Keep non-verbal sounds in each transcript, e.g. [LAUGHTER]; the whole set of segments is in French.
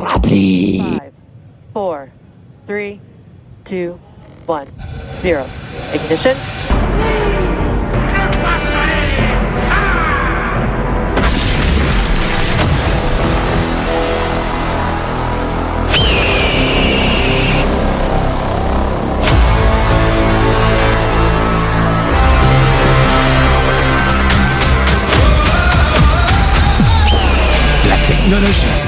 Five, four, three, two, one, zero. Ignition. La technologie, les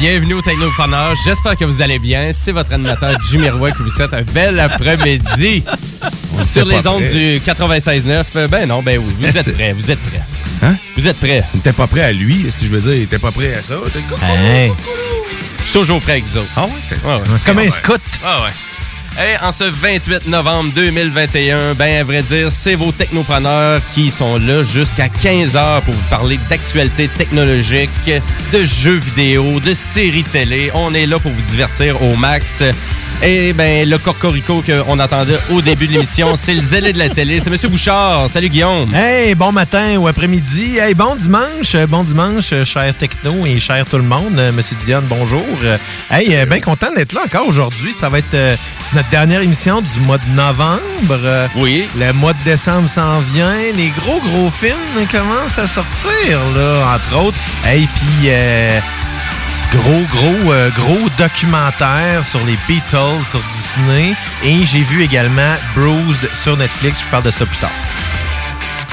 Bienvenue au Technopreneur. J'espère que vous allez bien. C'est votre animateur Jimmy Roy qui vous souhaite un bel après-midi. [LAUGHS] Sur les ondes prêt. du 96.9. Euh, Ben non, ben oui. Vous êtes prêts, vous êtes prêts. Hein? Vous êtes prêts. Était pas prêt à lui, si je veux dire. Était pas prêt à ça. T'es co- Je suis toujours prêt avec vous autres. Ah ouais? t'es- Ouais, ouais. Comme Ah un scout. Ah ouais. Hey, en ce 28 novembre 2021, ben à vrai dire, c'est vos technopreneurs qui sont là jusqu'à 15h pour vous parler d'actualités technologiques, de jeux vidéo, de séries télé. On est là pour vous divertir au max. Et ben le cocorico qu'on attendait au début de l'émission, [LAUGHS] c'est le zélé de la télé, c'est Monsieur Bouchard. Salut Guillaume. Hey, bon matin ou après-midi. Hey, bon dimanche. Bon dimanche, cher techno et cher tout le monde. Monsieur Dion, bonjour. Hey, euh, bien content d'être là encore aujourd'hui. Ça va être euh, notre dernière émission du mois de novembre. Oui. Le mois de décembre s'en vient. Les gros, gros films commencent à sortir, là, entre autres. Hey, puis... euh, Gros, gros, euh, gros documentaire sur les Beatles sur Disney. Et j'ai vu également Bruised sur Netflix. Je parle de ça plus tard.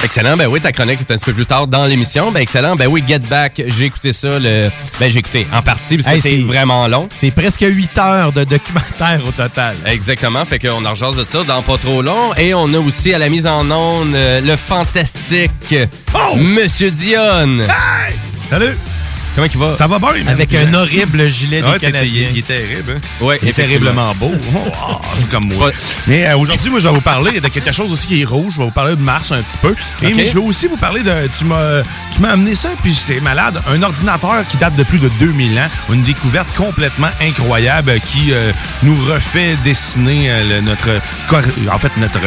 Excellent. Ben oui, ta chronique est un petit peu plus tard dans l'émission. Ben excellent. Ben oui, Get Back, j'ai écouté ça. Le... Ben j'ai écouté en partie parce que Hey, c'est vraiment long. C'est presque 8 heures de documentaire au total. Exactement. Fait qu'on en rejase de ça dans pas trop long. Et on a aussi à la mise en onde euh, le fantastique Monsieur Dion. Salut! Comment il va? Ça va bien? Avec un horrible gilet des Canadiens. Il, est terrible. Hein? Ouais, il est terriblement beau. [LAUGHS] Oh, comme moi. Mais euh, aujourd'hui, moi, je vais vous parler de quelque chose aussi qui est rouge. Je vais vous parler de Mars un petit peu. Mais je vais aussi vous parler de. Tu m'as, amené ça, puis c'est malade. Un ordinateur qui date de plus de 2000 ans. Une découverte complètement incroyable qui euh, nous refait dessiner euh, notre. En fait, notre.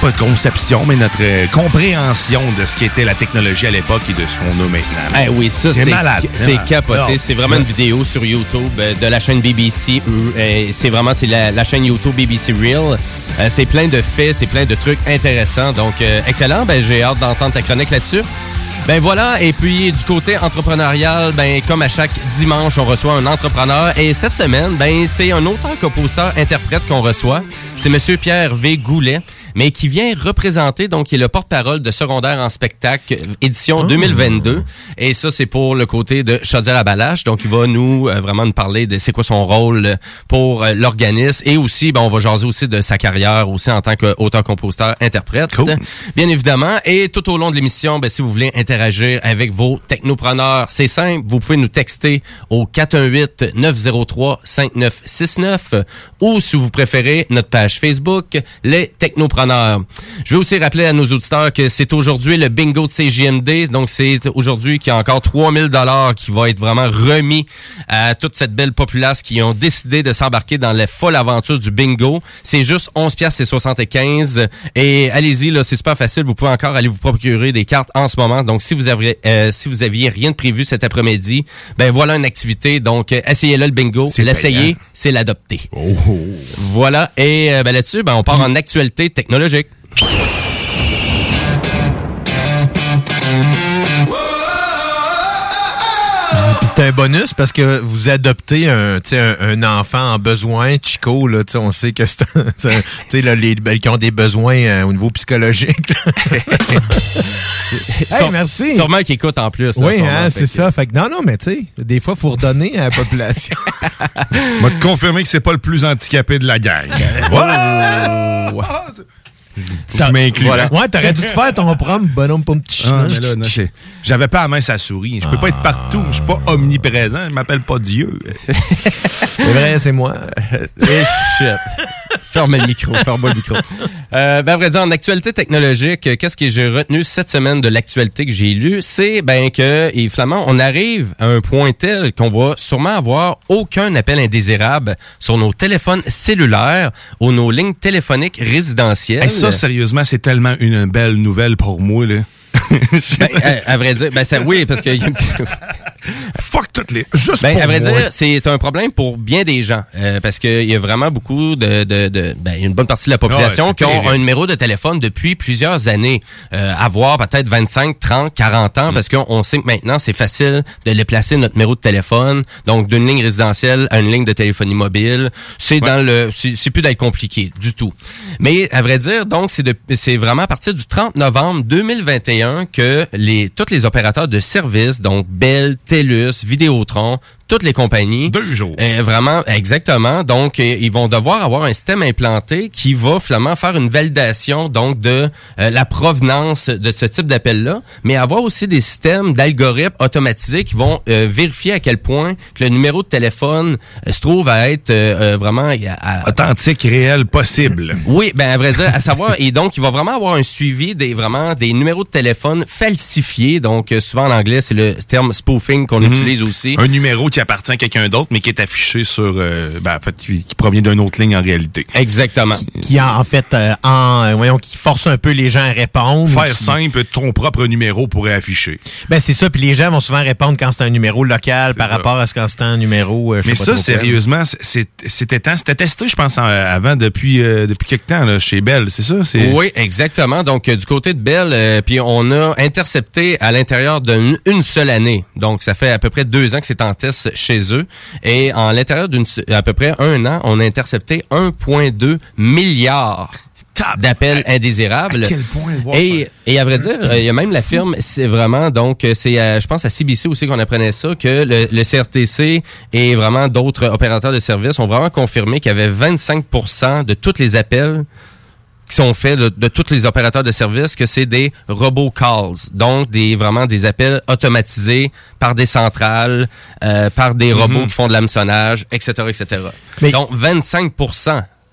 Pas de conception, mais notre euh, compréhension de ce qu'était la technologie à l'époque et de ce qu'on a maintenant. Eh oui, ça C'est c'est malade. C'est Ah. capoté. C'est vraiment une vidéo sur YouTube euh, de la chaîne BBC. Euh, C'est vraiment c'est la, la chaîne YouTube BBC Real. C'est plein de faits, c'est plein de trucs intéressants. Donc excellent. Ben j'ai hâte d'entendre ta chronique là-dessus. Ben voilà, et puis du côté entrepreneurial, ben comme à chaque dimanche, on reçoit un entrepreneur. Et cette semaine, ben c'est un auteur, compositeur, interprète qu'on reçoit. C'est Monsieur Pierre V. Goulet. Mais qui vient représenter, donc, qui est le porte-parole de secondaire en spectacle, euh, édition 2022. Et ça, c'est pour le côté de Chaudière-Appalaches. Donc, il va nous, euh, vraiment nous parler de c'est quoi son rôle pour euh, l'organisme. Et aussi, ben, on va jaser aussi de sa carrière aussi en tant qu'auteur-compositeur, interprète. Bien évidemment. Et tout au long de l'émission, ben, si vous voulez interagir avec vos technopreneurs, c'est simple. Vous pouvez nous texter au 418-903-5969 ou si vous préférez, notre page Facebook, Les Technopreneurs. Je vais aussi rappeler à nos auditeurs que c'est aujourd'hui le bingo de CJMD. Donc, c'est aujourd'hui qu'il y a encore 3000 dollars qui va être vraiment remis à toute cette belle populace qui ont décidé de s'embarquer dans la folle aventure du bingo. C'est juste 11 pièces et 75 et allez-y là, c'est super facile, vous pouvez encore aller vous procurer des cartes en ce moment. Donc si vous avez euh, si vous aviez rien de prévu cet après-midi, ben voilà une activité. Donc essayez-le le bingo, C'est l'essayer, c'est l'adopter. Oh. Voilà et euh, ben, là-dessus, ben on part en actualité technologique. Un bonus parce que vous adoptez un, un, un enfant en besoin, Chico, là, on sait que c'est un, [LAUGHS] là, les, ben, qui ont des besoins euh, au niveau psychologique. [LAUGHS] hey, merci. Sûrement qu'ils écoute en plus. Oui, hein, c'est ça. Fait que non, non, mais tu sais, des fois, faut redonner à la population. [LAUGHS] m'a te confirmer que c'est pas le plus handicapé de la gang. Oh! Je m'inclus. Voilà. ouais, t'aurais dû te faire ton propre bonhomme pour petit Ah, J'avais pas la main sa souris. Je peux pas être partout. Je suis pas omniprésent. Je m'appelle pas Dieu. [LAUGHS] C'est vrai, c'est moi. [LAUGHS] Et shit. Fermez le micro, ferme-moi le micro. Euh, ben, à vrai dire, en actualité technologique, euh, qu'est-ce que j'ai retenu cette semaine de l'actualité que j'ai lu? C'est, ben, que, et Flamand, on arrive à un point tel qu'on va sûrement avoir aucun appel indésirable sur nos téléphones cellulaires ou nos lignes téléphoniques résidentielles. Hey, ça, sérieusement, c'est tellement une belle nouvelle pour moi. Là. Ben, à, à vrai dire, ben, ça, oui, parce qu'il [LAUGHS] Fuck toutes les. Juste Ben, pour à vrai moi. dire, c'est un problème pour bien des gens. euh, parce qu'il y a vraiment beaucoup de, de, de ben, une bonne partie de la population Ah ouais, qui ont un numéro de téléphone depuis plusieurs années. Euh, avoir peut-être 25, 30, 40 Mm. ans, parce qu'on on sait que maintenant, c'est facile de les placer notre numéro de téléphone. Donc, d'une ligne résidentielle à une ligne de téléphonie mobile. C'est dans le, c'est plus d'être compliqué du tout. Mais, à vrai dire, donc, c'est de- c'est vraiment à partir du 30 novembre 2021 que les, tous les opérateurs de services, donc Bell, TELUS, Vidéotron, toutes les compagnies. Deux jours. Euh, vraiment, exactement. Donc, euh, ils vont devoir avoir un système implanté qui va finalement faire une validation donc de euh, la provenance de ce type d'appel-là, mais avoir aussi des systèmes d'algorithmes automatisés qui vont euh, vérifier à quel point que le numéro de téléphone euh, se trouve à être vraiment à- Authentique, réel, possible. oui, ben à vrai dire, à savoir, et donc il va vraiment avoir un suivi des vraiment des numéros de téléphone falsifiés. Donc euh, souvent en anglais, c'est le terme spoofing qu'on Mhm. utilise aussi. Un numéro qui appartient à quelqu'un d'autre, mais qui est affiché sur. euh, ben, en fait, qui, qui provient d'une autre ligne en réalité. Exactement. Qui, en, en fait, euh, en, voyons, qui force un peu les gens à répondre. Faire Qui- simple, ton propre numéro pourrait afficher. Ben, c'est ça. Puis les gens vont souvent répondre quand c'est un numéro local par ça. rapport à ce quand c'est un numéro. euh, je Mais sais pas ça, sérieusement, c'était temps. C'était testé, je pense, en- avant, depuis, euh, depuis quelque temps, là, chez Bell, c'est ça? C'est- Oui, exactement. Donc, euh, du côté de Bell, euh, puis on a intercepté à l'intérieur d'une une seule année. Donc, ça fait à peu près deux ans que c'est en test chez eux. Et en l'intérieur d'une à peu près un an, on a intercepté 1,2 milliard d'appels indésirables. À quel point, wow. Et, et à vrai dire, euh, il y a même la firme, c'est vraiment, donc, euh, c'est, je pense à CBC aussi qu'on apprenait ça, que le, le CRTC et vraiment d'autres opérateurs de services ont vraiment confirmé qu'il y avait 25% de tous les appels qui sont faits de, de tous les opérateurs de services que c'est des robocalls, donc des vraiment des appels automatisés par des centrales, euh, par des robots qui font de l'hameçonnage, etc., etc. Mais- donc 25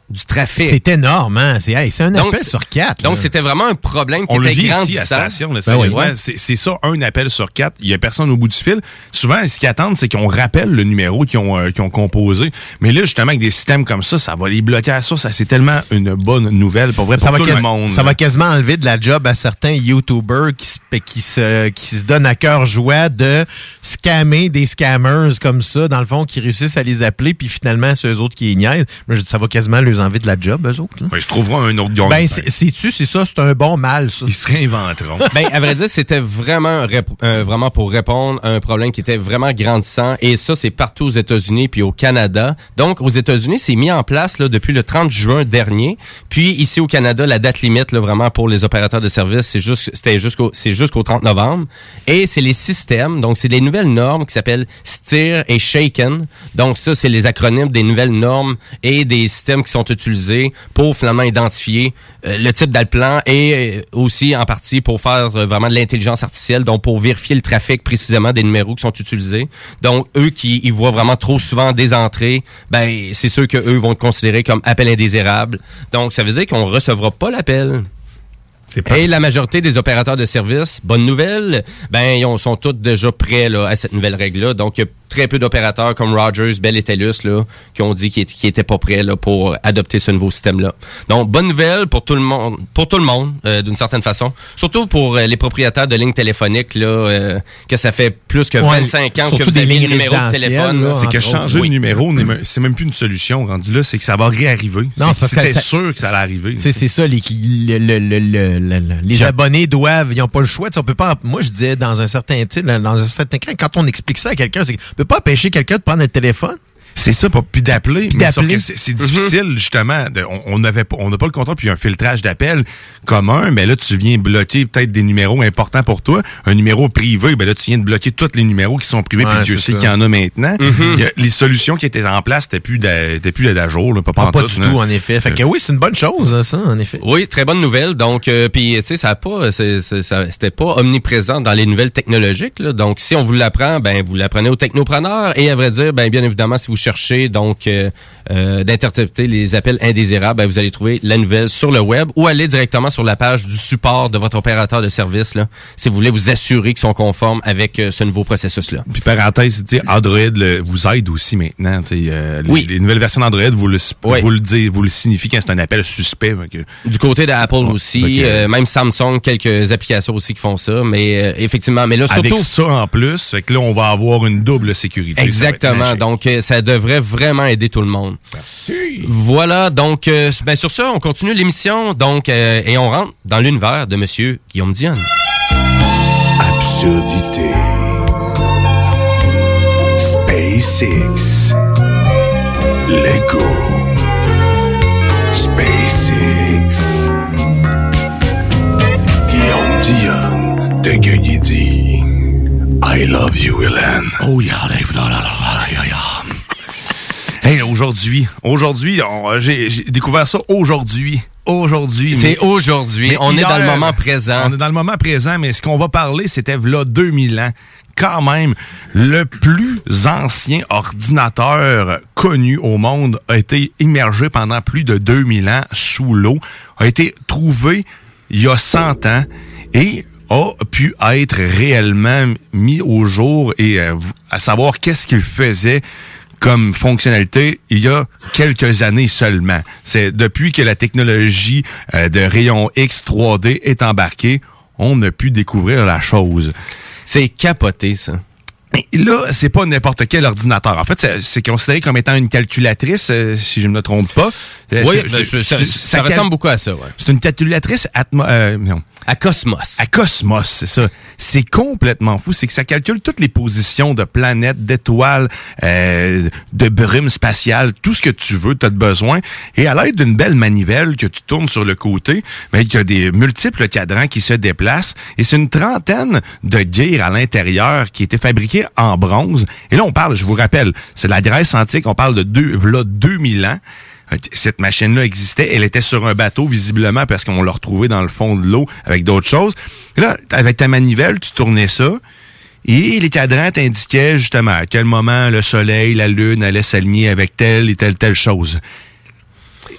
du trafic. C'est énorme, hein? C'est hey, c'est un Donc, appel sur quatre. Donc c'était vraiment un problème qui On le était vit ici à station, là, Ben oui. C'est c'est ça, un appel sur quatre. Il y a personne au bout du fil. Souvent, ce qu'ils attendent, c'est qu'on rappelle le numéro qu'ils ont, euh, qu'ils ont composé. Mais là, justement, avec des systèmes comme ça, ça va les bloquer à ça. Ça, c'est tellement une bonne nouvelle pour vrai, pour ça va, tout quasi- le monde. ça va quasiment enlever de la job à certains YouTubers qui, se- qui, se, qui se donnent à cœur joie de scammer des scammers comme ça, dans le fond, qui réussissent à les appeler, puis finalement, c'est eux autres qui les niaisent. Mais ça va quasiment ils envie de la job, eux autres. là. Ben, ils se trouveront un autre. Ben, c'est- sais-tu, c'est ça, c'est un bon mal, ça. Ils se réinventeront. [LAUGHS] Ben, à vrai dire, c'était vraiment, euh, vraiment pour répondre à un problème qui était vraiment grandissant. Et ça, c'est partout aux États-Unis puis au Canada. Donc, aux États-Unis, c'est mis en place là, depuis le 30 juin dernier. Puis ici au Canada, la date limite là, vraiment pour les opérateurs de services, c'est juste, c'était jusqu'au, c'est jusqu'au 30 novembre. Et c'est les systèmes. Donc, c'est des nouvelles normes qui s'appellent STIR et SHAKEN. Donc, ça, c'est les acronymes des nouvelles normes et des systèmes qui sont utilisés pour finalement identifier euh, le type d'alplan et euh, aussi en partie pour faire euh, vraiment de l'intelligence artificielle, donc pour vérifier le trafic précisément des numéros qui sont utilisés. Donc, eux qui ils voient vraiment trop souvent des entrées, ben c'est sûr que eux vont considérer comme appel indésirable. Donc, ça veut dire qu'on recevra pas l'appel. Et la majorité des opérateurs de services, bonne nouvelle, ben ils ont- sont tous déjà prêts là, à cette nouvelle règle-là. Donc, il très peu d'opérateurs comme Rogers, Bell et TELUS là, qui ont dit qu'ils n'étaient pas prêts là, pour adopter ce nouveau système-là. Donc, bonne nouvelle pour tout le monde, pour tout le monde, euh, d'une certaine façon. Surtout pour euh, les propriétaires de lignes téléphoniques, là, euh, que ça fait plus que Ouais, 25 ans que vous des avez le numéro de téléphone. C'est que changer Oui. de numéro, [LAUGHS] c'est même plus une solution rendu là, c'est que ça va réarriver. Non, c'est parce que C'était sûr que ça allait arriver. C'est c'est ça, les, le- le- le- le- le- le- les abonnés doivent, ils n'ont pas le choix. Tu sais, on peut pas, moi, je disais dans un certain sais, dans un certain cas, quand on explique ça à quelqu'un, c'est peut pas empêcher quelqu'un de prendre un téléphone? C'est ça, pas- puis d'appeler. Mais C'est c'est difficile, justement. de- on- pas, on n'a pas le contrôle, puis il y a un filtrage d'appels commun, mais là, tu viens bloquer peut-être des numéros importants pour toi. Un numéro privé, ben là, tu viens de bloquer tous les numéros qui sont privés, Ouais, puis Dieu sait qu'il y en a maintenant. Mhm. Il y a- les solutions qui étaient en place, c'était plus d'à jour, là, pas, Pas, pantoute, du tout, en effet. Fait que oui, c'est une bonne chose, ça, en effet. Oui, très bonne nouvelle. Donc, euh, puis tu sais, ça a pas, c'est- c'est- ça- c'était pas omniprésent dans les nouvelles technologiques. Là. Donc, si on vous l'apprend, ben vous l'apprenez au technopreneur. Et à vrai dire, ben bien évidemment, si vous cherchez donc euh, euh, d'intercepter les appels indésirables, ben, vous allez trouver la nouvelle sur le web ou aller directement sur la page du support de votre opérateur de service. Là, si vous voulez vous assurer qu'ils sont conformes avec euh, ce nouveau processus-là. Puis parenthèse, Android le- vous aide aussi maintenant. euh, les, Oui. les nouvelles versions d'Android vous le, Oui. vous le dit, vous le signifie quand c'est un appel suspect. Du côté d'Apple aussi, même Samsung, quelques applications aussi qui font ça. Mais effectivement, mais là surtout. Avec ça en plus, fait que là, on va avoir une double sécurité. Exactement. Ça Donc, ça devrait vraiment aider tout le monde. Voilà. Donc, euh, ben, sur ça, on continue l'émission. Donc, euh, et on rentre dans l'univers de Monsieur Guillaume Dionne. Absurdité. SpaceX. Lego. SpaceX. Guillaume Dion de Guigui I love you, Hélène. Oh, yeah, là, yeah, yeah. Hey, aujourd'hui, aujourd'hui, on- j'ai découvert ça aujourd'hui. Aujourd'hui. C'est aujourd'hui. On est dans le moment présent. On est dans le moment présent, mais ce qu'on va parler, c'était là 2000 ans. Quand même, le plus ancien ordinateur connu au monde a été immergé pendant plus de 2000 ans sous l'eau, a été trouvé il y a 100 ans et a pu être réellement mis au jour et euh, à savoir qu'est-ce qu'il faisait comme fonctionnalité il y a quelques années seulement. C'est depuis que la technologie euh, de rayon X 3D est embarquée, on a pu découvrir la chose. C'est capoté, ça. Et là, c'est pas n'importe quel ordinateur. En fait, c'est- considéré comme étant une calculatrice, euh, si je ne me trompe pas. Euh, Oui, ben, ça, ressemble beaucoup à ça. Ouais. C'est une calculatrice atmo euh, non, À Cosmos. à Cosmos, c'est ça. C'est complètement fou. C'est que ça calcule toutes les positions de planètes, d'étoiles, euh, de brume spatiale, tout ce que tu veux, tu as besoin. Et à l'aide d'une belle manivelle que tu tournes sur le côté, ben, il y a des multiples cadrans qui se déplacent. Et c'est une trentaine de gears à l'intérieur qui étaient fabriqués en bronze. Et là, on parle, je vous rappelle, c'est de la Grèce antique, on parle de deux, v'là 2000 ans. Cette machine-là existait. Elle était sur un bateau, visiblement, parce qu'on l'a retrouvée dans le fond de l'eau avec d'autres choses. Et là, avec ta manivelle, tu tournais ça. Et les cadrans t'indiquaient justement à quel moment le soleil, la lune allaient s'aligner avec telle et telle, telle chose.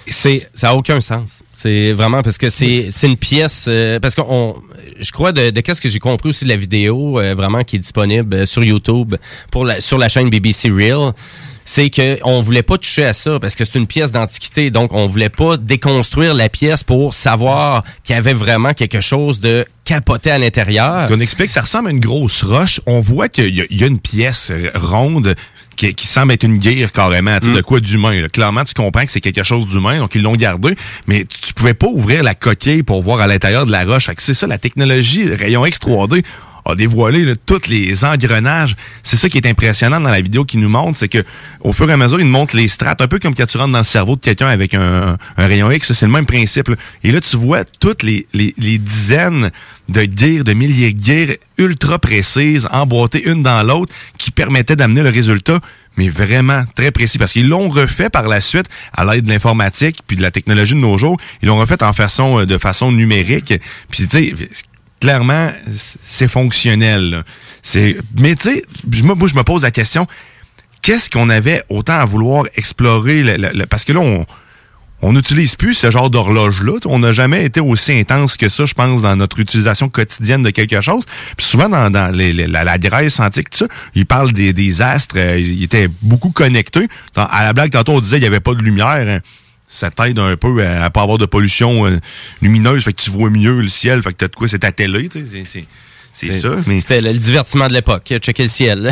C'est, ça a aucun sens. C'est vraiment parce que c'est, c'est une pièce. euh, parce qu'on, je crois de, de qu'est-ce que j'ai compris aussi de la vidéo euh, vraiment qui est disponible euh, sur YouTube pour la, sur la chaîne BBC Real. C'est que on voulait pas toucher à ça parce que c'est une pièce d'antiquité, donc on voulait pas déconstruire la pièce pour savoir qu'il y avait vraiment quelque chose de capoté à l'intérieur. Ce qu'on explique, ça ressemble à une grosse roche. On voit qu'il y, a- il y a une pièce ronde qui, qui semble être une guerre carrément, tu sais, de quoi d'humain. Clairement, tu comprends que c'est quelque chose d'humain, donc ils l'ont gardé, mais tu, tu pouvais pas ouvrir la coquille pour voir à l'intérieur de la roche. C'est ça, la technologie rayon X 3D a dévoilé là, tous les engrenages. C'est ça qui est impressionnant dans la vidéo qu'il nous montre, c'est que au fur et à mesure, il montre les strates, un peu comme quand tu rentres dans le cerveau de quelqu'un avec un, rayon X, c'est le même principe. Et là, tu vois toutes les, dizaines de gears, de milliers de gears ultra précises, emboîtées une dans l'autre, qui permettaient d'amener le résultat mais vraiment très précis parce qu'ils l'ont refait par la suite à l'aide de l'informatique puis de la technologie de nos jours. Ils l'ont refait en façon euh, de façon numérique. Puis tu clairement, c'est fonctionnel. C'est, mais tu sais, moi je me pose la question, qu'est-ce qu'on avait autant à vouloir explorer parce que là on on n'utilise plus ce genre d'horloge-là. On n'a jamais été aussi intense que ça, je pense, dans notre utilisation quotidienne de quelque chose. Puis souvent, dans, la, la Grèce antique, tout ça, ils parlent des, des astres, euh, ils étaient beaucoup connectés. À la blague, tantôt, on disait qu'il n'y avait pas de lumière. hein. Ça t'aide un peu à, à pas avoir de pollution euh, lumineuse, fait que tu vois mieux le ciel, fait que t'as de quoi, c'est ta télé, tu sais, c'est- ça. Mais C'était le, le divertissement de l'époque. Checker le ciel.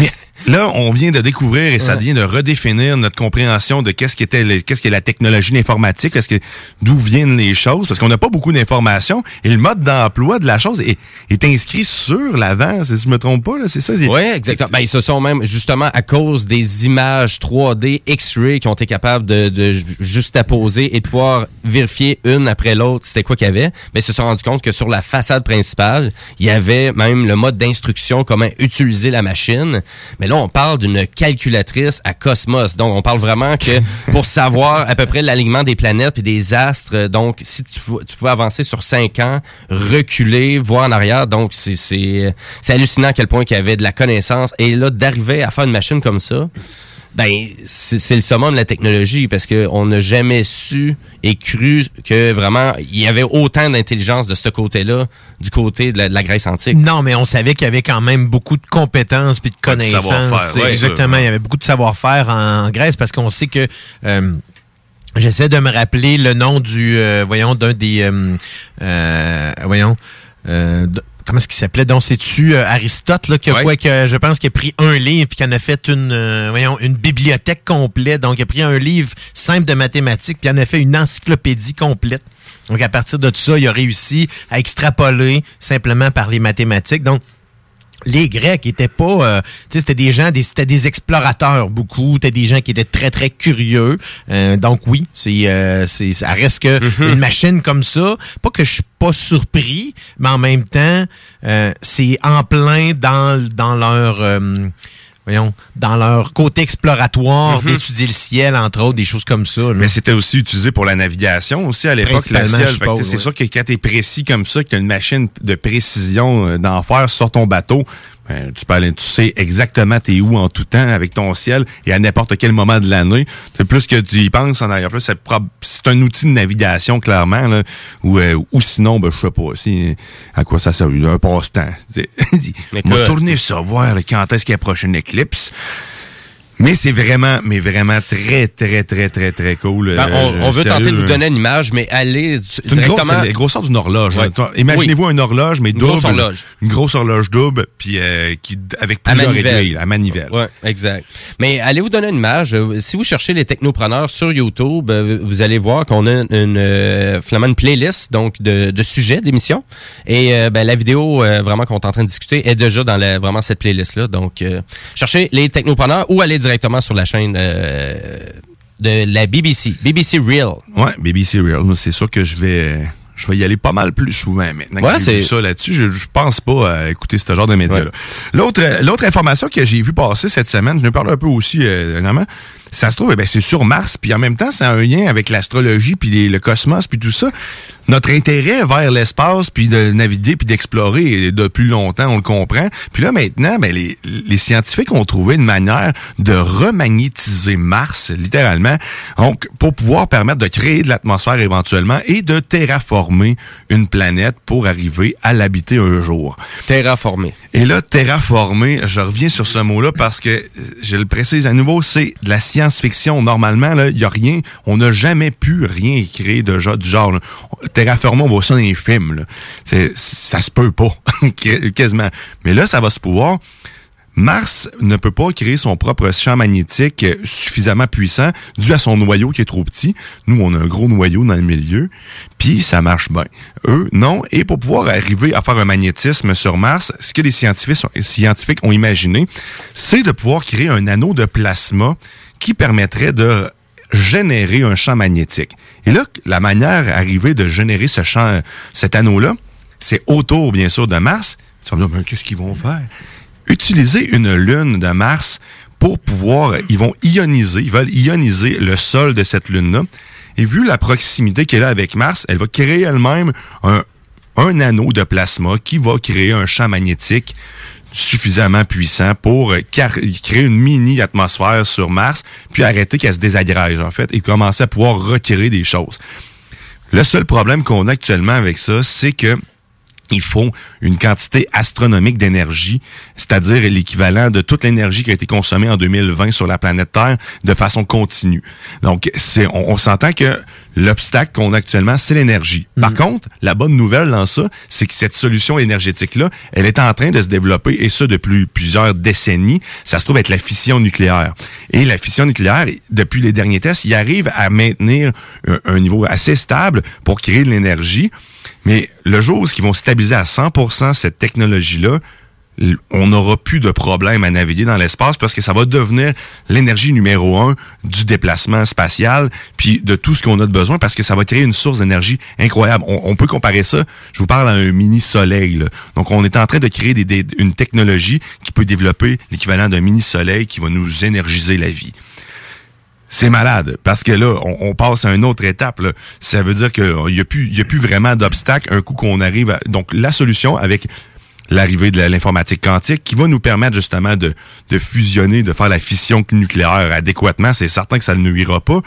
Mais là, on vient de découvrir et ça Ouais. vient de redéfinir notre compréhension de qu'est-ce qu'était qu'est-ce que la technologie l'informatique, qu'est-ce que d'où viennent les choses parce qu'on n'a pas beaucoup d'informations et le mode d'emploi de la chose est, est inscrit sur l'avant, si je me trompe pas là, c'est ça. Oui, exactement. Ben, ils se sont même, justement, à cause des images 3D X-ray qui ont été capables de, de ju- juste apposer et de pouvoir vérifier une après l'autre c'était quoi qu'il y avait, mais ils se sont rendus compte que sur la façade principale, il y avait même le mode d'instruction, comment utiliser la machine. Là, on parle d'une calculatrice à Cosmos. Donc, on parle vraiment que pour savoir à peu près l'alignement des planètes et des astres, donc, si tu, tu pouvais avancer sur cinq ans, reculer, voir en arrière, donc, c'est hallucinant à quel point qu'il y avait de la connaissance. Et là, d'arriver à faire une machine comme ça, ben, c'est c'est le summum de la technologie parce que on n'a jamais su et cru que vraiment il y avait autant d'intelligence de ce côté-là du côté de la, de la Grèce antique. Non, mais on savait qu'il y avait quand même beaucoup de compétences puis de connaissances. ouais, exactement, il y avait beaucoup de savoir-faire en Grèce parce qu'on sait que euh, j'essaie de me rappeler le nom du euh, voyons d'un des euh, euh, voyons euh, Comment est-ce qu'il s'appelait? Donc, c'est-tu euh, Aristote, là, qui a Ouais. quoi, que je pense qu'il a pris un livre puis qu'il en a fait une, euh, voyons, une bibliothèque complète. Donc, il a pris un livre simple de mathématiques puis il en a fait une encyclopédie complète. Donc, à partir de tout ça, il a réussi à extrapoler simplement par les mathématiques. Donc, les Grecs étaient pas, euh, tu sais, c'était des gens, des, c'était des explorateurs beaucoup, c'était des gens qui étaient très très curieux. Euh, donc oui, c'est, euh, c'est, ça reste que une machine comme ça. Pas que je suis pas surpris, mais en même temps, euh, c'est en plein dans dans leur euh, voyons, dans leur côté exploratoire, d'étudier le ciel, entre autres, des choses comme ça. là. Mais c'était aussi utilisé pour la navigation aussi à l'époque, le ciel. c'est ouais. sûr que quand t'es précis comme ça, que t'as une machine de précision euh, d'enfer sur ton bateau, ben, tu peux aller, tu sais exactement t'es où en tout temps avec ton ciel et à n'importe quel moment de l'année. C'est plus que tu y penses en arrière. C'est c'est un outil de navigation clairement, là, ou euh, ou sinon, ben je sais pas, si à quoi ça sert, un passe-temps. [LAUGHS] Que- tourner ça, voir quand est-ce qu'il y a la prochaine éclipse. Mais c'est vraiment, mais vraiment très, très, très, très, très cool. Ben, Euh, on, on veut sérieux, tenter de vous euh, donner une image, mais allez c'est une directement. c'est la grosseur d'une horloge. Ouais. Toi, Imaginez-vous une horloge, mais Une double. grosse horloge. Une grosse horloge double, puis euh, qui, avec plusieurs manivelle. aiguilles, à manivelle. Ouais, exact. Mais allez vous donner une image. Si vous cherchez les technopreneurs sur YouTube, euh, vous allez voir qu'on a une, euh, une playlist donc de, de sujets d'émissions. Et euh, ben, la vidéo euh, vraiment qu'on est en train de discuter est déjà dans la, vraiment cette playlist là. Donc euh, cherchez les technopreneurs ou allez directement sur la chaîne euh, de la BBC, BBC Real. Ouais, BBC Real. C'est sûr que je vais, je vais y aller pas mal plus souvent maintenant Ouais, que j'ai c'est- vu ça là-dessus. Je, je pense pas à écouter ce genre de médias-là. L'autre, l'autre information que j'ai vu passer cette semaine, je ne parle un peu aussi euh, ça se trouve, eh ben, c'est sur Mars, puis en même temps, c'est un lien avec l'astrologie, puis les- le cosmos, puis tout ça. Notre intérêt vers l'espace, puis de naviguer, puis d'explorer depuis longtemps, on le comprend. Puis là, maintenant, ben, les, les scientifiques ont trouvé une manière de remagnétiser Mars, littéralement, donc pour pouvoir permettre de créer de l'atmosphère éventuellement et de terraformer une planète pour arriver à l'habiter un jour. Terraformé. Et là, terraformer, je reviens sur ce mot-là parce que, euh, je le précise à nouveau, c'est de la science-fiction. Normalement, il y a rien, on n'a jamais pu rien créer de du genre. là. Terraformer, on voit ça dans les films. Là. Ça se peut pas, [LAUGHS] quasiment. Mais là, ça va se pouvoir. Mars ne peut pas créer son propre champ magnétique euh, suffisamment puissant dû à son noyau qui est trop petit. Nous, on a un gros noyau dans le milieu, puis ça marche bien. Eux, non. Et pour pouvoir arriver à faire un magnétisme sur Mars, ce que les scientifiques, scientifiques ont imaginé, c'est de pouvoir créer un anneau de plasma qui permettrait de générer un champ magnétique. Et là, la manière arrivée de générer ce champ, cet anneau-là, c'est autour, bien sûr, de Mars. Tu vas me dire, Ben, qu'est-ce qu'ils vont faire? Utiliser une lune de Mars pour pouvoir, ils vont ioniser, ils veulent ioniser le sol de cette lune-là. Et vu la proximité qu'elle a avec Mars, elle va créer elle-même un anneau de plasma qui va créer un champ magnétique suffisamment puissant pour créer une mini-atmosphère sur Mars, puis arrêter qu'elle se désagrège, en fait, et commencer à pouvoir retirer des choses. Le seul problème qu'on a actuellement avec ça, c'est que il faut une quantité astronomique d'énergie, c'est-à-dire l'équivalent de toute l'énergie qui a été consommée en 2020 sur la planète Terre de façon continue. Donc, c'est, on s'entend que l'obstacle qu'on a actuellement, c'est l'énergie. Par contre, la bonne nouvelle dans ça, c'est que cette solution énergétique-là, elle est en train de se développer, et ça depuis plusieurs décennies. Ça se trouve être la fission nucléaire. Et la fission nucléaire, depuis les derniers tests, il arrive à maintenir un- un niveau assez stable pour créer de l'énergie. Mais le jour où ils vont stabiliser à 100% cette technologie-là, on n'aura plus de problème à naviguer dans l'espace parce que ça va devenir l'énergie numéro un du déplacement spatial, puis de tout ce qu'on a de besoin parce que ça va créer une source d'énergie incroyable. On, peut comparer ça, je vous parle à un mini-soleil. Donc on est en train de créer une technologie qui peut développer l'équivalent d'un mini-soleil qui va nous énergiser la vie. C'est malade, parce que là, on, passe à une autre étape. Ça veut dire qu'il n'y a, a plus vraiment d'obstacle un coup qu'on arrive à... Donc, la solution avec l'arrivée de l'informatique quantique qui va nous permettre justement de, de fusionner, de faire la fission nucléaire adéquatement, c'est certain que ça ne nuira pas.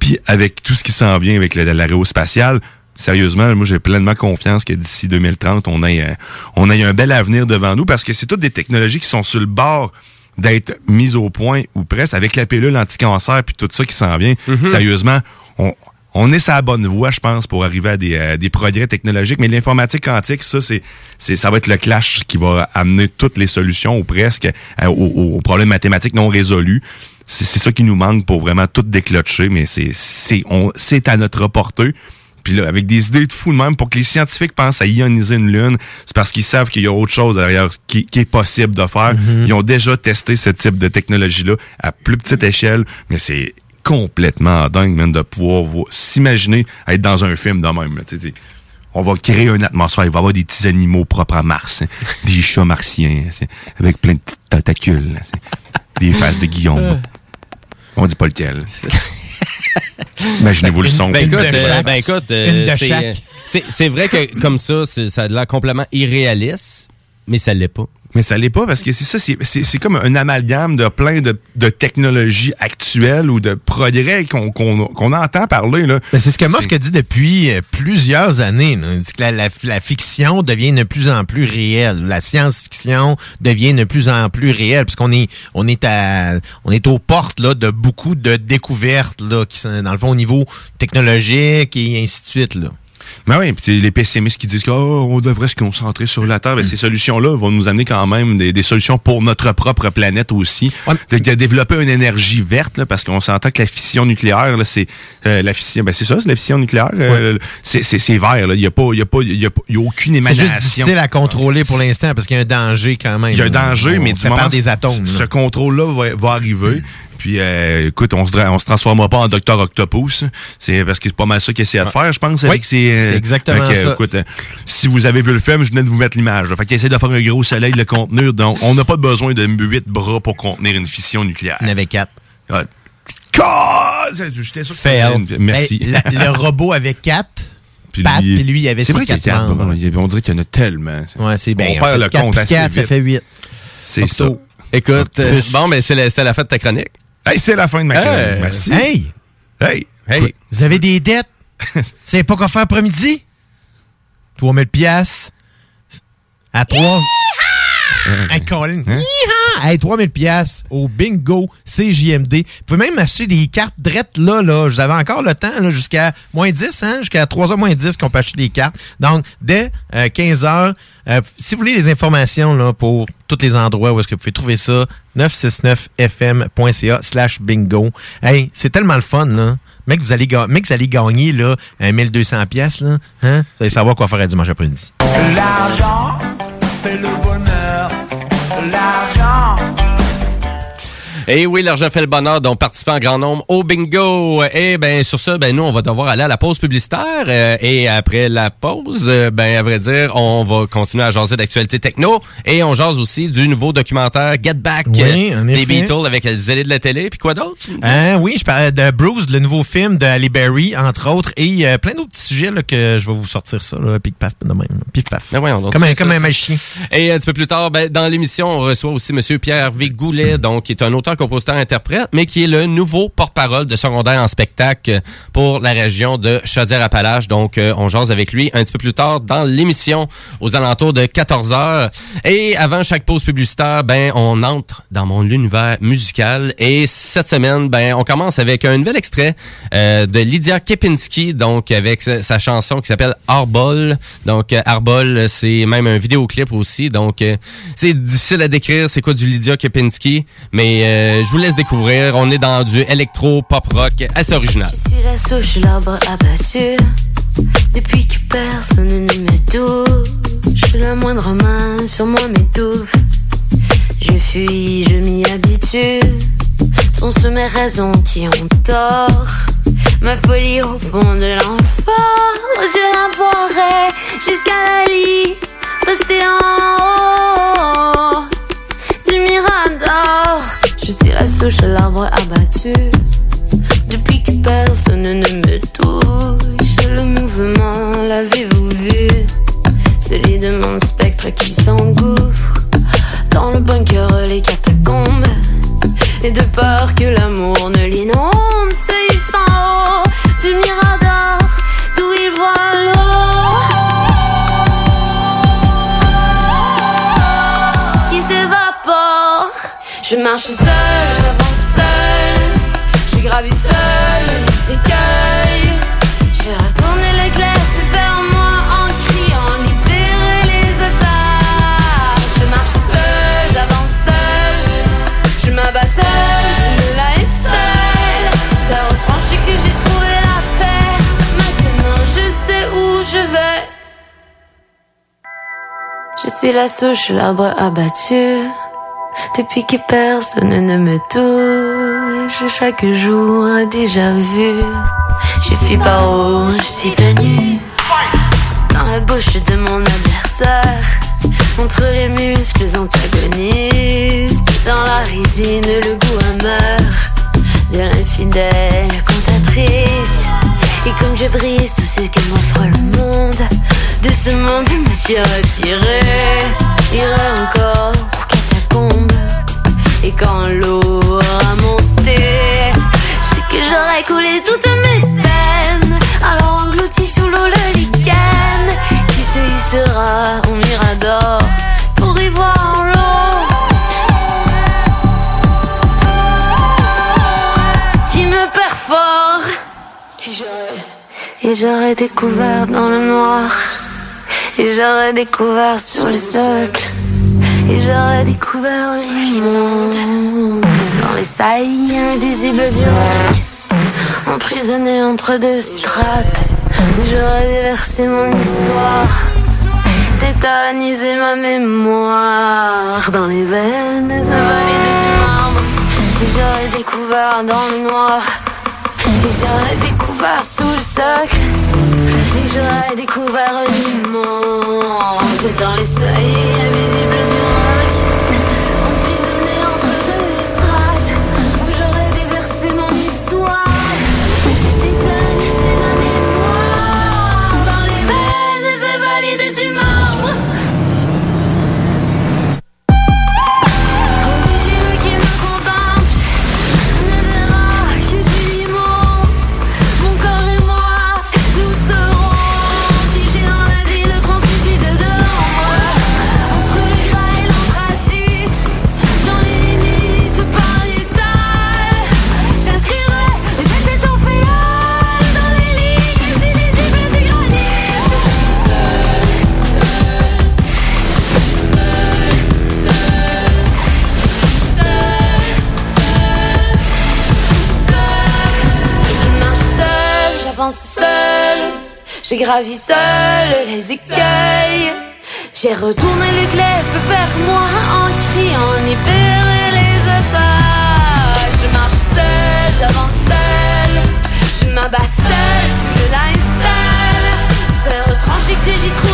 Puis avec tout ce qui s'en vient avec le- l'aérospatial, sérieusement, moi j'ai pleinement confiance que d'ici 2030, on ait, euh, on ait un bel avenir devant nous parce que c'est toutes des technologies qui sont sur le bord d'être mises au point ou presque avec la pilule anti-cancer puis tout ça qui s'en vient. Sérieusement, on, on est sur la bonne voie, je pense, pour arriver à des, euh, des progrès technologiques. Mais l'informatique quantique, ça, c'est, c'est, ça va être le clash qui va amener toutes les solutions ou presque euh, aux, aux problèmes mathématiques non résolus. C'est, c'est ça qui nous manque pour vraiment tout déclocher, mais c'est, c'est, on, c'est à notre portée. Puis là, avec des idées de fou de même, pour que les scientifiques pensent à ioniser une lune, c'est parce qu'ils savent qu'il y a autre chose derrière qui, qui est possible de faire. Ils ont déjà testé ce type de technologie-là à plus petite échelle, mais c'est complètement dingue, même, de pouvoir vo- s'imaginer être dans un film de même. là. On va créer une atmosphère, il va y avoir des petits animaux propres à Mars, hein. des chats martiens, c'est- avec plein de petites tentacules, des faces de Guillaume. [LAUGHS] On dit pas lequel. Imaginez-vous le son. Ben écoute, de euh, ben écoute, euh, c'est, euh, c'est vrai que comme ça, c'est- ça a l'air complètement irréaliste, mais ça l'est pas. Mais ça l'est pas parce que c'est ça, c'est- c'est c'est comme un amalgame de plein de, de technologies actuelles ou de progrès qu'on qu'on qu'on entend parler. Là. Ben, c'est ce que Musk a dit depuis euh, plusieurs années. là. Il dit que la, la- la fiction devient de plus en plus réelle. La science-fiction devient de plus en plus réelle. Parce qu'on est, on est à, on est aux portes là, de beaucoup de découvertes là, qui sont dans le fond au niveau technologique et ainsi de suite. Là. Mais oui, puis c'est les pessimistes qui disent qu'on devrait se concentrer sur la Terre. Ben, ces solutions-là vont nous amener quand même des, des solutions pour notre propre planète aussi. De, de développer une énergie verte, là, parce qu'on s'entend que la fission nucléaire, c'est euh, la fission. Ben c'est ça, c'est la fission nucléaire. euh, c'est c'est- c'est vert. Il y a pas, il y a pas, il y a, y aucune C'est émanation. juste difficile à contrôler pour l'instant parce qu'il y a un danger quand même. Il y a un danger, On mais du sépare moment des atomes. ce là. contrôle-là va, va arriver. Puis, euh, écoute, on se, on se transformera pas en Docteur Octopus. C'est parce que c'est pas mal ça qu'il essaie de faire, je pense. Oui, ses, euh, c'est exactement fait que, ça. Écoute, euh, si vous avez vu le film, je venais de vous mettre l'image. Fait qu'il essaie de faire un gros soleil, le contenir. Donc, on n'a pas besoin de huit bras pour contenir une fission nucléaire. Il y en avait quatre. Ouais. C'est- J'étais sûr que c'était Merci. Hey, la- le robot avait quatre [LAUGHS] Puis pattes, puis lui, il avait C'est ses vrai quatre quatre membres. On dirait qu'il y en a tellement. Ouais, c'est bien. On perd le compte assez ça vite. fait 8. C'est ça. Écoute, euh, bon, ben c'est la, c'était la fin de ta chronique. Hey, c'est la fin de ma Hey. chronique. Merci. Hey! Hey! Hey! Vous avez des dettes? [LAUGHS] Vous savez pas quoi faire après-midi? 3000 piastres. À 3... Hey, Colin. Yeehaw! hey, 3000 pièces au bingo CJMD. Vous pouvez même acheter des cartes drettes là, là. Vous avez encore le temps, là, jusqu'à moins 10, hein, jusqu'à 3h moins 10 qu'on peut acheter des cartes. Donc, dès 15h, euh, si vous voulez les informations là, pour tous les endroits où est-ce que vous pouvez trouver ça, 969fm.ca slash bingo. Hey, c'est tellement le fun, là. Mec, vous allez, vous allez gagner là, 1200 pièces là. Hein? Vous allez savoir quoi faire dimanche après-midi. Et oui, l'argent fait le bonheur, donc participer en grand nombre au bingo. Et ben sur ça, ben nous on va devoir aller à la pause publicitaire. euh, et après la pause, euh, ben à vrai dire, on va continuer à jaser d'actualité techno et on jase aussi du nouveau documentaire Get Back Oui, euh, des. Beatles avec les zélés de la télé. Puis quoi d'autre Hein, oui, je parlais de Bruce, le nouveau film de Halle Berry, entre autres, et euh, plein d'autres petits sujets là, que je vais vous sortir ça, là, pic paf, de même, pif paf. Ben voyons donc, comme un, comme ça, un magicien. Et un petit peu plus tard, ben, dans l'émission, on reçoit aussi Monsieur Pierre V. Goulet, donc qui est un auteur, compositeur, interprète, mais qui est le nouveau porte-parole de secondaire en spectacle pour la région de Chaudière-Appalaches. Donc, euh, on jase avec lui un petit peu plus tard dans l'émission, aux alentours de 14 heures. Et avant chaque pause publicitaire, ben, on entre dans mon univers musical. Et cette semaine, ben, on commence avec un nouvel extrait euh, de Lydia Kepinski, donc avec sa, chanson qui s'appelle Arbol. Donc, euh, Arbol, c'est même un vidéoclip aussi. Donc, c'est difficile à décrire c'est quoi du Lydia Kepinski, mais euh, je vous laisse découvrir. On est dans du électro pop rock assez original. Je suis la souche, l'arbre abattu. Depuis que personne ne me touche, la moindre main sur moi m'étouffe. Je fuis, je m'y habitue. Sont ce mes raisons qui ont tort. Ma folie au fond de l'enfant, je la boirai jusqu'à la lit, en haut à l'arbre abattu. Depuis que personne ne me touche, le mouvement, l'avez-vous vu Celui de mon spectre qui s'engouffre dans le bunker, les catacombes. Et de peur que l'amour ne l'inonde, c'est en haut du mirador d'où il voit l'eau qui s'évapore. Je marche seul, suis la souche, l'arbre abattu. Depuis que personne ne me touche, chaque jour déjà vu. Je suis par où je suis venu. Dans la bouche de mon adversaire, entre les muscles antagonistes. Dans la résine, le goût amer de l'infidèle cantatrice. Et comme je brise tout ce que m'offre le monde, de ce monde je me suis retiré. Irai encore pour catacombes. Et quand l'eau aura monté, c'est que j'aurai coulé toutes mes peines. Alors englouti sous l'eau le lichen qui se hissera au mirador pour y voir l'eau qui me perfore. Et j'aurais- Et j'aurais découvert dans le noir. Et j'aurais découvert sur le socle. Et j'aurais découvert le monde dans les saillies invisibles du roc. Emprisonné entre deux strates. J'aurais déversé mon histoire. Tétanisé ma mémoire dans les veines invalides du marbre. Et j'aurais découvert dans le noir. Et j'aurais découvert sous le socle. J'aurais découvert du monde. Dans les seuils invisibles Je gravis seule les écueils. J'ai retourné le glaive vers moi en criant libérer les otages. Je marche seule, j'avance seule. Je m'abats seule sous le linceul. C'est retranché que j'ai trouvé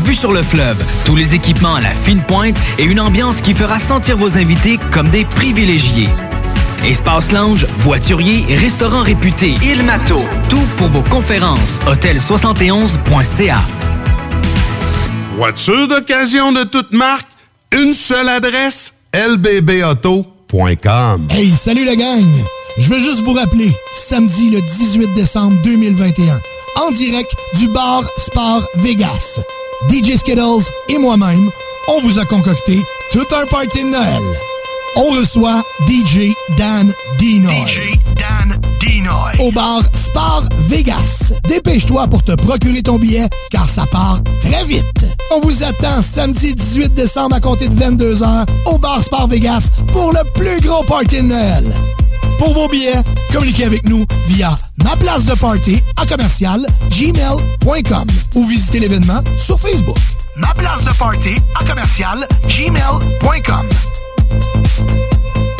vue sur le fleuve, tous les équipements à la fine pointe et une ambiance qui fera sentir vos invités comme des privilégiés. Espace lounge, voiturier, restaurant réputé, Il Mato, tout pour vos conférences. Hôtel71.ca. Voiture d'occasion de toute marque, une seule adresse, lbbauto.com. Hey, salut la gang! Je veux juste vous rappeler, samedi le 18 décembre 2021, en direct du bar Sport Vegas. DJ Skittles et moi-même, on vous a concocté tout un party de Noël. On reçoit DJ Dan Dinoy. DJ Dan Dinoy. Au bar Spar Vegas. Dépêche-toi pour te procurer ton billet, car ça part très vite. On vous attend samedi 18 décembre à compter de 22h au bar Spar Vegas pour le plus gros party de Noël. Pour vos billets, communiquez avec nous via ma place de party à commercial gmail.com ou visitez l'événement sur Facebook. Ma place de party à commercial gmail.com.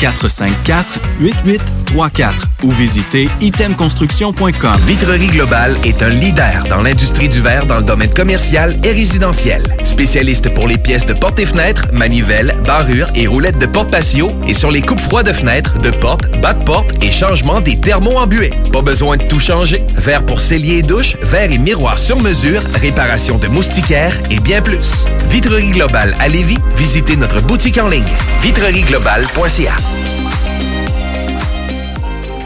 418-454-8834 ou visitez itemconstruction.com. Vitrerie Globale est un leader dans l'industrie du verre dans le domaine commercial et résidentiel. Spécialiste pour les pièces de portes et fenêtres, manivelles, barrures et roulettes de porte patio et sur les coupes froides de fenêtres, de portes, bas de porte et changement des thermos embués. Pas besoin de tout changer. Verre pour cellier et douche, verre et miroir sur mesure, réparation de moustiquaires et bien plus. Vitrerie Globale à Lévis, visitez notre boutique en ligne vitrerieglobale.ca.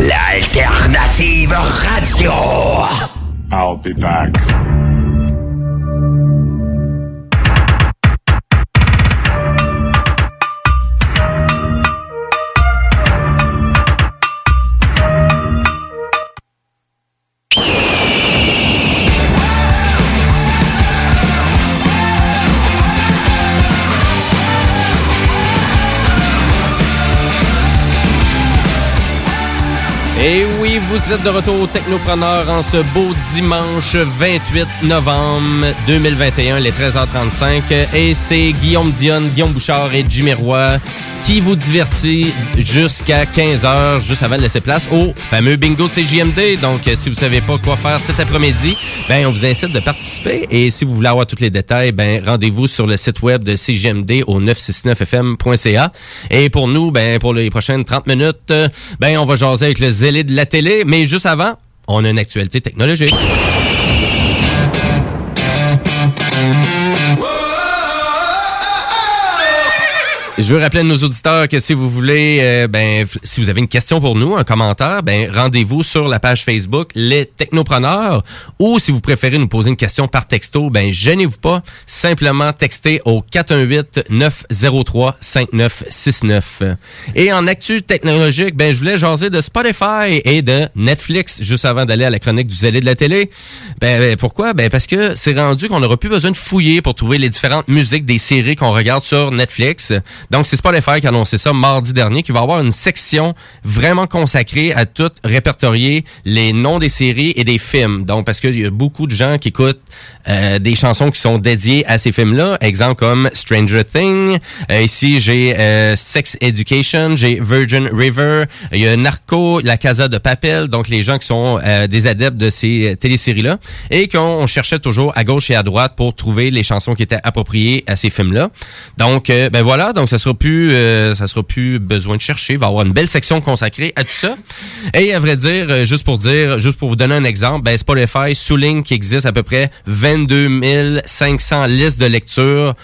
L'alternative radio. I'll be back. Vous êtes de retour au Technopreneur en ce beau dimanche 28 novembre 2021, les 13h35. Et c'est Guillaume Dionne, Guillaume Bouchard et Jimmy Roy qui vous divertit jusqu'à 15h, juste avant de laisser place au fameux bingo de CJMD. Donc, euh, si vous savez pas quoi faire cet après-midi, ben, on vous incite de participer. Et si vous voulez avoir tous les détails, ben, rendez-vous sur le site web de CJMD au 969fm.ca. Et pour nous, ben, pour les prochaines 30 minutes, euh, ben, on va jaser avec le zélé de la télé. Mais juste avant, on a une actualité technologique. Je veux rappeler à nos auditeurs que si vous voulez, euh, ben, si vous avez une question pour nous, un commentaire, ben, rendez-vous sur la page Facebook Les Technopreneurs ou si vous préférez nous poser une question par texto, ben, gênez-vous pas. Simplement textez au 418-903-5969. Et en actu technologique, ben, je voulais jaser de Spotify et de Netflix juste avant d'aller à la chronique du zélé de la télé. Ben, ben, pourquoi? Ben, parce que c'est rendu qu'on n'aura plus besoin de fouiller pour trouver les différentes musiques des séries qu'on regarde sur Netflix. Donc, c'est Spotify qui a annoncé ça mardi dernier, qui va avoir une section vraiment consacrée à tout répertorier les noms des séries et des films. Donc, parce qu'il y a beaucoup de gens qui écoutent euh, des chansons qui sont dédiées à ces films-là. Exemple comme Stranger Things. Euh, ici, j'ai euh, Sex Education, j'ai Virgin River, il y a Narco, La Casa de Papel. Donc, les gens qui sont euh, des adeptes de ces téléséries-là et qu'on on cherchait toujours à gauche et à droite pour trouver les chansons qui étaient appropriées à ces films-là. Donc, euh, ben voilà, donc ça sera plus, euh, ça sera plus besoin de chercher. Il va y avoir une belle section consacrée à tout ça. Et à vrai dire, euh, juste pour dire, juste pour vous donner un exemple, ben Spotify souligne qu'il existe à peu près 22 500 listes de lecture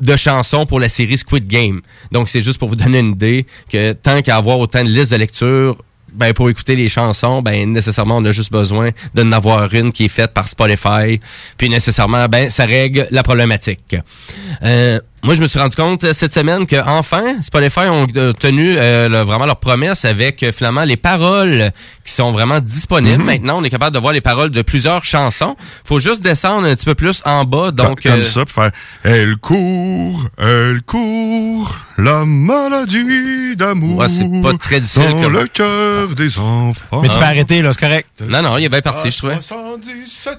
de chansons pour la série Squid Game. Donc, c'est juste pour vous donner une idée que tant qu'à avoir autant de listes de lecture, ben, pour écouter les chansons, ben, nécessairement, on a juste besoin d'en avoir une qui est faite par Spotify. Puis, nécessairement, ben, ça règle la problématique. Euh, moi, je me suis rendu compte euh, cette semaine que enfin Spotify ont euh, tenu euh, le- vraiment leur promesse avec euh, finalement les paroles qui sont vraiment disponibles. Maintenant, on est capable de voir les paroles de plusieurs chansons. Faut juste descendre un petit peu plus en bas. Donc, Comme euh, ça, pour faire Elle court, elle court, la maladie d'amour. Ouais, c'est pas très difficile Dans comme- le cœur des enfants. Mais tu peux arrêter, là, c'est correct. Non, non, il est bien parti, je trouvais.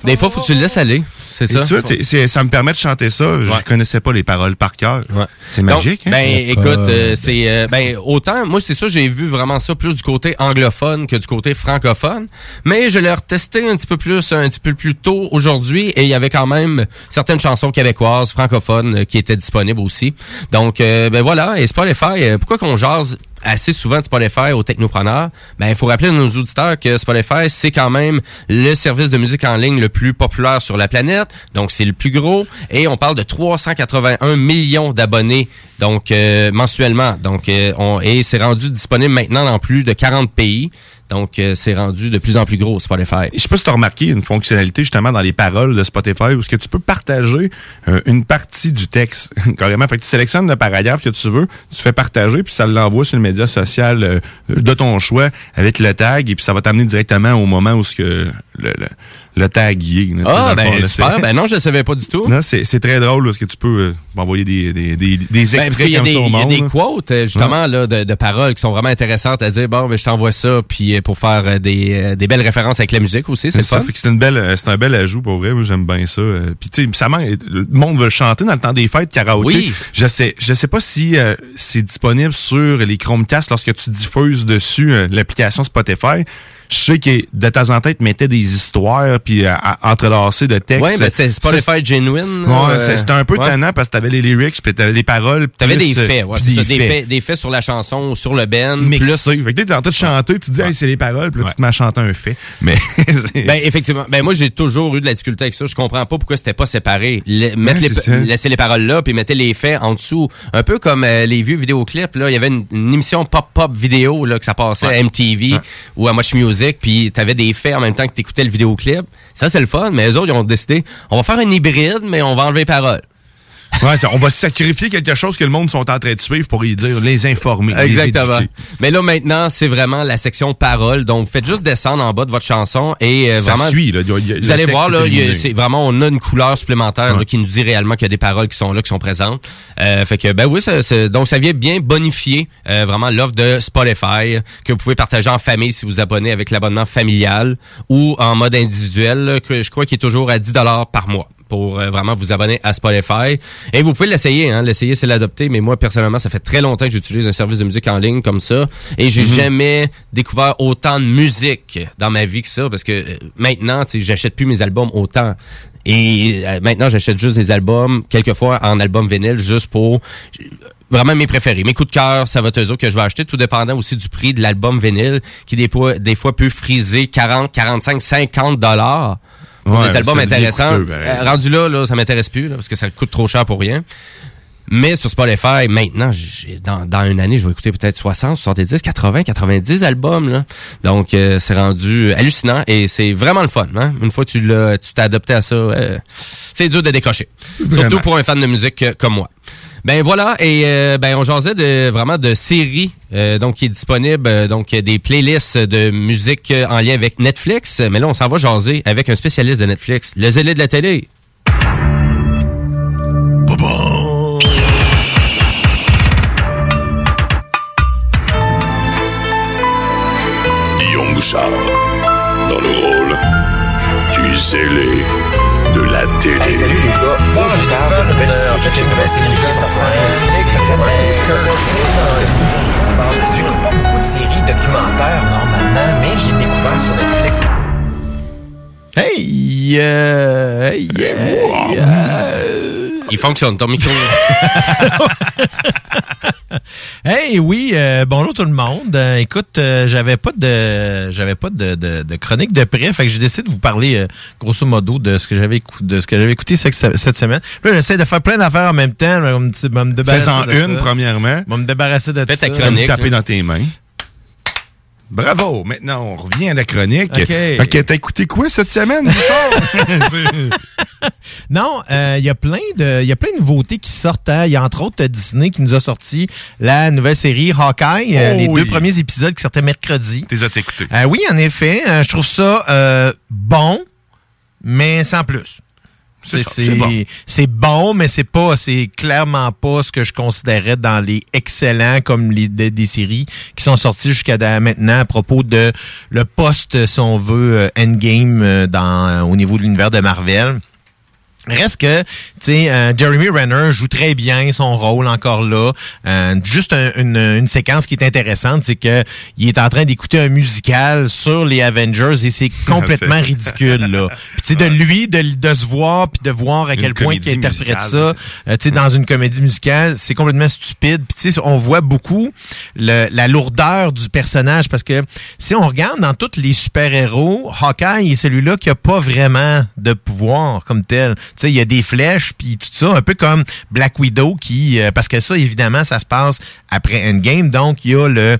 Des fois, faut que tu le laisses aller. C'est Et ça? tu vois, c'est- c'est- ça me permet de chanter ça. Je connaissais pas les paroles par par cœur. C'est Donc, magique. hein? Ben, écoute, Euh, euh, c'est euh, ben autant. Moi, c'est ça, j'ai vu vraiment ça plus du côté anglophone que du côté francophone. Mais je l'ai retesté un petit peu plus, un petit peu plus tôt aujourd'hui, et il y avait quand même certaines chansons québécoises, francophones, euh, qui étaient disponibles aussi. Donc, euh, ben voilà. Et Spotify, pourquoi qu'on jase assez souvent de Spotify aux technopreneurs, ben il faut rappeler à nos auditeurs que Spotify c'est quand même le service de musique en ligne le plus populaire sur la planète, donc c'est le plus gros et on parle de 381 millions d'abonnés donc euh, mensuellement. Donc euh, on, et c'est rendu disponible maintenant dans plus de 40 pays. Donc euh, c'est rendu de plus en plus gros Spotify. Je sais pas si tu as remarqué une fonctionnalité justement dans les paroles de Spotify où ce que tu peux partager euh, une partie du texte [LAUGHS] carrément. Fait que tu sélectionnes le paragraphe que tu veux, tu fais partager puis ça l'envoie sur le média social euh, de ton choix avec le tag et puis ça va t'amener directement au moment où ce que le, le, le tag y est. là, tu sais, dans Ah ben fond, super, ben non, je ne savais pas du tout. Non, c'est c'est très drôle parce que tu peux euh, envoyer des, des, des, des Ben, extraits comme ça au il y a des quotes, euh, justement, là, de, de paroles qui sont vraiment intéressantes à dire, bon, ben, je t'envoie ça, puis euh, pour faire euh, des, des belles références avec la musique aussi, c'est ça, fun. fait que c'est une belle, c'est un bel ajout pour vrai. Moi, j'aime bien ça. Puis tu sais, ça manque- le monde veut chanter dans le temps des fêtes karaoké. Oui. Je sais, je sais pas si euh, c'est disponible sur les Chromecast lorsque tu diffuses dessus euh, l'application Spotify. Je sais que de temps en temps, ils mettaient des histoires puis euh, entrelacées de textes. Ouais, ben, c'était Spotify Genuine. Ouais, euh, c'était un peu tannant parce que t'avais les lyrics puis t'avais les paroles. T'avais des euh, faits, ouais, puis c'est ça, des faits, des faits sur la chanson ou sur le band. Plus, Fait que t'es en train de chanter, tu te dis, hey, c'est les paroles, puis là, tu te mets à chanter un fait. [LAUGHS] Mais Ben effectivement. Ben moi j'ai toujours eu de la difficulté avec ça. Je comprends pas pourquoi c'était pas séparé. Mettre laisser les paroles là puis mettez les faits en dessous. Un peu comme les vieux vidéoclips là. Il y avait une, émission pop pop vidéo là que ça passait à MTV ou à Much Music puis t'avais des faits en même temps que t'écoutais le vidéoclip. Ça c'est le fun. Mais les autres ils ont décidé on va faire un hybride mais on va enlever les paroles. Ouais, ça, on va sacrifier quelque chose que le monde sont en train de suivre pour y dire, les informer. Exactement. Mais là maintenant c'est vraiment la section paroles. Donc faites juste descendre en bas de votre chanson et euh, Ça vraiment suit, là. Il y a- il y a- Vous le allez voir, là, c'est vraiment, on a une couleur supplémentaire là, qui nous dit réellement qu'il y a des paroles qui sont là, qui sont présentes. Euh, fait que, ben oui, ça, c'est- donc ça vient bien bonifier euh, vraiment l'offre de Spotify que vous pouvez partager en famille si vous abonnez avec l'abonnement familial ou en mode individuel, là, que je crois qu'il est toujours à 10 par mois pour euh, vraiment vous abonner à Spotify. Et vous pouvez l'essayer, hein. L'essayer, c'est l'adopter. Mais moi, personnellement, ça fait très longtemps que j'utilise un service de musique en ligne comme ça. Et j'ai Mhm. jamais découvert autant de musique dans ma vie que ça. Parce que euh, maintenant, tu sais, j'achète plus mes albums autant. Et euh, maintenant, j'achète juste des albums, quelquefois en album vinyle, juste pour vraiment mes préférés. Mes coups de cœur, ça va être que je vais acheter, tout dépendant aussi du prix de l'album vinyle, qui des fois, des fois peut friser 40, 45, 50 dollars pour Ouais, des albums intéressants. coûteux, ben. Euh, rendu là, là, ça m'intéresse plus, là, parce que ça coûte trop cher pour rien. Mais sur Spotify, maintenant, dans, dans une année, je vais écouter peut-être 60, 70, 80, 90 albums. Là. Donc, euh, c'est rendu hallucinant et c'est vraiment le fun. Hein? Une fois que tu l'as, tu t'es adopté à ça, euh, c'est dur de décrocher. Vraiment. Surtout pour un fan de musique comme moi. Ben voilà, et euh, ben on jasait de vraiment de séries euh, donc qui est disponible euh, donc des playlists de musique en lien avec Netflix, mais là on s'en va jaser avec un spécialiste de Netflix, le zélé de la télé. La télé. salut les gars, faut que je fait, une nouvelle. J'écoute pas beaucoup de séries documentaires normalement, mais j'ai découvert sur Netflix. Hey, euh, hey, hey, euh. Il fonctionne ton micro. [LAUGHS] Hey, oui, euh, bonjour tout le monde. Euh, écoute, euh, j'avais pas de j'avais pas de, de, de chronique de près, fait que j'ai décidé de vous parler euh, grosso modo de ce que j'avais de ce que j'avais écouté cette, cette semaine. Puis là, j'essaie de faire plein d'affaires en même temps, me, me débarrasser Fais-en de une, ça. premièrement. Va me débarrasser de Fais ta ça. chronique. taper là. dans tes mains. Bravo! Maintenant, on revient à la chronique. OK. Fait que t'as écouté quoi cette semaine, [LAUGHS] Non, euh, il y a plein de il y a plein de nouveautés qui sortent. hein. Il y a entre autres Disney qui nous a sorti la nouvelle série Hawkeye, euh, Oh les oui. deux premiers épisodes qui sortaient mercredi. T'es as écouté? Euh, oui, en effet, euh, je trouve ça euh, bon, mais sans plus. C'est bon. mais c'est pas, c'est clairement pas ce que je considérais dans les excellents comme les des, des séries qui sont sorties jusqu'à maintenant à propos de le poste, si on veut, euh, endgame euh, dans au niveau de l'univers de Marvel. Reste que, tu sais, euh, Jeremy Renner joue très bien son rôle encore là. Euh, juste un- une, une séquence qui est intéressante, c'est que il est en train d'écouter un musical sur les Avengers et c'est [LAUGHS] complètement ridicule là. [LAUGHS] Puis tu sais, de lui, de, de se voir puis de voir à Une quel point il interprète musicale, ça, euh, tu sais, dans une comédie musicale, c'est complètement stupide. Puis tu sais, on voit beaucoup le- la lourdeur du personnage parce que si on regarde dans tous les super-héros, Hawkeye est celui-là qui a pas vraiment de pouvoir comme tel. Sais, il y a des flèches puis tout ça, un peu comme Black Widow qui, euh, parce que ça, évidemment, ça se passe après Endgame, donc il y a le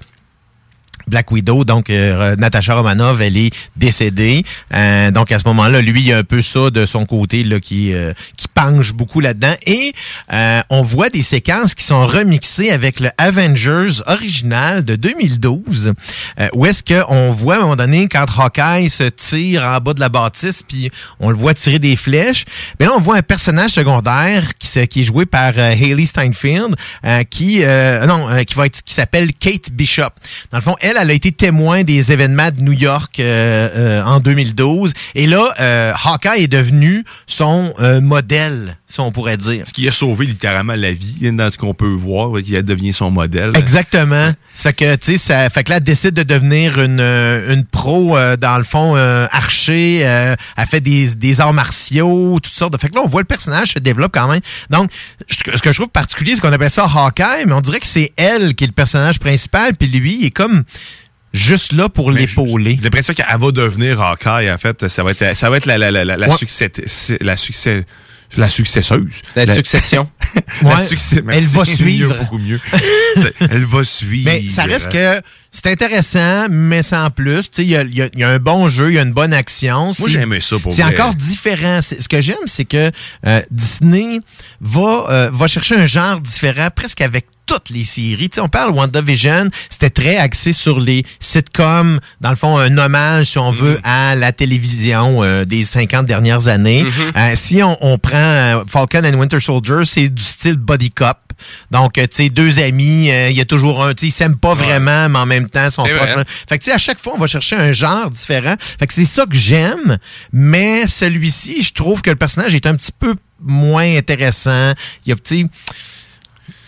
Black Widow, donc euh, Natasha Romanoff, elle est décédée. Euh, donc à ce moment-là, lui, il y a un peu ça de son côté là, qui euh, qui penche beaucoup là-dedans. Et euh, on voit des séquences qui sont remixées avec le Avengers original de 2012, euh, où est-ce que on voit à un moment donné quand Hawkeye se tire en bas de la bâtisse, puis on le voit tirer des flèches. Mais là, on voit un personnage secondaire qui, est joué par euh, Hailey Steinfeld, euh, qui euh, non, euh, qui va qui s'appelle Kate Bishop. Dans le fond, elle a été témoin des événements de New York euh, euh, en 2012. Et là, euh, Hawkeye est devenu son modèle, si on pourrait dire. Ce qui a sauvé littéralement la vie, dans ce qu'on peut voir, qui a devenu son modèle. Exactement. Ça fait que, tu sais, ça fait que là, elle décide de devenir une, euh, une pro, euh, dans le fond, euh, archer. euh, elle fait des, des arts martiaux, toutes sortes. de- Fait que là, on voit le personnage se développe quand même. Donc, ce que je trouve particulier, c'est qu'on appelle ça Hawkeye, mais on dirait que c'est elle qui est le personnage principal, puis lui, il est comme juste là pour l'épauler. J'ai l'impression qu'elle va devenir Hawkeye, en fait. Ça va être, ça va être la, la, la, la, la Ouais. succès, la succès, la successeuse. La succession. [LAUGHS] la Ouais. succès- Elle va suivre. Beaucoup mieux. Elle va suivre. Mais ça reste que c'est intéressant, mais sans plus. Tu sais, Il y a, y a- il y a un bon jeu, il y a une bonne action. Moi, C'est- j'ai aimé ça, pour C'est encore différent. Ce que j'aime, c'est que euh, Disney va, euh, va chercher un genre différent presque avec toutes les séries. Tu sais, on parle WandaVision, c'était très axé sur les sitcoms, dans le fond, un hommage, si on Mm-hmm. veut, à la télévision euh, des 50 dernières années. Mm-hmm. Euh, si on, on prend euh, Falcon and Winter Soldier, c'est du style body cop. Donc, euh, tu sais, deux amis, euh, il y a toujours un, tu sais, ils s'aiment pas vraiment, mais en même temps, ils sont proches. vrai. Fait que, tu sais, à chaque fois, on va chercher un genre différent. Fait que c'est ça que j'aime, mais celui-ci, je trouve que le personnage est un petit peu moins intéressant. Il y a, tu sais,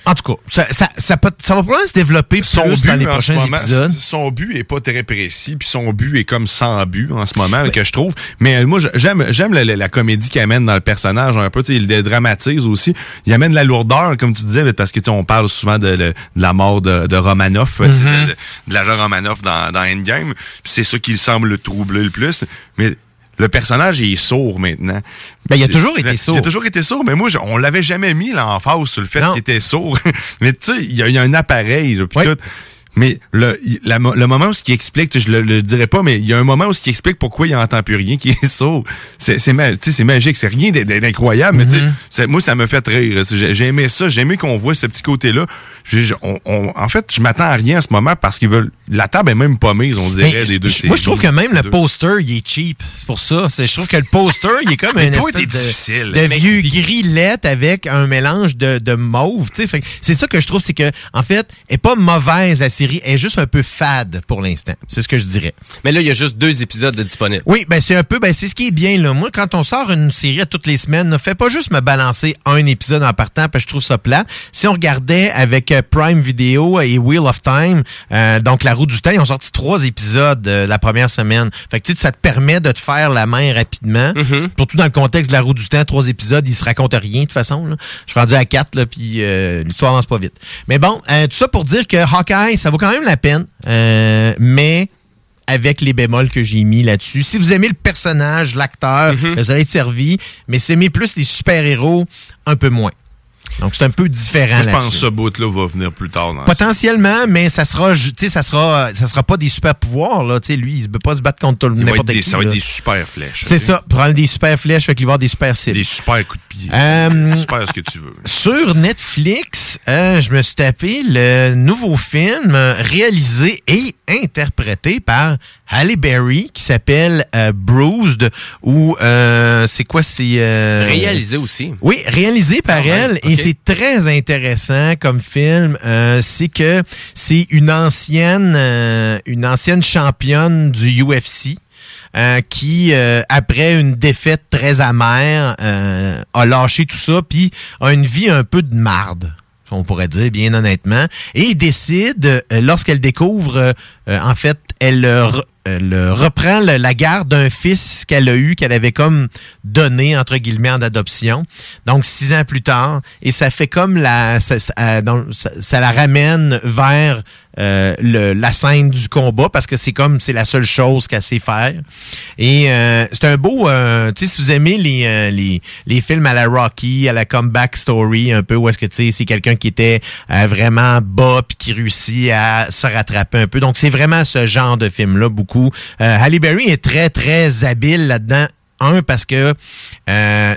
en tout cas, ça, ça, ça, peut- ça va probablement se développer son plus but dans les prochains moment, épisodes. son but est pas très précis, puis son but est comme sans but en ce moment que je trouve. Mais euh, moi, j'aime j'aime la, la- la comédie qu'il amène dans le personnage un peu. tu sais, Il le dramatise aussi. Il amène de la lourdeur, comme tu disais, parce que tu sais, on parle souvent de, la mort de, de Romanoff, tu sais, Mhm. de, l'agent Romanoff dans, dans Endgame. C'est ça qui semble le troubler le plus. Mais le personnage il est sourd maintenant. Ben, il a toujours été Il sourd. a toujours été sourd, mais moi, je- on l'avait jamais mis l'emphase sur le fait qu'il était sourd. [LAUGHS] mais tu sais, il y, a- il y a un appareil, là, tout. Mais le, il- la mo- le moment où ce qui explique, je le, le dirais pas, mais il y a un moment où ce qui explique pourquoi il entend plus rien, [LAUGHS] qui est sourd. C'est c'est magique, c'est rien d'incroyable, mais Mm-hmm. moi ça me fait rire. J'ai aimé ça, j'ai aimé qu'on voit ce petit côté-là. En fait, je m'attends à rien en ce moment parce qu'ils veulent. La table est même pas mise, on dirait, Mais des deux. moi, je trouve que même le poster, il est cheap. C'est pour ça. Je trouve que le poster, il est comme [LAUGHS] un espèce de, difficile. de Mais- vieux gris lettre avec un mélange de, de mauve. tu sais. Fait que C'est ça que je trouve, c'est que en fait, elle est pas mauvaise la série, elle est juste un peu fade pour l'instant. C'est ce que je dirais. Mais là, il y a juste deux épisodes de disponibles. Oui, ben c'est un peu, ben c'est ce qui est bien là. Moi, quand on sort une série à toutes les semaines, ne fais pas juste me balancer un épisode en partant, parce que je trouve ça plat. Si on regardait avec euh, Prime Video et Wheel of Time, euh, donc la roue du temps, ils ont sorti trois épisodes euh, la première semaine. Fait que tu sais, ça te permet de te faire la main rapidement. Surtout dans le contexte de la roue du temps, trois épisodes, ils se racontent rien de toute façon. Là. Je suis rendu à quatre, là, puis euh, l'histoire avance pas vite. Mais bon, euh, tout ça pour dire que Hawkeye, ça vaut quand même la peine. Mais avec les bémols que j'ai mis là-dessus. Si vous aimez le personnage, l'acteur, vous allez être servi. Mais si vous aimez plus les super-héros, un peu moins. Donc, c'est un peu différent Moi, je pense que ce bout-là va venir plus tard. Dans Potentiellement, mais ça sera, ju- tu sais, ça sera, ça sera pas des super pouvoirs là. Tu sais, lui, il ne peut pas se battre contre n'importe qui. ça va être des super flèches. C'est ça. Prendre des super flèches, fait qu'il va y avoir des super cibles. Des super coups de pied. Euh, super ce que tu veux. Sur Netflix, euh, je me suis tapé le nouveau film euh, réalisé et interprété par Halle Berry qui s'appelle euh, Bruised ou euh, c'est quoi c'est euh, Réalisé aussi. Oui, réalisé par elle et ok. c'est très intéressant comme film. Euh, c'est que c'est une ancienne euh, une ancienne championne du UFC. euh, qui, euh, après une défaite très amère, a lâché tout ça, puis a une vie un peu de marde on pourrait dire, bien honnêtement, et décide, euh, lorsqu'elle découvre, euh, euh, en fait, elle, re- elle, reprend la garde d'un fils qu'elle a eu, qu'elle avait comme donné, entre guillemets, en adoption. Donc, six ans plus tard, et ça fait comme la... Ça- ça la ramène vers euh, le- la scène du combat, parce que c'est comme, c'est la seule chose qu'elle sait faire. Et euh, c'est un beau... euh, tu sais, si vous aimez les, euh, les, les films à la Rocky, à la comeback story, un peu où est-ce que, tu sais, c'est quelqu'un qui était euh, vraiment bas puis qui réussit à se rattraper un peu. Donc, c'est vraiment ce genre de film-là, beaucoup. Euh, Halle Berry est très, très habile là-dedans. Un, parce que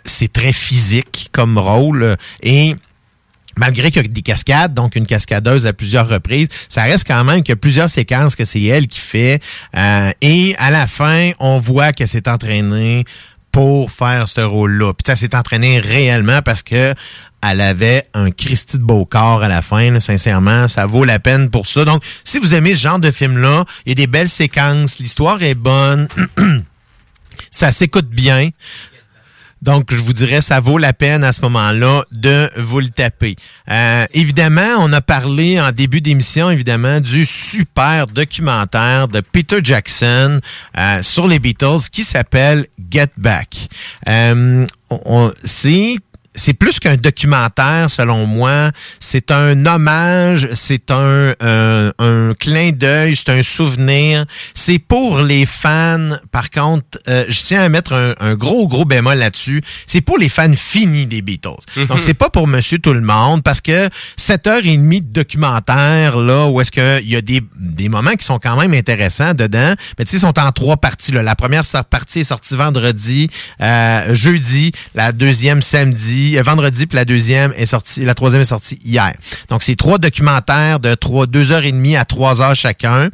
c'est très physique comme rôle. Et malgré qu'il y a des cascades, donc une cascadeuse à plusieurs reprises, ça reste quand même qu'il y a plusieurs séquences que c'est elle qui fait. Euh, et à la fin, on voit qu'elle s'est entraînée pour faire ce rôle-là. Puis ça s'est entraîné réellement parce que elle avait un Christy de beau corps à la fin, sincèrement. Ça vaut la peine pour ça. Donc, si vous aimez ce genre de film-là, il y a des belles séquences, l'histoire est bonne, [CLEARS THROAT] ça s'écoute bien. Donc, je vous dirais, ça vaut la peine à ce moment-là de vous le taper. Euh, évidemment, on a parlé en début d'émission, évidemment, du super documentaire de Peter Jackson euh, sur les Beatles qui s'appelle Get Back. Euh, on- on- c'est c'est plus qu'un documentaire, selon moi. C'est un hommage, c'est un, un, un clin d'œil, c'est un souvenir. C'est pour les fans. Par contre, euh, je tiens à mettre un, un gros, gros bémol là-dessus. C'est pour les fans finis des Beatles. Donc, c'est pas pour monsieur tout le monde parce que 7h30 de documentaire, là, où est-ce qu'il y a des, des moments qui sont quand même intéressants dedans. Mais tu sais, ils sont en trois parties. Là. La première partie est sortie vendredi, euh, jeudi, la deuxième samedi, euh, vendredi, puis la deuxième est sortie, la troisième est sortie hier. Donc, c'est trois documentaires de trois, deux heures et demie à trois heures chacun.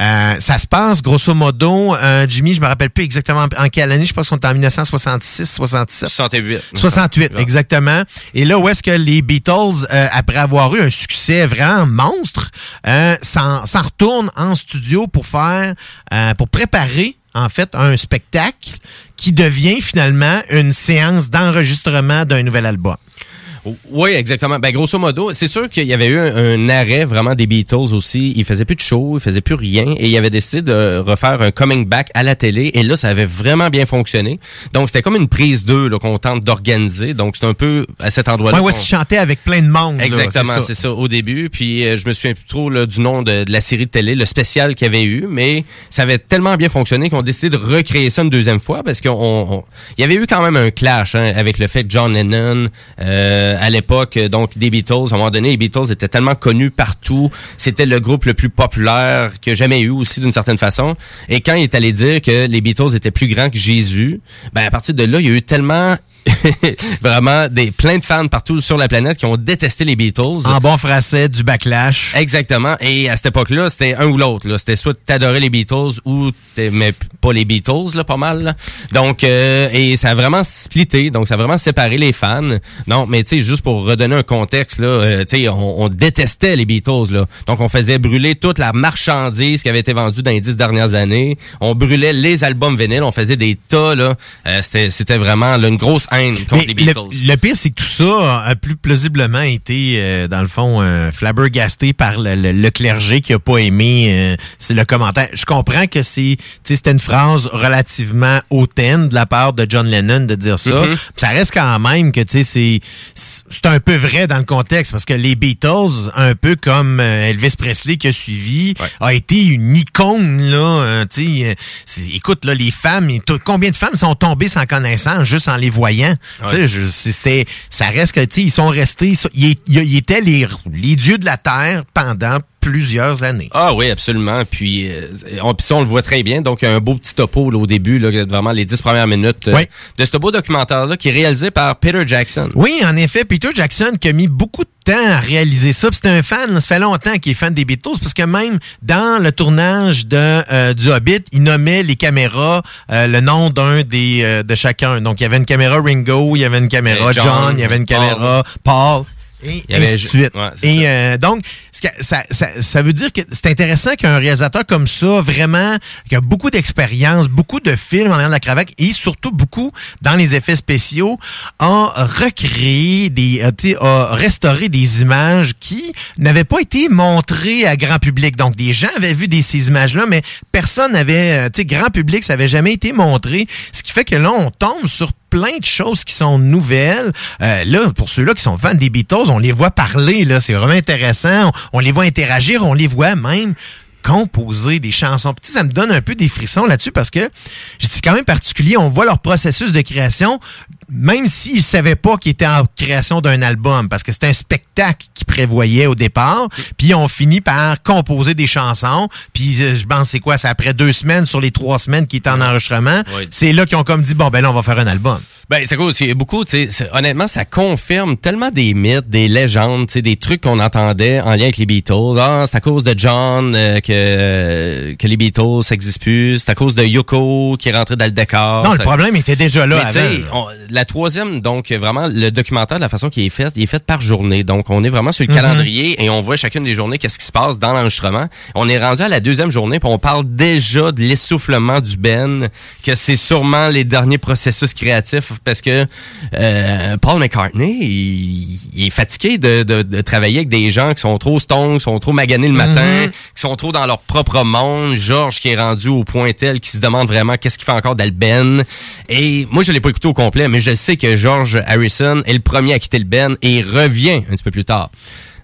Euh, ça se passe, grosso modo, euh, Jimmy, je me rappelle plus exactement en quelle année, je pense qu'on est en 1966, 67. 68. 68, exactement. Et là, où est-ce que les Beatles, euh, après avoir eu un succès vraiment monstre, euh, s'en s'en retournent en studio pour faire, euh, pour préparer en fait un spectacle qui devient finalement une séance d'enregistrement d'un nouvel album. Oui, exactement. Ben, grosso modo, c'est sûr qu'il y avait eu un, un arrêt vraiment des Beatles aussi. Ils faisaient plus de show, ils faisaient plus rien et ils avaient décidé de refaire un coming back à la télé et là, ça avait vraiment bien fonctionné. Donc, c'était comme une prise 2 là, qu'on tente d'organiser. Donc, c'est un peu à cet endroit-là. Ouais, où est-ce qu'ils chantaient avec plein de monde. Exactement, c'est ça. ça. au début. Puis euh, je me souviens plus trop là, du nom de, de la série de télé, le spécial qu'il y avait eu, mais ça avait tellement bien fonctionné qu'on a décidé de recréer ça une deuxième fois parce qu'on on- il y avait eu quand même un clash hein, avec le fait que John Lennon, euh, à l'époque, euh, donc des Beatles, à un moment donné, les Beatles étaient tellement connus partout, c'était le groupe le plus populaire que jamais eu aussi d'une certaine façon. Et quand il est allé dire que les Beatles étaient plus grands que Jésus, ben à partir de là, il y a eu tellement [LAUGHS] vraiment des plein de fans partout sur la planète qui ont détesté les Beatles. En bon français, du backlash. Exactement. Et à cette époque-là, c'était un ou l'autre. là. C'était soit t'adorais les Beatles ou t'aimais pas les Beatles, là, pas mal. là. Donc, euh, et ça a vraiment splitté. Donc, ça a vraiment séparé les fans. Non, mais tu sais, juste pour redonner un contexte, là, euh, tu sais, on, on détestait les Beatles. Là. Donc, on faisait brûler toute la marchandise qui avait été vendue dans les dix dernières années. On brûlait les albums vinyles. On faisait des tas. Là. Euh, c'était, c'était vraiment là, une grosse haine contre Mais les le, Beatles. le pire, c'est que tout ça a plus plausiblement été, euh, dans le fond, euh, flabbergasté par le, le- le clergé qui a pas aimé euh, c'est le commentaire. Je comprends que c'est, c'était une phrase relativement hautaine de la part de John Lennon de dire ça. Mhm. Ça reste quand même que, tu sais, c'est, c'est un peu vrai dans le contexte parce que les Beatles, un peu comme euh, Elvis Presley qui a suivi, a été une icône, là. euh, tu sais, euh, écoute, là, les femmes, combien de femmes sont tombées sans connaissance juste en les voyant? Je- c'est- ça reste que, ils sont restés, ils, ils- ils étaient les, les dieux de la terre pendant plusieurs années. Ah oui, absolument. Puis, euh, on, puis ça, on le voit très bien. Donc, un beau petit topo là, au début, là, vraiment les dix premières minutes euh, Oui. de ce beau documentaire-là qui est réalisé par Peter Jackson. Oui, en effet, Peter Jackson qui a mis beaucoup de temps à réaliser ça. C'est un fan, là, ça fait longtemps qu'il est fan des Beatles, parce que même dans le tournage de euh, du Hobbit, il nommait les caméras euh, le nom d'un des euh, de chacun. Donc il y avait une caméra Ringo, il y avait une caméra John, John, il y avait une Paul. caméra Paul. Et Il y avait- ainsi de suite. Ouais, c'est Et euh, donc, ça, ça, ça veut dire que c'est intéressant qu'un réalisateur comme ça, vraiment, qui a beaucoup d'expérience, beaucoup de films en arrière de la cravate et surtout beaucoup dans les effets spéciaux, a recréé, des, a, tu sais, a restauré des images qui n'avaient pas été montrées à grand public. Donc, des gens avaient vu des, ces images-là, mais personne n'avait, euh, tu sais, grand public, ça avait jamais été montré. Ce qui fait que là, on tombe sur plein de choses qui sont nouvelles. Euh, là, pour ceux-là qui sont fans des Beatles, on les voit parler, là, c'est vraiment intéressant. On, les voit interagir, on les voit même composer des chansons. Sais, ça me donne un peu des frissons là-dessus parce que c'est quand même particulier. On voit leur processus de création, même s'ils savaient pas qu'ils étaient en création d'un album, parce que c'était un spectacle qu'ils prévoyaient au départ. Puis on finit par composer des chansons. Puis euh, je pense c'est quoi, c'est après deux semaines sur les trois semaines qui étaient en enregistrement. C'est là qu'ils ont comme dit bon ben là on va faire un album. Ben, c'est cool. C'est beaucoup, tu sais, honnêtement, ça confirme tellement des mythes, des légendes, tu sais, des trucs qu'on entendait en lien avec les Beatles. Ah, c'est à cause de John euh, que, que les Beatles n'existent plus. C'est à cause de Yoko qui est rentré dans le décor. non, le problème était déjà là Mais tu avant. on- la troisième, donc vraiment, le documentaire, de la façon qu'il est fait, il est fait par journée. Donc, on est vraiment sur le Mhm. calendrier et on voit chacune des journées qu'est-ce qui se passe dans l'enregistrement. On est rendu à la deuxième journée, puis on parle déjà de l'essoufflement du Ben, que c'est sûrement les derniers processus créatifs parce que euh, Paul McCartney, il, il est fatigué de, de- de travailler avec des gens qui sont trop stoned, qui sont trop maganés le matin, Mhm. qui sont trop dans leur propre monde. George qui est rendu au point tel qu'il se demande vraiment qu'est-ce qu'il fait encore d'Alben. Et moi, je l'ai pas écouté au complet, mais je sais que George Harrison est le premier à quitter le Ben et revient un petit peu plus tard.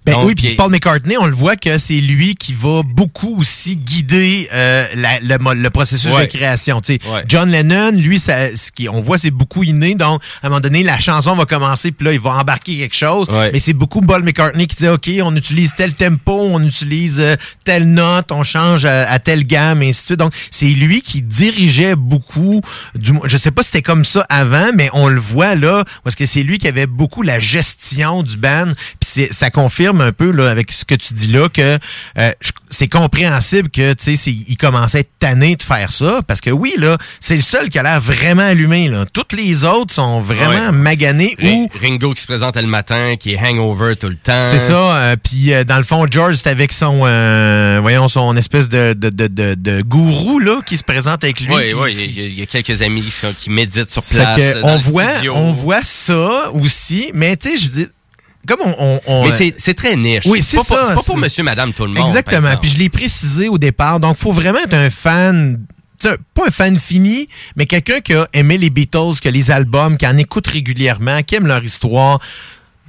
Ben Donc, oui, puis Paul McCartney, on le voit que c'est lui qui va beaucoup aussi guider euh, la- le, le processus Ouais. de création. Tu sais, Ouais. John Lennon, lui, ça, ce qui, on voit, c'est beaucoup inné. Donc, à un moment donné, la chanson va commencer, puis là, il va embarquer quelque chose. Ouais. Mais c'est beaucoup Paul McCartney qui dit, OK, on utilise tel tempo, on utilise euh, telle note, on change à, à telle gamme, et ainsi de suite. Donc, c'est lui qui dirigeait beaucoup. Du, je sais pas si c'était comme ça avant, mais on le voit là, parce que c'est lui qui avait beaucoup la gestion du band. Puis c'est- ça confirme un peu là avec ce que tu dis là que euh, c'est compréhensible que tu sais il commençait à être tanné de faire ça parce que oui là c'est le seul qui a l'air vraiment allumé là. Toutes les autres sont vraiment Ouais. maganés ou Ri- Ringo qui se présente le matin, qui est hangover tout le temps. c'est ça. euh, Puis euh, dans le fond, George, c'est avec son, voyons, son espèce de, de, de, de, de gourou là qui se présente avec lui. Oui, oui, il y, a- quelques amis qui, sont- qui méditent sur place. que dans on le voit, studio. on voit ça aussi, mais tu sais, je dis, comme on, on- on- Mais c'est- c'est très niche. Oui, C'est c'est pas pour- ça. c'est pas pour monsieur, madame, tout le monde, Exactement. Puis je l'ai précisé au départ. Donc, faut vraiment être un fan. Pas un fan fini, mais quelqu'un qui a aimé les Beatles, qui a les albums, qui en écoute régulièrement, qui aime leur histoire.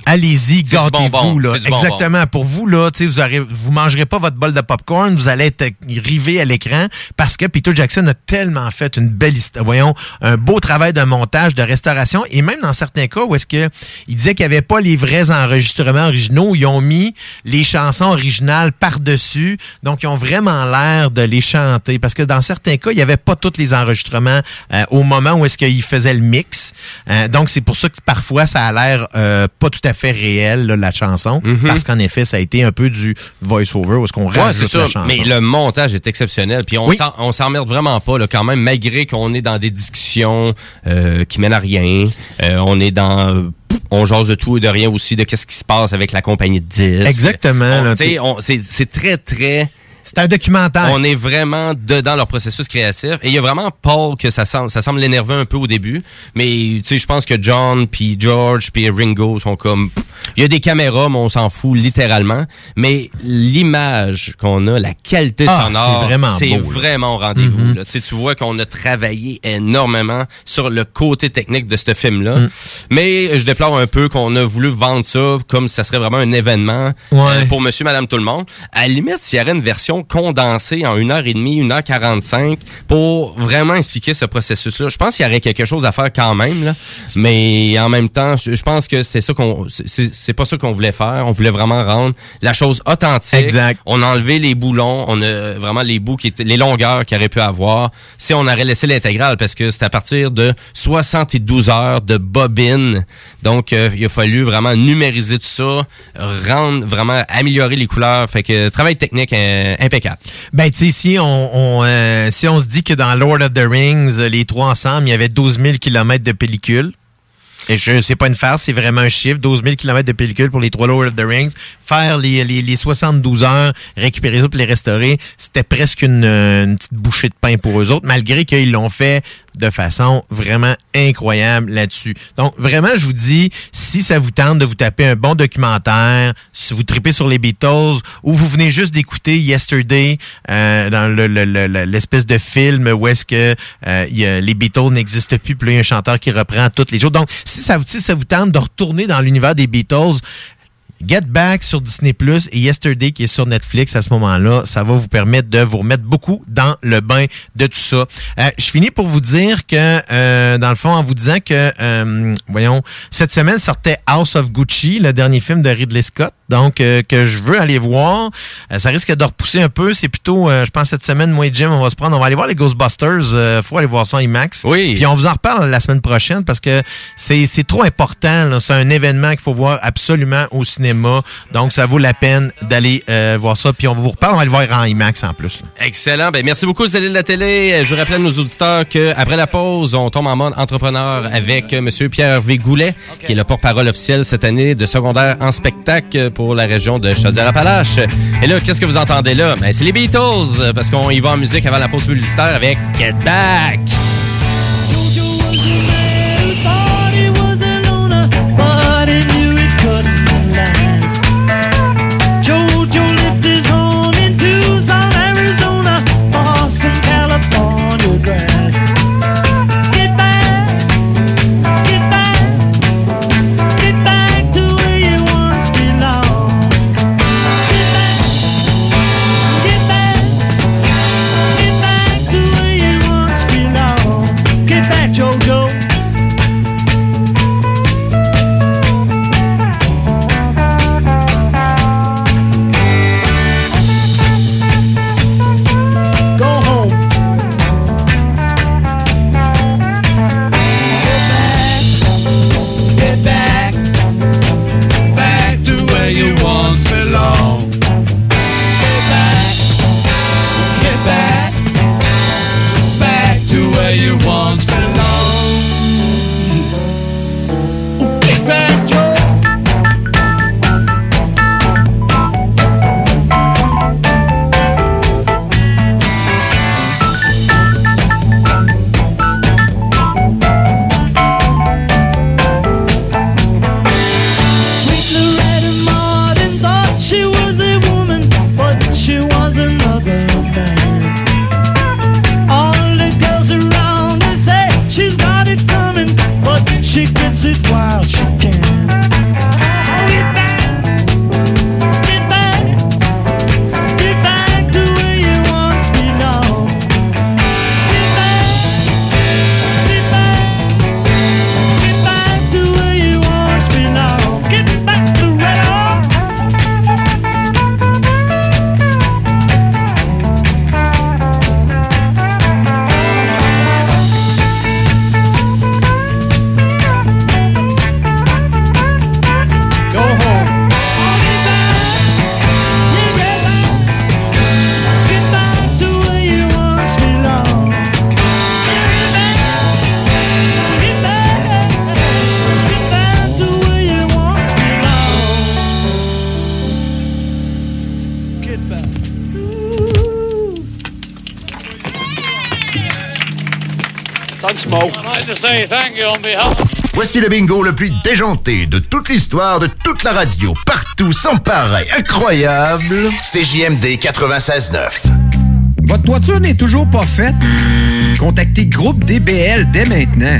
Allez-y, du bonbon. Exactement. Pour vous, là, tu sais, vous aurez, vous mangerez pas votre bol de popcorn, vous allez être rivé à l'écran parce que Peter Jackson a tellement fait une belle histoire, voyons, un beau travail de montage, de restauration et même dans certains cas où est-ce que il disait qu'il n'y avait pas les vrais enregistrements originaux, ils ont mis les chansons originales par-dessus, donc ils ont vraiment l'air de les chanter parce que dans certains cas, il n'y avait pas tous les enregistrements euh, au moment où est-ce qu'il faisait le mix. Euh, donc c'est pour ça que parfois ça a l'air euh, pas tout à fait réel là, la chanson parce qu'en effet ça a été un peu du voice-over où est-ce qu'on Ouais, rajoute la chanson. Mais le montage est exceptionnel. Puis on Oui. s'emmerde vraiment pas, là, quand même, malgré qu'on est dans des discussions euh, qui mènent à rien. Euh, on est dans. On jase de tout et de rien aussi, de qu'est-ce qui se passe avec la compagnie de disques. Exactement, c'est très, très. C'est un documentaire. On est vraiment dedans leur processus créatif. Et il y a vraiment Paul que ça semble, ça semble l'énerver un peu au début. Mais tu sais, je pense que John, puis George, puis Ringo sont comme... Il y a des caméras, mais on s'en fout littéralement. Mais l'image qu'on a, la qualité Ah, sonore, c'est vraiment c'est vraiment au rendez-vous. Mhm. là. Tu vois qu'on a travaillé énormément sur le côté technique de ce film-là. Mm. Mais je déplore un peu qu'on a voulu vendre ça comme si ça serait vraiment un événement Ouais. euh, pour monsieur, madame, tout le monde. À la limite, s'il y avait une version condensée en 1h30, 1h45 pour vraiment expliquer ce processus-là, je pense qu'il y aurait quelque chose à faire quand même. Là. Mais en même temps, je, je pense que c'est ça qu'on c'est c'est pas ça qu'on voulait faire. On voulait vraiment rendre la chose authentique. Exact. On a enlevé les boulons, on a vraiment les bouts qui étaient, les longueurs qu'il aurait pu avoir. Si on aurait laissé l'intégrale, parce que c'est à partir de 72 heures de bobine. Donc, euh, il a fallu vraiment numériser tout ça, rendre vraiment améliorer les couleurs. Fait que travail technique euh, impeccable. Ben, tu sais, si on, euh, si on se dit que dans Lord of the Rings, les trois ensemble, il y avait 12 000 kilomètres de pellicule. Et je c'est pas une farce, c'est vraiment un chiffre. 12 000 km de pellicule pour les trois Lord of the Rings. Faire les, les, les 72 heures, récupérer ça pour les restaurer, c'était presque une, une petite bouchée de pain pour eux autres, malgré qu'ils l'ont fait de façon vraiment incroyable là-dessus. Donc, vraiment, je vous dis, si ça vous tente de vous taper un bon documentaire, si vous tripez sur les Beatles, ou vous venez juste d'écouter Yesterday, euh, dans le- le- le- le- l'espèce de film où est-ce que euh, les Beatles n'existent plus, puis il y a un chanteur qui reprend tous les jours. Donc, si ça, si ça vous tente de retourner dans l'univers des Beatles, Get Back sur Disney Plus et Yesterday qui est sur Netflix à ce moment-là, ça va vous permettre de vous remettre beaucoup dans le bain de tout ça. Euh, je finis pour vous dire que, euh, dans le fond, en vous disant que, euh, voyons, cette semaine sortait House of Gucci, le dernier film de Ridley Scott, donc euh, que je veux aller voir. Euh, ça risque de repousser un peu. C'est plutôt, euh, je pense, cette semaine, moi et Jim, on va se prendre, on va aller voir les Ghostbusters. Euh, faut aller voir ça en IMAX. Oui. Puis on vous en reparle la semaine prochaine parce que c'est c'est trop important. là. C'est un événement qu'il faut voir absolument au cinéma. Donc, ça vaut la peine d'aller euh, voir ça. Puis on vous reparle, on va le voir en IMAX en plus. là. Excellent. Ben, merci beaucoup, Céline de la télé. Je vous rappelle à nos auditeurs qu'après la pause, on tombe en mode entrepreneur avec euh, M. Pierre Végoulet, qui est le porte-parole officiel cette année de secondaire en spectacle pour la région de Chaudière-Appalaches. Et là, qu'est-ce que vous entendez là? Ben, c'est les Beatles, euh, parce qu'on y va en musique avant la pause publicitaire avec Get Back. Le bingo le plus déjanté de toute l'histoire de toute la radio, partout, sans pareil, incroyable. CJMD 96.9. Votre toiture n'est toujours pas faite? Contactez Groupe DBL dès maintenant.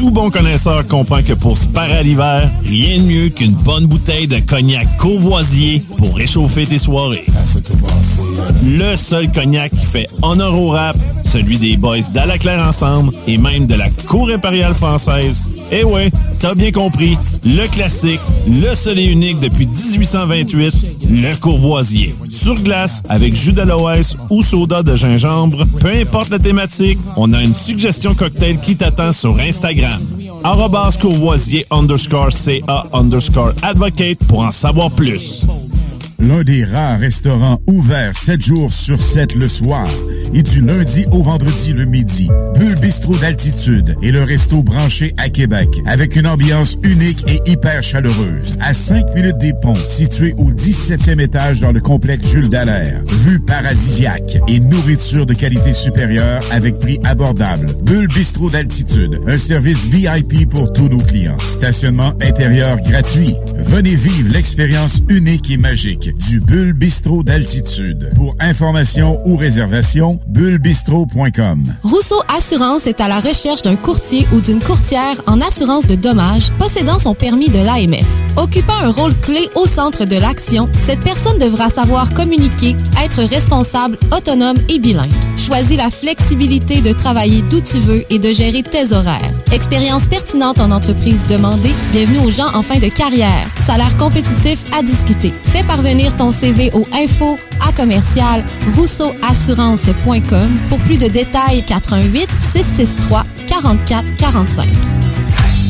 Tout bon connaisseur comprend que pour se parer à l'hiver, rien de mieux qu'une bonne bouteille de cognac courvoisier pour réchauffer tes soirées. Le seul cognac qui fait honneur au rap, celui des boys d'Alaclaire Ensemble et même de la Cour impériale française. Eh ouais, t'as bien compris, le classique, le seul et unique depuis 1828, le Courvoisier. Sur glace, avec jus d'aloès ou soda de gingembre, peu importe la thématique, on a une suggestion cocktail qui t'attend sur Instagram. Arrobas Courvoisier underscore CA underscore advocate pour en savoir plus. L'un des rares restaurants ouverts 7 jours sur 7 le soir et du lundi au vendredi le midi. Bulle d'altitude et le resto branché à Québec avec une ambiance unique et hyper chaleureuse. À 5 minutes des ponts, situé au 17e étage dans le complexe Jules Dallaire. Vue paradisiaque et nourriture de qualité supérieure avec prix abordable. Bulle d'altitude, un service VIP pour tous nos clients. Stationnement intérieur gratuit. Venez vivre l'expérience unique et magique du Bulle d'altitude. Pour information ou réservation, bullebistro.com. Rousseau Assurance est à la recherche d'un courtier ou d'une courtière en assurance de dommages possédant son permis de l'AMF. Occupant un rôle clé au centre de l'action, cette personne devra savoir communiquer, être responsable, autonome et bilingue. Choisis la flexibilité de travailler d'où tu veux et de gérer tes horaires. Expérience pertinente en entreprise demandée, bienvenue aux gens en fin de carrière. Salaire compétitif à discuter. Fais parvenir ton CV au info à commercial rousseauassurance.com pour plus de détails 88 663 44 45.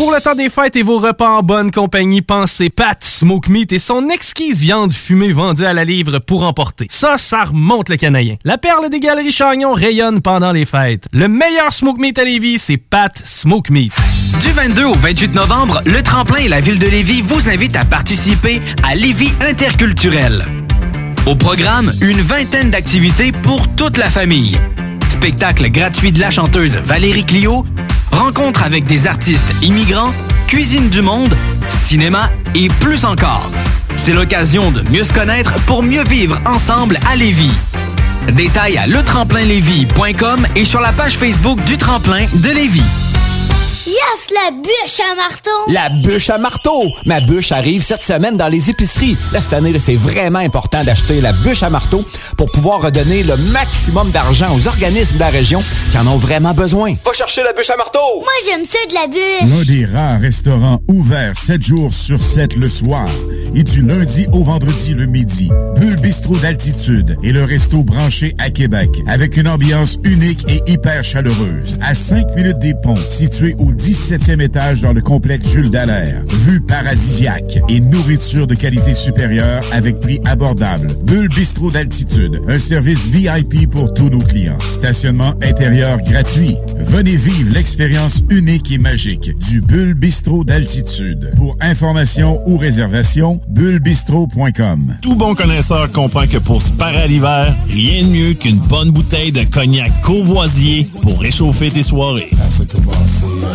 Pour le temps des fêtes et vos repas en bonne compagnie, pensez Pat Smoke Meat et son exquise viande fumée vendue à la livre pour emporter. Ça, ça remonte le canadien. La perle des galeries Chagnon rayonne pendant les fêtes. Le meilleur Smoke Meat à Lévis, c'est Pat Smoke Meat. Du 22 au 28 novembre, le Tremplin et la Ville de Lévis vous invitent à participer à Lévis Interculturel. Au programme, une vingtaine d'activités pour toute la famille. Spectacle gratuit de la chanteuse Valérie Clio, rencontre avec des artistes immigrants, cuisine du monde, cinéma et plus encore. C'est l'occasion de mieux se connaître pour mieux vivre ensemble à Lévis. Détails à letremplinlévis.com et sur la page Facebook du Tremplin de Lévis. Yes, la bûche à marteau! La bûche à marteau! Ma bûche arrive cette semaine dans les épiceries. Là, cette année, c'est vraiment important d'acheter la bûche à marteau pour pouvoir redonner le maximum d'argent aux organismes de la région qui en ont vraiment besoin. Va chercher la bûche à marteau! Moi, j'aime ça de la bûche! L'un des rares restaurants ouverts 7 jours sur 7 le soir et du lundi au vendredi le midi. Bulle Bistrot d'altitude et le resto branché à Québec avec une ambiance unique et hyper chaleureuse. À 5 minutes des ponts, situé au 17e étage dans le complexe Jules Dallaire. Vue paradisiaque et nourriture de qualité supérieure avec prix abordable. Bulle Bistrot d'altitude, un service VIP pour tous nos clients. Stationnement intérieur gratuit. Venez vivre l'expérience unique et magique du Bulle Bistrot d'altitude. Pour information ou réservation, bullebistro.com. Tout bon connaisseur comprend que pour se parer à l'hiver, rien de mieux qu'une bonne bouteille de cognac Courvoisier pour réchauffer tes soirées.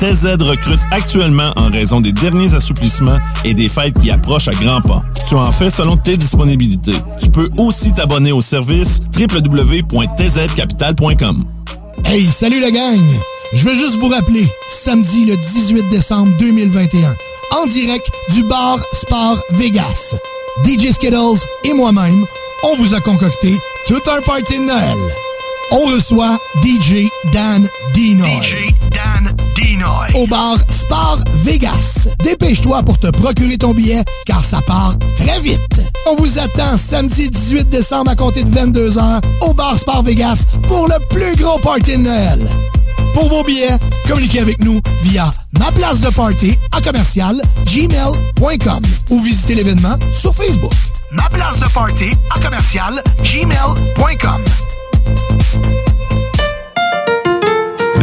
TZ recrute actuellement en raison des derniers assouplissements et des fêtes qui approchent à grands pas. Tu en fais selon tes disponibilités. Tu peux aussi t'abonner au service www.tzcapital.com. Hey, salut la gang! Je veux juste vous rappeler, samedi le 18 décembre 2021, en direct du bar Sport Vegas. DJ Skittles et moi-même, on vous a concocté tout un party de Noël. On reçoit DJ Dan Dinoy. DJ Dan Dinoy. Au bar Sport Vegas. Dépêche-toi pour te procurer ton billet car ça part très vite. On vous attend samedi 18 décembre à compter de 22h au bar Sport Vegas pour le plus gros party de Noël. Pour vos billets, communiquez avec nous via ma place de party à commercial gmail.com ou visitez l'événement sur Facebook. Ma place de party à commercial gmail.com.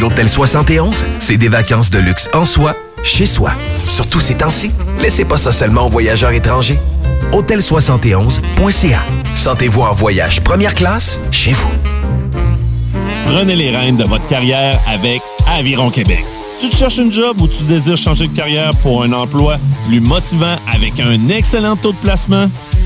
L'Hôtel 71, c'est des vacances de luxe en soi, chez soi. Surtout ces temps-ci, laissez pas ça seulement aux voyageurs étrangers. Hôtel71.ca. Sentez-vous en voyage première classe chez vous. Prenez les rênes de votre carrière avec Aviron Québec. Tu te cherches une job ou tu désires changer de carrière pour un emploi plus motivant avec un excellent taux de placement?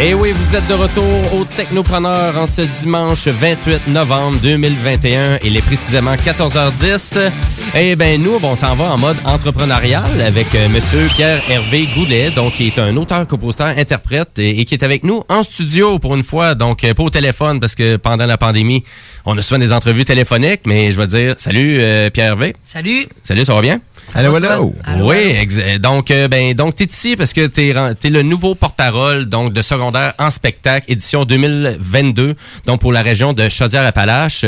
Et oui, vous êtes de retour au Technopreneur en ce dimanche 28 novembre 2021. Il est précisément 14h10. Et ben nous, bon, on s'en va en mode entrepreneurial avec euh, Monsieur Pierre-Hervé Goulet, donc qui est un auteur, compositeur, interprète et, et qui est avec nous en studio pour une fois, donc euh, pas au téléphone parce que pendant la pandémie, on a souvent des entrevues téléphoniques, mais je vais dire salut euh, Pierre-Hervé. Salut. Salut, ça va bien? Hello, va, hello. Oui, donc euh, ben donc t'es ici parce que t'es ren- t'es le nouveau porte-parole donc de secondaire en spectacle édition 2022 donc pour la région de Chaudière-Appalaches.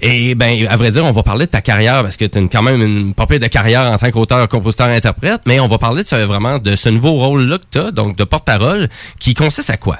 Et ben à vrai dire on va parler de ta carrière parce que une- quand même une pire de carrière en tant qu'auteur, compositeur, interprète mais on va parler de ce- vraiment de ce nouveau rôle là que t'as donc de porte-parole qui consiste à quoi?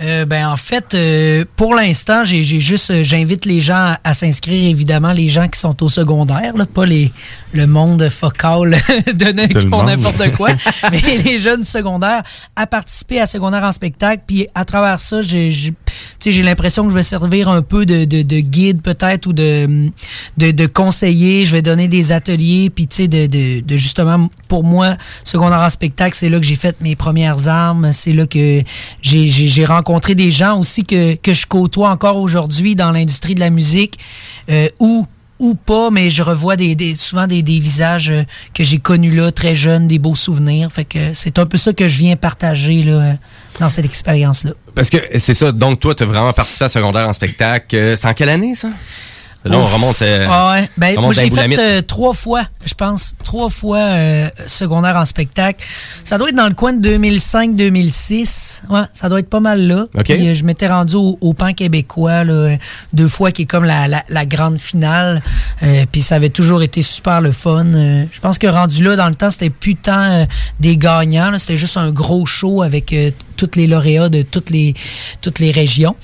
Euh, ben en fait, euh, pour l'instant, j'ai juste, euh, j'invite les gens à, à s'inscrire, évidemment, les gens qui sont au secondaire, là, pas les le monde focal [LAUGHS] de qui font n'importe quoi, [LAUGHS] mais les jeunes secondaires à participer à secondaire en spectacle. Puis à travers ça, j'ai sais, j'ai l'impression que je vais servir un peu de, de, de guide peut-être ou de, de conseiller. Je vais donner des ateliers, puis tu sais, de, de, justement pour moi, secondaire en spectacle, c'est là que j'ai fait mes premières armes. C'est là que j'ai rencontré des gens aussi que, que je côtoie encore aujourd'hui dans l'industrie de la musique euh, ou ou pas, mais je revois des, des souvent des, des visages euh, que j'ai connus là, très jeunes, des beaux souvenirs. Fait que c'est un peu ça que je viens partager là, euh, dans cette expérience-là. Parce que c'est ça donc toi t'as vraiment participé à secondaire en spectacle Euh, c'est en quelle année ça? Là, on remonte. euh, Ah ouais. Ben, moi, je l'ai fait euh, trois fois, je pense. Trois fois euh, secondaire en spectacle. Ça doit être dans le coin de 2005-2006. Ouais, ça doit être pas mal là. OK. Puis, euh, je m'étais rendu au, au Pan québécois là, deux fois, qui est comme la, la, la grande finale. Euh, puis ça avait toujours été super le fun. Euh, je pense que rendu là, dans le temps, c'était plus tant euh, des gagnants. C'était juste un gros show avec euh, tous les lauréats de toutes les, toutes les régions.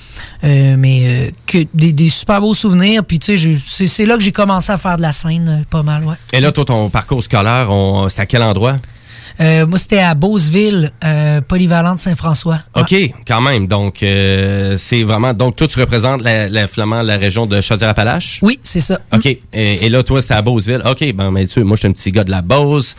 Euh, mais euh, que des, des super beaux souvenirs. Puis tu sais, c'est là que j'ai commencé à faire de la scène, euh, pas mal, ouais. Et là, toi, ton parcours scolaire, c'est à quel endroit? Euh, moi, c'était à Beauceville, euh, polyvalente Saint-François. OK, quand même. Donc, euh, c'est vraiment. Donc, toi, tu représentes la, la, flamand, la région de Chaudière-Appalaches? Oui, c'est ça. OK. Et, et là, toi, c'est à Beauceville. OK, ben, mais tu sais, moi, je suis un petit gars de la Beauce.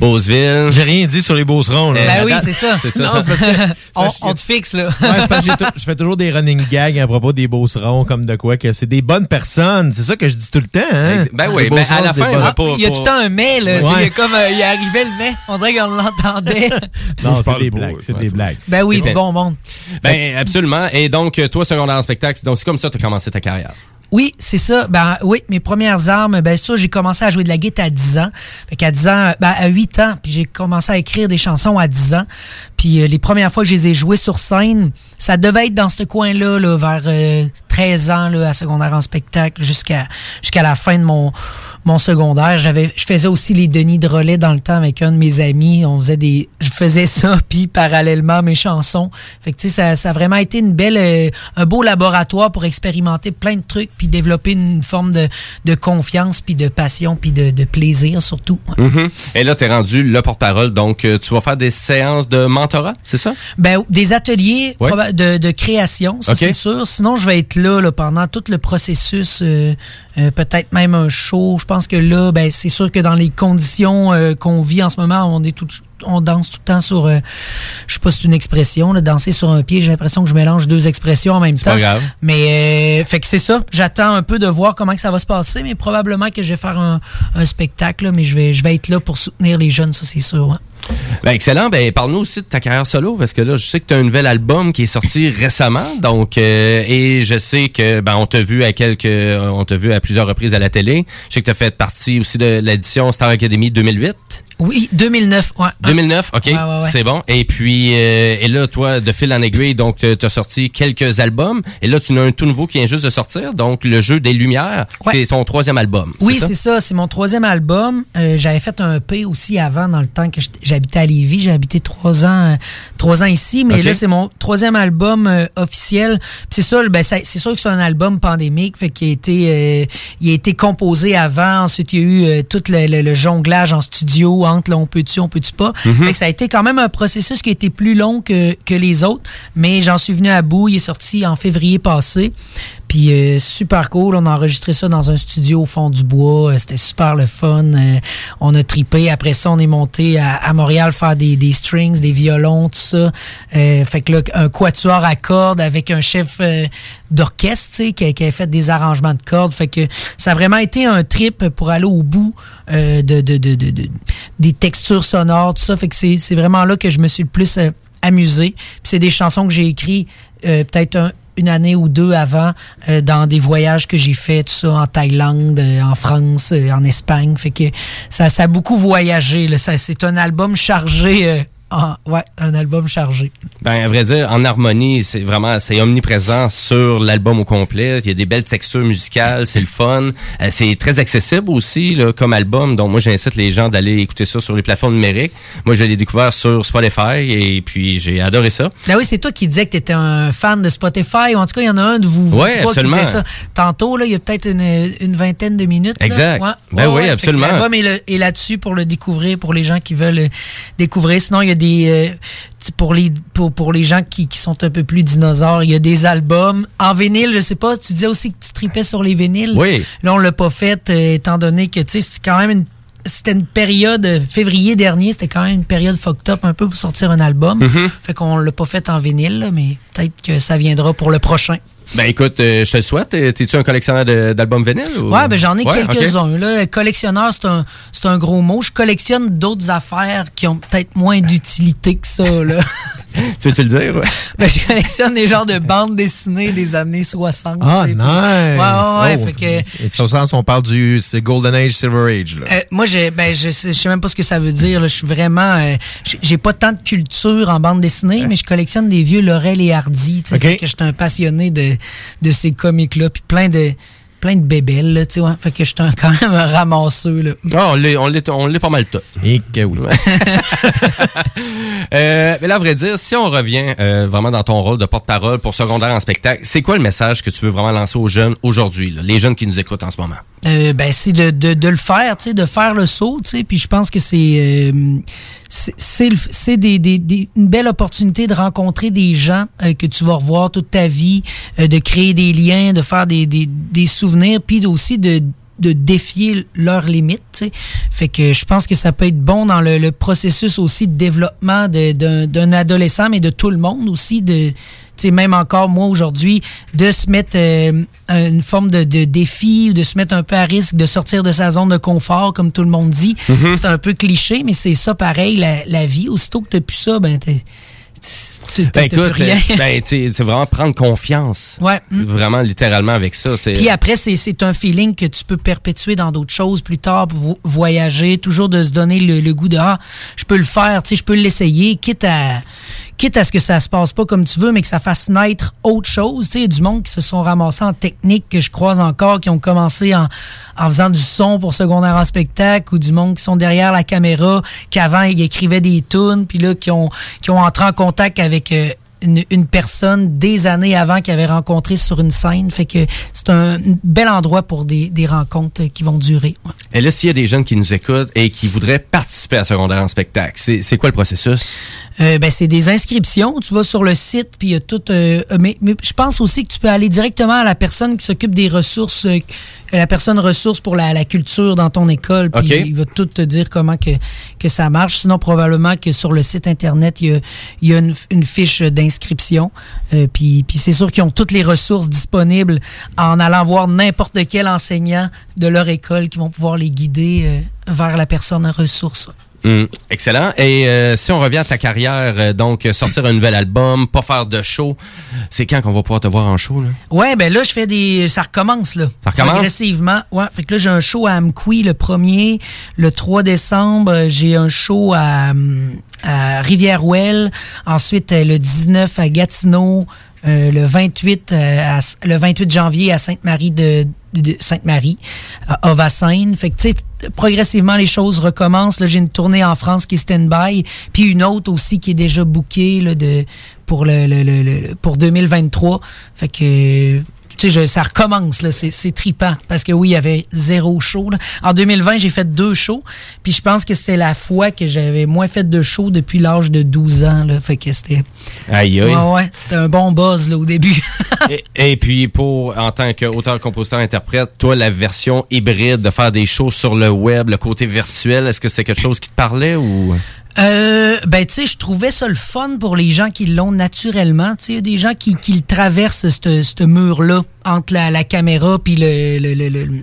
Beauceville. J'ai rien dit sur les Beaucerons. Là. Euh, Ben oui, c'est ça. c'est ça, Non, ça. c'est parce que- on, on te fixe, là. Ouais, parce que je fais toujours des running gags à propos des Beaucerons, comme de quoi que c'est des bonnes personnes. C'est ça que je dis tout le temps. Hein? Ben oui, mais à la fin, pas- Il y a tout le temps un mais, là. Ouais. Il y a comme, euh, il arrivait le mais. On dirait qu'on l'entendait. [LAUGHS] Non, c'est des blagues. C'est des blagues. Ben oui, du bon monde. Ben, absolument. Et donc, euh, toi, secondaire en spectacle, donc c'est comme ça que tu as commencé ta carrière. Oui, c'est ça. Ben oui, mes premières armes, ben ça, j'ai commencé à jouer de la guitare à 10 ans. Fait qu'à 10 ans, ben à 8 ans, puis j'ai commencé à écrire des chansons à 10 ans. Puis euh, les premières fois que je les ai jouées sur scène, ça devait être dans ce coin-là, là, vers euh, 13 ans, là, à secondaire en spectacle, jusqu'à jusqu'à la fin de mon mon secondaire. J'avais, je faisais aussi les Denis de relais dans le temps avec un de mes amis. On faisait des, je faisais ça, [LAUGHS] puis parallèlement mes chansons. Fait que tu sais, ça, ça a vraiment été une belle, euh, un beau laboratoire pour expérimenter plein de trucs, puis développer une forme de, de confiance, puis de passion, puis de, de plaisir surtout. Ouais. Mhm. Et là, tu es rendu le porte-parole, donc euh, tu vas faire des séances de mentorat, c'est ça? Ben, des ateliers Ouais. de, de création, ça c'est sûr. Sinon, je vais être là, pendant tout le processus, euh, euh, peut-être même un show. Je pense que là, ben, c'est sûr que dans les conditions euh, qu'on vit en ce moment, on est tout, on danse tout le temps sur, euh, je sais pas si c'est une expression, là, danser sur un pied. J'ai l'impression que je mélange deux expressions en même temps. pas grave. Mais euh, fait que c'est ça. J'attends un peu de voir comment que ça va se passer, mais probablement que je vais faire un, un spectacle, là, mais je vais, je vais être là pour soutenir les jeunes, ça c'est sûr. ouais. Ben, excellent. Ben, parle-nous aussi de ta carrière solo, parce que là, je sais que tu as un nouvel album qui est sorti récemment, donc, euh, et je sais que, ben, on t'a vu à quelques, on t'a vu à plusieurs reprises à la télé. Je sais que tu as fait partie aussi de l'édition Star Academy 2008. Oui, 2009, ouais. 2009, ok, Ouais, ouais, ouais. c'est bon. Et puis, euh, et là, toi, de fil en aiguille, donc, tu as sorti quelques albums. Et là, tu as un tout nouveau qui vient juste de sortir, donc, Le Jeu des Lumières. C'est son troisième album. Oui, c'est ça? C'est mon troisième album. Euh, J'avais fait un EP aussi avant, dans le temps que j'habitais à Lévis. J'ai habité trois ans, euh, trois ans ici, mais là, c'est mon troisième album euh, officiel. C'est ça, ben, c'est sûr que c'est un album pandémique, fait qu'il a été, euh, il a été composé avant. Ensuite, il y a eu euh, tout le, le- le jonglage en studio entre là, on peut-tu, on peut-tu pas? Mhm. Fait que ça a été quand même un processus qui a été plus long que, que les autres, mais j'en suis venu à bout. Il est sorti en février passé. Puis euh, super cool, on a enregistré ça dans un studio au fond du bois, Euh, c'était super le fun. Euh, on a tripé. Après ça, on est monté à, à Montréal faire des, strings, des violons, tout ça. Fait que là, un quatuor à cordes avec un chef d'orchestre, qui, a- qui a fait des arrangements de cordes. Fait que ça a vraiment été un trip pour aller au bout de, de, de, de- de- des textures sonores, tout ça. Fait que c'est vraiment là que je me suis le plus amusé. Puis c'est des chansons que j'ai écrites peut-être un- une année ou deux avant euh, dans des voyages que j'ai fait tout ça en Thaïlande, euh, en France, euh, en Espagne. Fait que ça, ça a beaucoup voyagé. Ça, c'est un album chargé. En- ouais, un album chargé. Ben, à vrai dire, en harmonie, c'est vraiment, c'est omniprésent sur l'album au complet. Il y a des belles textures musicales, c'est le fun. Euh, c'est très accessible aussi, là, comme album. Donc, moi, j'incite les gens d'aller écouter ça sur les plateformes numériques. Moi, je l'ai découvert sur Spotify et puis j'ai adoré ça. Ben oui, c'est toi qui disais que tu étais un fan de Spotify, en tout cas, il y en a un de vous, vous Ouais, trois absolument. qui disait ça. Tantôt, là, il y a peut-être une, une vingtaine de minutes. là. Exact. Ouais. Ben oui, Fait que absolument. L'album est, est là-dessus pour le découvrir, pour les gens qui veulent le découvrir. Sinon, il y a des... euh, pour les pour, pour les gens qui, qui sont un peu plus dinosaures, il y a des albums en vinyle, je sais pas, tu disais aussi que tu tripais sur les vinyles. Oui. Là, on l'a pas fait euh, étant donné que tu sais, c'est quand même une c'était une période euh, février dernier, c'était quand même une période fucked up un peu pour sortir un album. Mhm. Fait qu'on l'a pas fait en vinyle, mais peut-être que ça viendra pour le prochain. Ben, écoute, euh, je te le souhaite. Euh, T'es-tu un collectionneur d'albums vinyles? ou- Ouais, ben j'en ai Ouais, quelques-uns. Collectionneur, c'est un, c'est un gros mot. Je collectionne d'autres affaires qui ont peut-être moins d'utilité que ça. Là. [LAUGHS] Tu veux-tu le dire? ouais? [LAUGHS] ben, je collectionne des genres de bandes dessinées des années 60. Ah, nice! puis- Ouais, ouais. Oh, fait que, et sens, on parle du Golden Age, Silver Age. Là. Euh, moi, ben, je, sais, je sais même pas ce que ça veut dire. là. Je suis vraiment, euh, j'ai- pas tant de culture en bande dessinée, mais je collectionne des vieux Laurel et Hardy. tu sais, Ok. Fait que je suis un passionné de, de ces comics-là, puis plein de, plein de bébelles. Là, tu sais, ouais. Fait que je suis quand même un ramasseux. Là. Ah, on l'est, on l'est, on l'est pas mal tout. Et que oui. [LAUGHS] Euh, mais là, à vrai dire, si on revient euh, vraiment dans ton rôle de porte-parole pour secondaire en spectacle, c'est quoi le message que tu veux vraiment lancer aux jeunes aujourd'hui, là, les jeunes qui nous écoutent en ce moment? Euh, ben c'est de, de, de le faire, tu sais, de faire le saut, tu sais. Puis je pense que c'est euh, c'est des, des, des- une belle opportunité de rencontrer des gens euh, que tu vas revoir toute ta vie, euh, de créer des liens, de faire des, des, des souvenirs, puis aussi de de défier leurs limites, tu sais. Fait que je pense que ça peut être bon dans le, le processus aussi de développement d'un adolescent, mais de tout le monde aussi, de même encore moi aujourd'hui, de se mettre euh, une forme de, de défi ou de se mettre un peu à risque de sortir de sa zone de confort, comme tout le monde dit. Mhm. C'est un peu cliché, mais c'est ça pareil, la, la vie. Aussitôt que t'as plus ça, ben t'es- t'as Ben écoute, rien. euh, ben, tu c'est vraiment prendre confiance. Ouais. mm. Vraiment, littéralement, avec ça. Puis après, c'est, c'est un feeling que tu peux perpétuer dans d'autres choses plus tard, pour vo- voyager, toujours de se donner le, le goût de ah, je peux le faire, tu sais, je peux l'essayer, quitte à quitte à ce que ça se passe pas comme tu veux, mais que ça fasse naître autre chose. Tu sais, du monde qui se sont ramassés en technique que je croise encore, qui ont commencé en, en faisant du son pour secondaire en spectacle, ou du monde qui sont derrière la caméra, qu'avant ils écrivaient des tunes, puis là qui ont qui ont entré en contact avec euh, une, une personne des années avant qu'ils avaient rencontré sur une scène. Fait que c'est un bel endroit pour des, des rencontres qui vont durer. ouais. Et là, s'il y a des jeunes qui nous écoutent et qui voudraient participer à secondaire en spectacle, c'est c'est quoi le processus? Euh, ben, c'est des inscriptions. Tu vas sur le site, puis il y a tout. euh, mais, mais je pense aussi que tu peux aller directement à la personne qui s'occupe des ressources, euh, la personne ressource pour la, la culture dans ton école. Puis il va tout te dire comment que, que ça marche. Sinon, probablement que sur le site Internet, il y a, il y a une, une fiche d'inscription. Euh, puis puis c'est sûr qu'ils ont toutes les ressources disponibles en allant voir n'importe quel enseignant de leur école qui vont pouvoir les guider euh, vers la personne ressource. Hum, excellent. Et euh, si on revient à ta carrière, euh, donc euh, sortir un nouvel album, pas faire de show, c'est quand qu'on va pouvoir te voir en show? Là? Ouais, ben là, je fais des. Ça recommence, là. Ça recommence? Progressivement. Ouais. Fait que là, j'ai un show à Amqui le 1er. Le 3 décembre, euh, j'ai un show à, hum, à Rivière-Ouelle. Ensuite, euh, le 19 à Gatineau. Euh, le 28 euh, le 28 janvier à Sainte-Marie de, Sainte-Marie à Ovassine. Fait que progressivement les choses recommencent. J'ai une tournée en France qui est stand-by, puis une autre aussi qui est déjà bookée là, de pour le, le, le- le- pour 2023. Fait que tu sais, ça recommence, là, c'est, c'est tripant. Parce que oui, il y avait zéro show. là. En 2020, j'ai fait deux shows. Puis je pense que c'était la fois que j'avais moins fait de shows depuis l'âge de 12 ans. Là. Fait que c'était. Aïe, aïe. Ouais, ouais, c'était un bon buzz là, au début. [LAUGHS] et, et puis, pour en tant qu'auteur, compositeur, interprète, toi, la version hybride de faire des shows sur le web, le côté virtuel, est-ce que c'est quelque chose qui te parlait ou? Euh, ben, tu sais, je trouvais ça le fun pour les gens qui l'ont naturellement. Tu sais, des gens qui, qui le traversent, ce mur-là, entre la, la caméra puis le, le, le, le-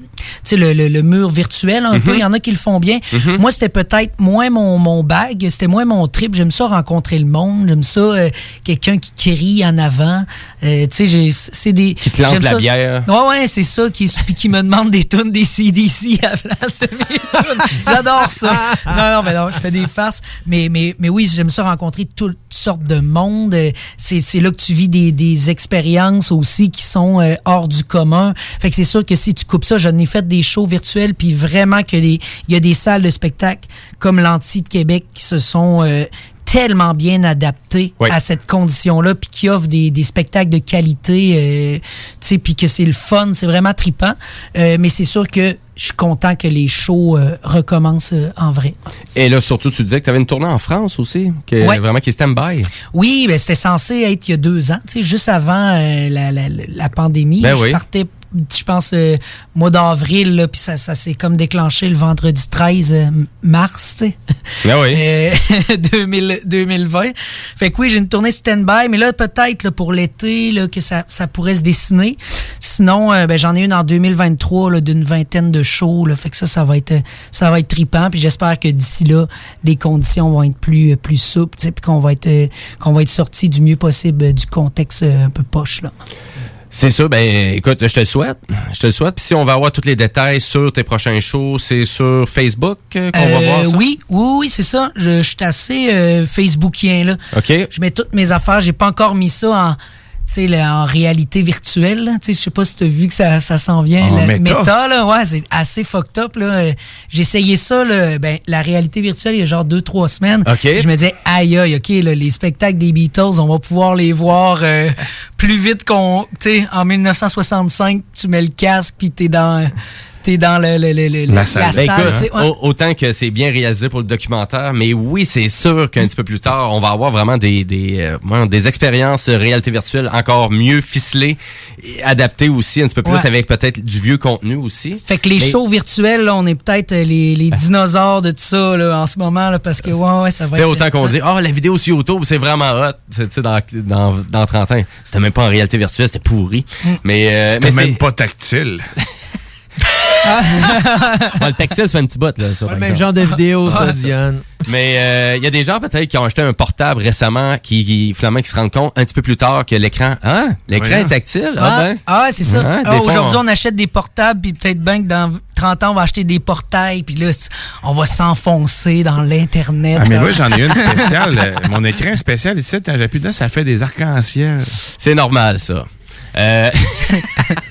le, le, le mur virtuel un Mhm. peu. Il y en a qui le font bien. Mhm. Moi, c'était peut-être moins mon, mon bag, c'était moins mon trip. J'aime ça rencontrer le monde. J'aime ça, euh, quelqu'un qui crie en avant. Euh, tu sais, j'ai- c'est des... Qui te lance de la ça- bière. Ouais, ouais, c'est ça, qui, puis [LAUGHS] qui me demande des tunes des CDC à la place de mes tunes. J'adore ça. Non, non, mais non, je fais des farces. Mais, mais, mais oui, j'aime ça rencontrer toutes sortes de monde. C'est, c'est là que tu vis des, des expériences aussi qui sont euh, hors du commun. Fait que c'est sûr que si tu coupes ça, j'en ai fait des shows virtuels, puis vraiment que les, il y a des salles de spectacle comme l'Anti de Québec qui se sont euh, tellement bien adaptés Oui. à cette condition-là, puis qui offrent des, des spectacles de qualité, euh, tu sais, puis que c'est le fun, c'est vraiment trippant. Euh, mais c'est sûr que je suis content que les shows euh, recommencent en vrai. Et là, surtout, tu disais que tu avais une tournée en France aussi, que, Ouais. vraiment qui est stand-by. Oui, ben, c'était censé être il y a deux ans, tu sais, juste avant la, la, la pandémie. Ben je oui. partais, je pense, euh, mois d'avril, là, puis ça, ça s'est comme déclenché le vendredi 13 euh, mars, tu sais. Ben oui. Euh, [LAUGHS] 2000 2020. Fait que oui, j'ai une tournée stand-by, mais là, peut-être là, pour l'été, là, que ça, ça pourrait se dessiner. Sinon, euh, ben, j'en ai une en 2023 là, d'une vingtaine de shows. Là, fait que ça, ça va être ça va être trippant. Puis j'espère que d'ici là, les conditions vont être plus, plus souples, tu sais, puis qu'on va être euh, qu'on va être sorti du mieux possible euh, du contexte euh, un peu poche. Là. C'est ça, ben écoute, je te le souhaite. Je te le souhaite. Puis si on va avoir tous les détails sur tes prochains shows, c'est sur Facebook euh, qu'on va Euh, voir ça? Oui, oui, oui, c'est ça. Je, je suis assez euh, Facebookien là. OK. Je mets toutes mes affaires. J'ai pas encore mis ça en, tu sais, en réalité virtuelle. là. Tu sais, je sais pas si tu as vu que ça, ça s'en vient. En la méta. là, ouais, c'est assez fucked up. Là. J'ai essayé ça, là, ben, la réalité virtuelle, il y a genre deux, trois semaines. OK. Je me disais, aïe, aïe, OK, là, les spectacles des Beatles, on va pouvoir les voir euh, plus vite qu'on... Tu sais, en 1965, tu mets le casque puis t'es dans... t'es dans le, le- le- le- La la salle. salle. Ben, écoute, tu sais, ouais. au- autant que c'est bien réalisé pour le documentaire, mais oui, c'est sûr qu'un petit peu plus tard, on va avoir vraiment des, des, euh, des expériences euh, réalité virtuelle encore mieux ficelées et adaptées aussi un petit peu plus Ouais. avec peut-être du vieux contenu aussi. Fait que les Mais- shows virtuels, là, on est peut-être euh, les, les dinosaures de tout ça là, en ce moment, là, parce que ouais, ouais, ça va Tu sais, être... autant qu'on dit, oh, la vidéo sur YouTube, c'est vraiment hot. Tu sais, dans, dans, dans 30 ans, c'était même pas en réalité virtuelle, c'était pourri. Mais, euh, C'était mais même c'est- pas tactile. [LAUGHS] [LAUGHS] Ouais, le tactile, c'est un petit bout, là. ça, le même exemple. genre de vidéo, ça, Diane. Mais euh, il y a des gens peut-être qui ont acheté un portable récemment qui, qui, finalement qui se rendent compte un petit peu plus tard que l'écran, hein, l'écran Ouais. est tactile. Ah, Ah, ben. ah, c'est ça. Ah, Aujourd'hui, on- on achète des portables, puis peut-être bien que dans 30 ans, on va acheter des portails, puis là, on va s'enfoncer dans l'Internet. Ah, mais moi, j'en ai une [LAUGHS] spéciale. euh, Mon écran spécial ici, quand j'appuie dedans, ça fait des arcs-en-ciel. C'est normal, ça. Euh, [LAUGHS]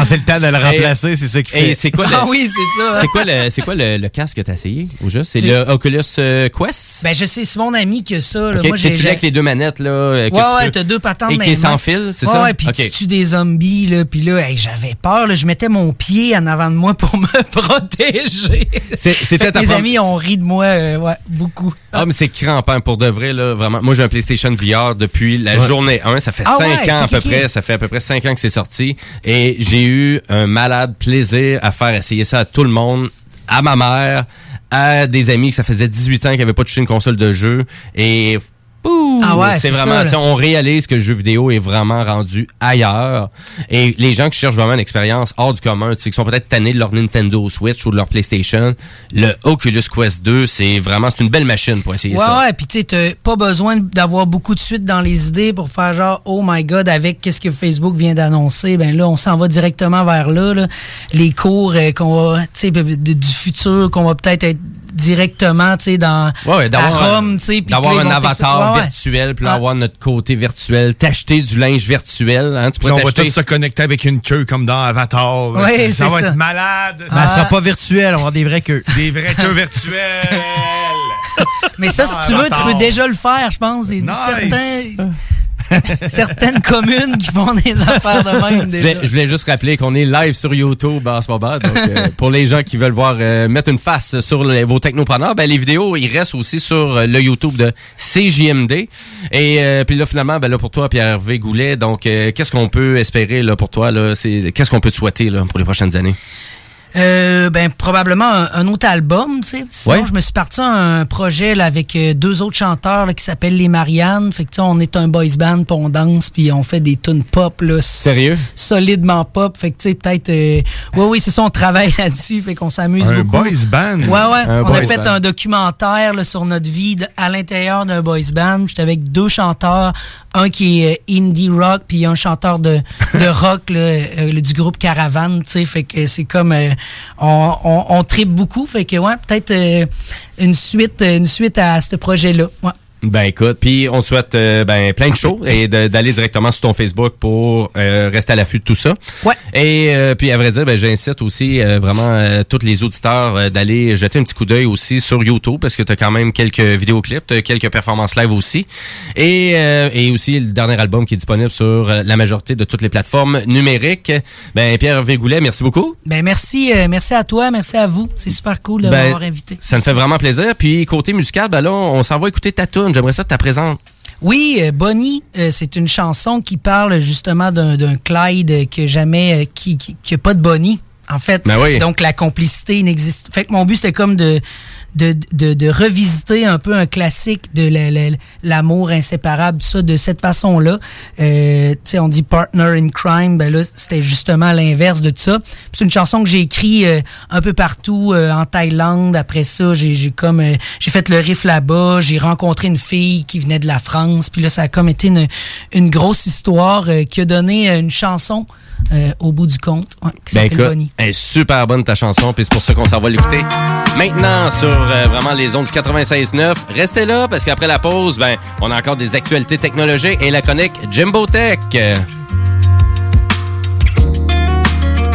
Quand c'est le temps de le remplacer, c'est ça qui fait. c'est quoi le, [LAUGHS] Ah oui, c'est ça. C'est quoi le, c'est quoi le, le casque que t'as essayé au juste? C'est C'est- le Oculus euh, Quest? Ben, je sais, c'est mon ami qui a ça. Là. Ok, Moi, j'ai. j'ai- avec les deux manettes, là. euh, que Ouais, tu ouais, peux- t'as deux patentes Et qui sans fil, c'est ouais, ça? Ouais, puis Ok. tu tues des zombies, là, puis là, hey, j'avais peur, là, je mettais mon pied en avant de moi pour me [LAUGHS] protéger. C'est- c'était mes amis ont ri de moi, euh, ouais, beaucoup. Ah, mais c'est crampant pour de vrai, là, vraiment. Moi, j'ai un PlayStation VR depuis la Ouais. journée 1. Ça fait Ah 5 ouais, ans à peu près. Ça fait à peu près 5 ans que c'est sorti. Et j'ai un malade plaisir à faire essayer ça à tout le monde, à ma mère, à des amis que ça faisait 18 ans qu'ils n'avaient pas touché une console de jeu. Et Ouh, Ah ouais, c'est vraiment, ça, on réalise que le jeu vidéo est vraiment rendu ailleurs. Et les gens qui cherchent vraiment une expérience hors du commun, tu sais, qui sont peut-être tannés de leur Nintendo Switch ou de leur PlayStation, le Oculus Quest 2, c'est vraiment, c'est une belle machine pour essayer Ouais, ça. ouais, puis tu sais, t'as pas besoin d'avoir beaucoup de suite dans les idées pour faire genre, oh my god, avec qu'est-ce que Facebook vient d'annoncer, ben là, on s'en va directement vers là, là. les cours euh, qu'on va, tu sais, du futur, qu'on va peut-être être directement, tu sais, dans Ouais, ouais, à d'avoir Rome, un, tu sais, puis d'avoir un avatar Ouais, ouais. virtuel, puis là, Ah. avoir notre côté virtuel, t'acheter du linge virtuel, hein, tu Puis on va tous se connecter avec une queue comme dans Avatar. Ouais, c'est ça va ça. être malade. Ben, elle sera pas virtuelle, on va avoir des vraies queues. Des vraies queues virtuelles. [LAUGHS] Mais ça, Ah, si tu veux, tu peux déjà le faire, je pense. Il y a certains, [LAUGHS] certaines communes qui font des affaires de même Je voulais, je voulais juste rappeler qu'on est live sur YouTube en ce moment. Donc, euh, [LAUGHS] pour les gens qui veulent voir euh, mettre une face sur vos technopreneurs, ben, les vidéos, ils restent aussi sur euh, le YouTube de CJMD. Et euh, puis là, finalement, ben, là, pour toi, Pierre-Hervé Goulet, donc, euh, qu'est-ce qu'on peut espérer là, pour toi? Là, c'est, qu'est-ce qu'on peut te souhaiter là, pour les prochaines années? Euh, ben probablement un, un autre album, tu sais. Sinon, Ouais. je me suis parti à un projet là, avec euh, deux autres chanteurs là, qui s'appellent les Mariannes. Fait que tu sais, on est un boys band, puis on danse, puis on fait des tunes pop là. Sérieux? Solidement pop. Fait que tu sais peut-être. euh, ouais, oui, c'est ça. On travaille [LAUGHS] là-dessus. Fait qu'on s'amuse Un beaucoup. boys band? Ouais, ouais. Un on a boys fait band. un documentaire là, sur notre vie de- à l'intérieur d'un boys band. J'étais avec deux chanteurs, un qui est euh, indie rock, puis un chanteur de, de rock là, euh, du groupe Caravane. Tu sais, fait que c'est comme euh, on, tripe beaucoup. Fait que ouais, peut-être euh, une suite, à ce projet-là. Ben écoute, puis on te souhaite euh, ben, plein de shows et d'aller directement sur ton Facebook pour euh, rester à l'affût de tout ça. Ouais. Et euh, puis à vrai dire, ben, j'incite aussi euh, vraiment euh, tous les auditeurs euh, d'aller jeter un petit coup d'œil aussi sur YouTube parce que tu as quand même quelques vidéoclips, t'as quelques performances live aussi. Et, euh, et aussi le dernier album qui est disponible sur la majorité de toutes les plateformes numériques. Ben Pierre Végoulet, merci beaucoup. Ben merci, euh, merci à toi, merci à vous. C'est super cool de Ben, m'avoir invité. Ça me fait vraiment plaisir. Puis côté musical, ben là, on s'en va écouter ta tune. J'aimerais ça que tu présentes. Oui, euh, Bonnie, euh, c'est une chanson qui parle justement d'un Clyde que jamais, euh, qui, qui, qui a pas de Bonnie. En fait, Ben oui. donc la complicité n'existe. Fait que mon but c'était comme de, de de de revisiter un peu un classique de la- la- l'amour inséparable, ça de cette façon-là. Euh, tu sais, on dit partner in crime, ben là c'était justement l'inverse de tout ça. C'est une chanson que j'ai écrit euh, un peu partout euh, en Thaïlande. Après ça, j'ai comme j'ai fait le riff là-bas. J'ai rencontré une fille qui venait de la France. Puis là, ça a comme été une, grosse histoire qui a donné une chanson euh, au bout du compte ouais, qui Ben s'appelle écoute, Bonnie. elle est super bonne ta chanson, puis c'est pour ça qu'on s'en va l'écouter. Maintenant, sur euh, vraiment les ondes du 96.9, restez là, parce qu'après la pause, ben, on a encore des actualités technologiques et la chronique Jimbo Tech.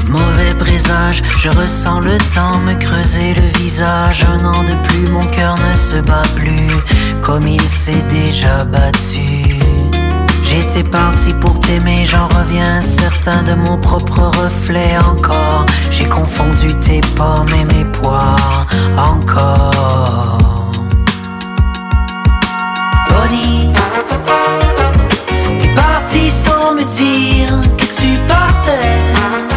Mauvais présage, je ressens le temps me creuser le visage. Un an de plus, mon cœur ne se bat plus comme il s'est déjà battu. J'étais parti pour t'aimer, j'en reviens certain de mon propre reflet encore. J'ai confondu tes pommes et mes poires encore. Bonnie, t'es parti sans me dire que tu partais.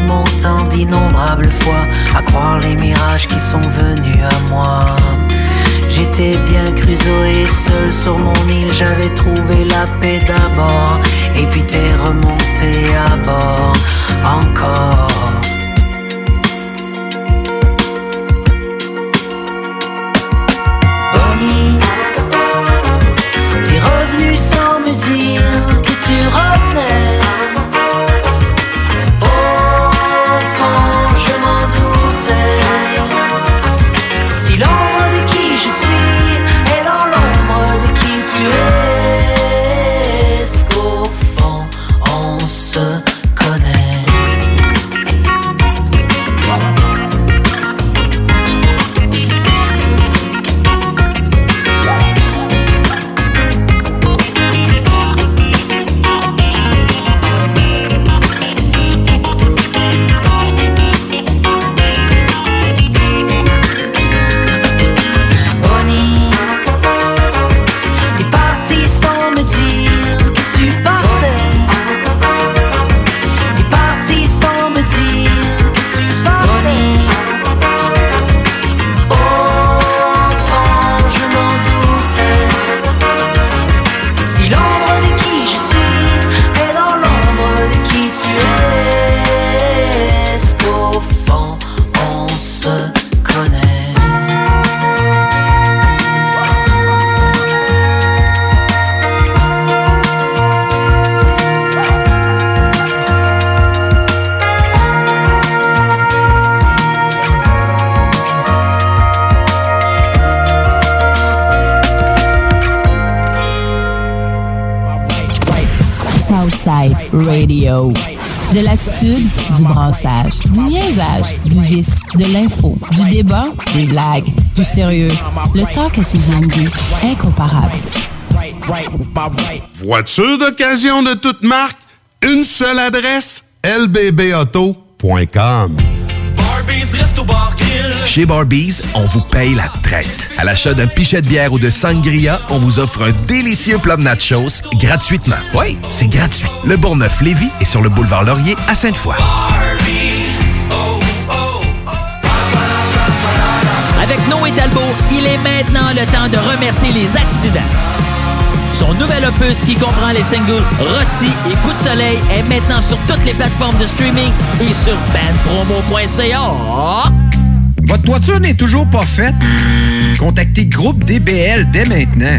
Mon temps d'innombrables fois à croire les mirages qui sont venus à moi. J'étais bien crusoé seul sur mon île, j'avais trouvé la paix d'abord, et puis t'es remonté à bord encore. Brassage, du niaisage, du vice, de l'info, du débat, des blagues, du sérieux. Le talk à CGMD, incomparable. Voiture d'occasion de toute marque, une seule adresse, lbbauto.com. Chez Barbies, on vous paye la traite. À l'achat d'un pichet de bière ou de sangria, on vous offre un délicieux plat de nachos gratuitement. Oui, c'est gratuit. Le Bourgneuf-Lévis est sur le boulevard Laurier à Sainte-Foy. Il est maintenant le temps de remercier les accidents. Son nouvel opus qui comprend les singles Rossi et Coup de soleil est maintenant sur toutes les plateformes de streaming et sur bandpromo.ca. Votre toiture n'est toujours pas faite? Contactez Groupe DBL dès maintenant.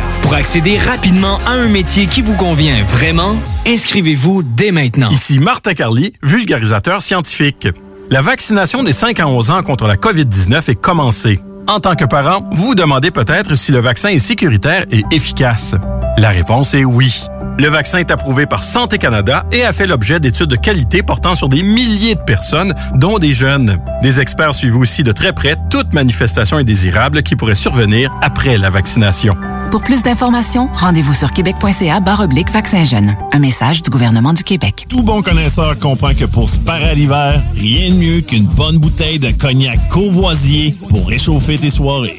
Pour accéder rapidement à un métier qui vous convient vraiment, inscrivez-vous dès maintenant. Ici Martin Carly, vulgarisateur scientifique. La vaccination des 5 à 11 ans contre la COVID-19 est commencée. En tant que parent, vous vous demandez peut-être si le vaccin est sécuritaire et efficace. La réponse est oui. Le vaccin est approuvé par Santé Canada et a fait l'objet d'études de qualité portant sur des milliers de personnes, dont des jeunes. Des experts suivent aussi de très près toute manifestation indésirable qui pourrait survenir après la vaccination. Pour plus d'informations, rendez-vous sur québec.ca oblique vaccin jeune. Un message du gouvernement du Québec. Tout bon connaisseur comprend que pour se parer à l'hiver, rien de mieux qu'une bonne bouteille de cognac courvoisier pour réchauffer tes soirées.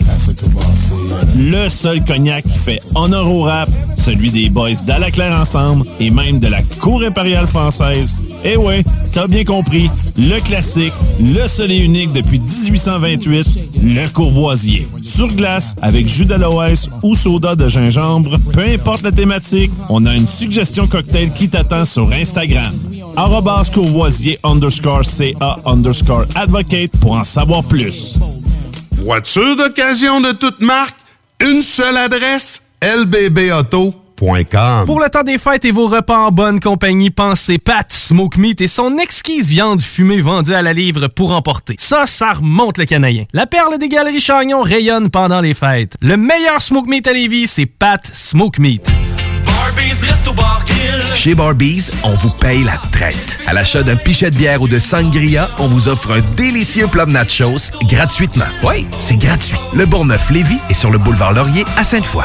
Le seul cognac qui fait honneur au rap, celui des boys Ensemble et même de la Cour impériale française. Eh ouais, t'as bien compris, le classique, le seul et unique depuis 1828, le courvoisier. Sur glace, avec jus d'aloès ou soda de gingembre, peu importe la thématique, on a une suggestion cocktail qui t'attend sur Instagram. Arrobas courvoisier underscore CA underscore advocate pour en savoir plus. Voiture d'occasion de toute marque, une seule adresse, lbbauto.com. Pour le temps des fêtes et vos repas en bonne compagnie, pensez Pat Smoke Meat et son exquise viande fumée vendue à la livre pour emporter. Ça, ça remonte le canadien. La perle des galeries Chagnon rayonne pendant les fêtes. Le meilleur Smoke Meat à Lévis, c'est Pat Smoke Meat. Chez Barbies, on vous paye la traite. À l'achat d'un pichet de bière ou de sangria, on vous offre un délicieux plat de nachos gratuitement. Oui, c'est gratuit. Le Bourgneuf-Lévis est sur le boulevard Laurier à Sainte-Foy.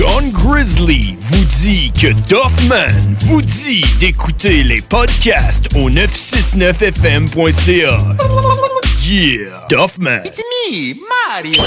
John Grizzly vous dit que Doffman vous dit d'écouter les podcasts au 969fm.ca. Yeah! Doffman. It's me, Mario.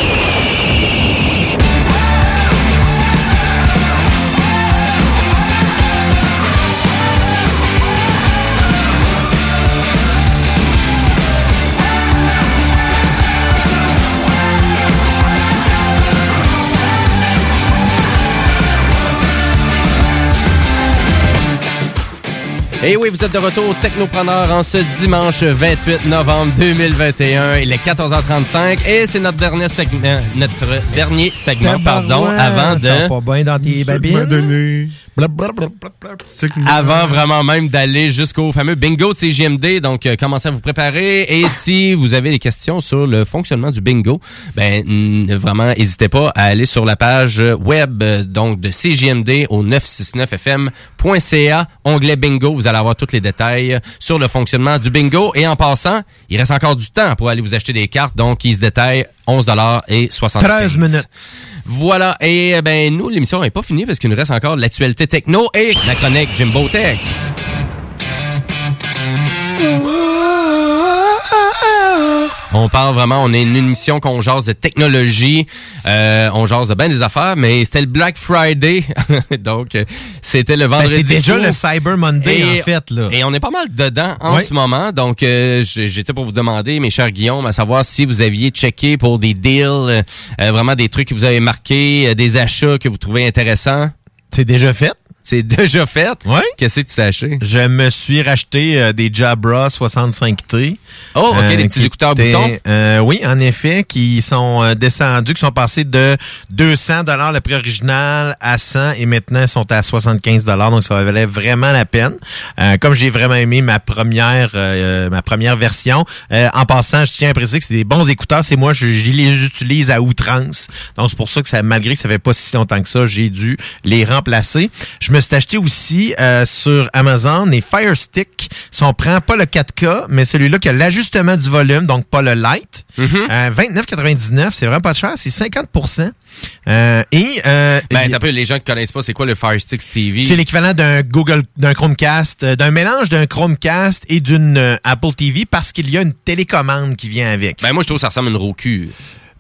Et oui, vous êtes de retour au Technopreneur en ce dimanche 28 novembre 2021. Il est 14h35 et c'est notre dernier segment, notre dernier segment, pardon, avant de... Ça va pas bien dans tes babines. Avant vraiment même d'aller jusqu'au fameux bingo de CGMD. Donc, euh, commencez à vous préparer. Et si vous avez des questions sur le fonctionnement du bingo, ben vraiment, n'hésitez pas à aller sur la page web euh, donc de CGMD au 969fm.ca, onglet bingo. Vous allez avoir tous les détails sur le fonctionnement du bingo. Et en passant, il reste encore du temps pour aller vous acheter des cartes. Donc, il se détaille 11 et 75. 13 minutes. Voilà. Et euh, ben nous, l'émission n'est pas finie parce qu'il nous reste encore l'actualité techno et la chronique Jimbo Tech. On parle vraiment, on est une émission qu'on jase de technologie, euh, on jase de bien des affaires, mais c'était le Black Friday, [LAUGHS] donc c'était le vendredi. Ben, c'est déjà le Cyber Monday, Et- en fait, là. Et on est pas mal dedans en ce moment, donc euh, j'étais pour vous demander, mes chers Guillaume, à savoir si vous aviez checké pour des deals, euh, euh, vraiment des trucs que vous avez marqués, euh, des achats que vous trouvez intéressants. C'est déjà fait. C'est déjà fait. Ouais. Qu'est-ce que tu acheté? Je me suis racheté euh, des Jabra 65T. Oh, ok, des petits écouteurs étaient, boutons. euh, oui, en effet, qui sont euh, descendus, qui sont passés de 200 dollars le prix original à 100 et maintenant ils sont à 75 dollars, donc ça valait vraiment la peine. Euh, comme j'ai vraiment aimé ma première euh, ma première version, euh, en passant, je tiens à préciser que c'est des bons écouteurs. C'est moi, je, je les utilise à outrance. Donc c'est pour ça que ça, malgré que ça fait pas si longtemps que ça, j'ai dû les remplacer. Je me suis acheté aussi euh, sur Amazon les Fire Stick. Si on prend pas le 4K, mais celui-là qui a l'ajustement du volume, donc pas le light. Euh, 29,99, c'est vraiment pas cher, c'est 50% euh, Et euh, Ben, t'as peu, les gens qui connaissent pas, c'est quoi le Fire Stick TV? c'est l'équivalent d'un Google, d'un Chromecast, euh, d'un mélange d'un Chromecast et d'une euh, Apple TV parce qu'il y a une télécommande qui vient avec. Ben, moi, je trouve que ça ressemble à une Roku.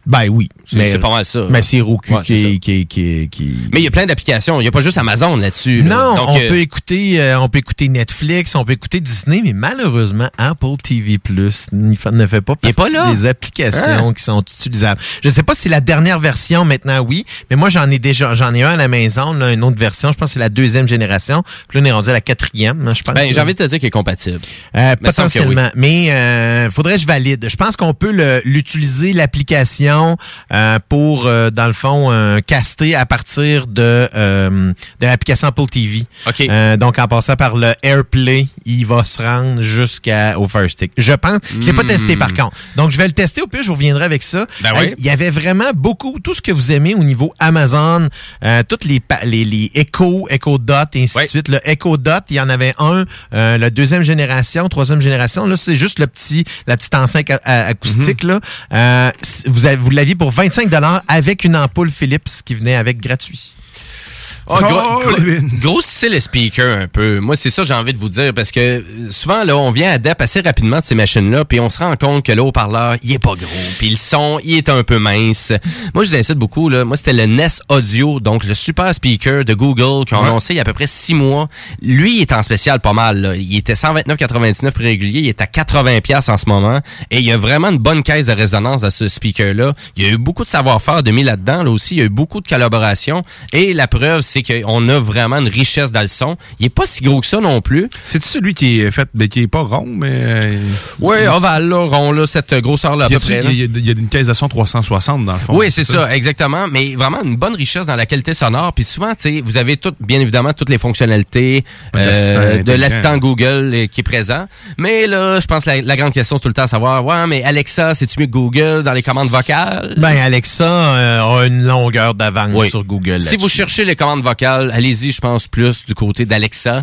Ben oui. C'est c'est pas mal ça. Mais c'est Roku Ouais, qui, qui, qui, qui, Mais il y a plein d'applications. Il y a pas juste Amazon là-dessus. là. Non, Donc, on euh, peut écouter, euh, on peut écouter Netflix, on peut écouter Disney, mais malheureusement Apple TV Plus ne fait pas partie pas là. des applications Hein? qui sont utilisables. Je sais pas si c'est la dernière version maintenant, oui, mais moi j'en ai déjà, j'en ai un à la maison, là, une autre version. Je pense que c'est la deuxième génération. Puis là, on est rendu à la quatrième, hein, je pense. Ben, j'ai envie de te dire qu'il est compatible. Euh, potentiellement. Mais euh, faudrait que je valide. Je pense qu'on peut l'utiliser, l'application, euh, pour, euh, dans le fond, euh, caster à partir de, euh, de l'application Apple TV. OK. Euh, donc, en passant par le AirPlay, il va se rendre jusqu'au Fire Stick. Je pense. Je l'ai pas testé, par contre. Donc, je vais le tester. Au pire, je vous reviendrai avec ça. Ben oui. Il y avait vraiment beaucoup, tout ce que vous aimez au niveau Amazon, euh, toutes les, les, les Echo, Echo Dot, et ainsi de suite. Le Echo Dot, il y en avait un, euh, la deuxième génération, troisième génération. Là, c'est juste le petit, la petite enceinte acoustique. là. Euh, vous avez- vous l'aviez pour 25 avec une ampoule Philips qui venait avec gratuit. Oh, gros, gros, style speaker un peu. Moi, c'est ça que j'ai envie de vous dire parce que euh, souvent, là, on vient adapter assez rapidement de ces machines-là, puis on se rend compte que le haut-parleur, il est pas gros, puis le son, il est un peu mince. Moi, je vous incite beaucoup, là. Moi, c'était le Nest Audio, donc le super speaker de Google qu'on a Ouais. annoncé il y a à peu près six mois. Lui, il est en spécial pas mal, là. Il était 129,99 prix régulier, il est à 80 pièces en ce moment, et il y a vraiment une bonne caisse de résonance dans ce speaker-là. Il y a eu beaucoup de savoir-faire de mis là-dedans, là aussi. Il y a eu beaucoup de collaboration, et la preuve, c'est qu'on a vraiment une richesse dans le son. Il est pas si gros que ça non plus. C'est celui qui est fait, mais qui est pas rond, mais. euh, Oui, ovale, là, rond, là, cette grosseur-là, à peu près. Il y, a- il y a une caisse de son 360 dans le fond. Oui, c'est ça, exactement. Mais vraiment une bonne richesse dans la qualité sonore. Puis souvent, tu sais, vous avez tout, bien évidemment, toutes les fonctionnalités De l'assistant euh, de intelligent. l'assistant Google euh, qui est présent. Mais là, je pense que la, la grande question, c'est tout le temps à savoir, ouais, mais Alexa, c'est-tu mieux que Google dans les commandes vocales? Ben, Alexa euh, a une longueur d'avance Oui. sur Google. Si vous cherchez les commandes vocales, allez-y, je pense, plus du côté d'Alexa.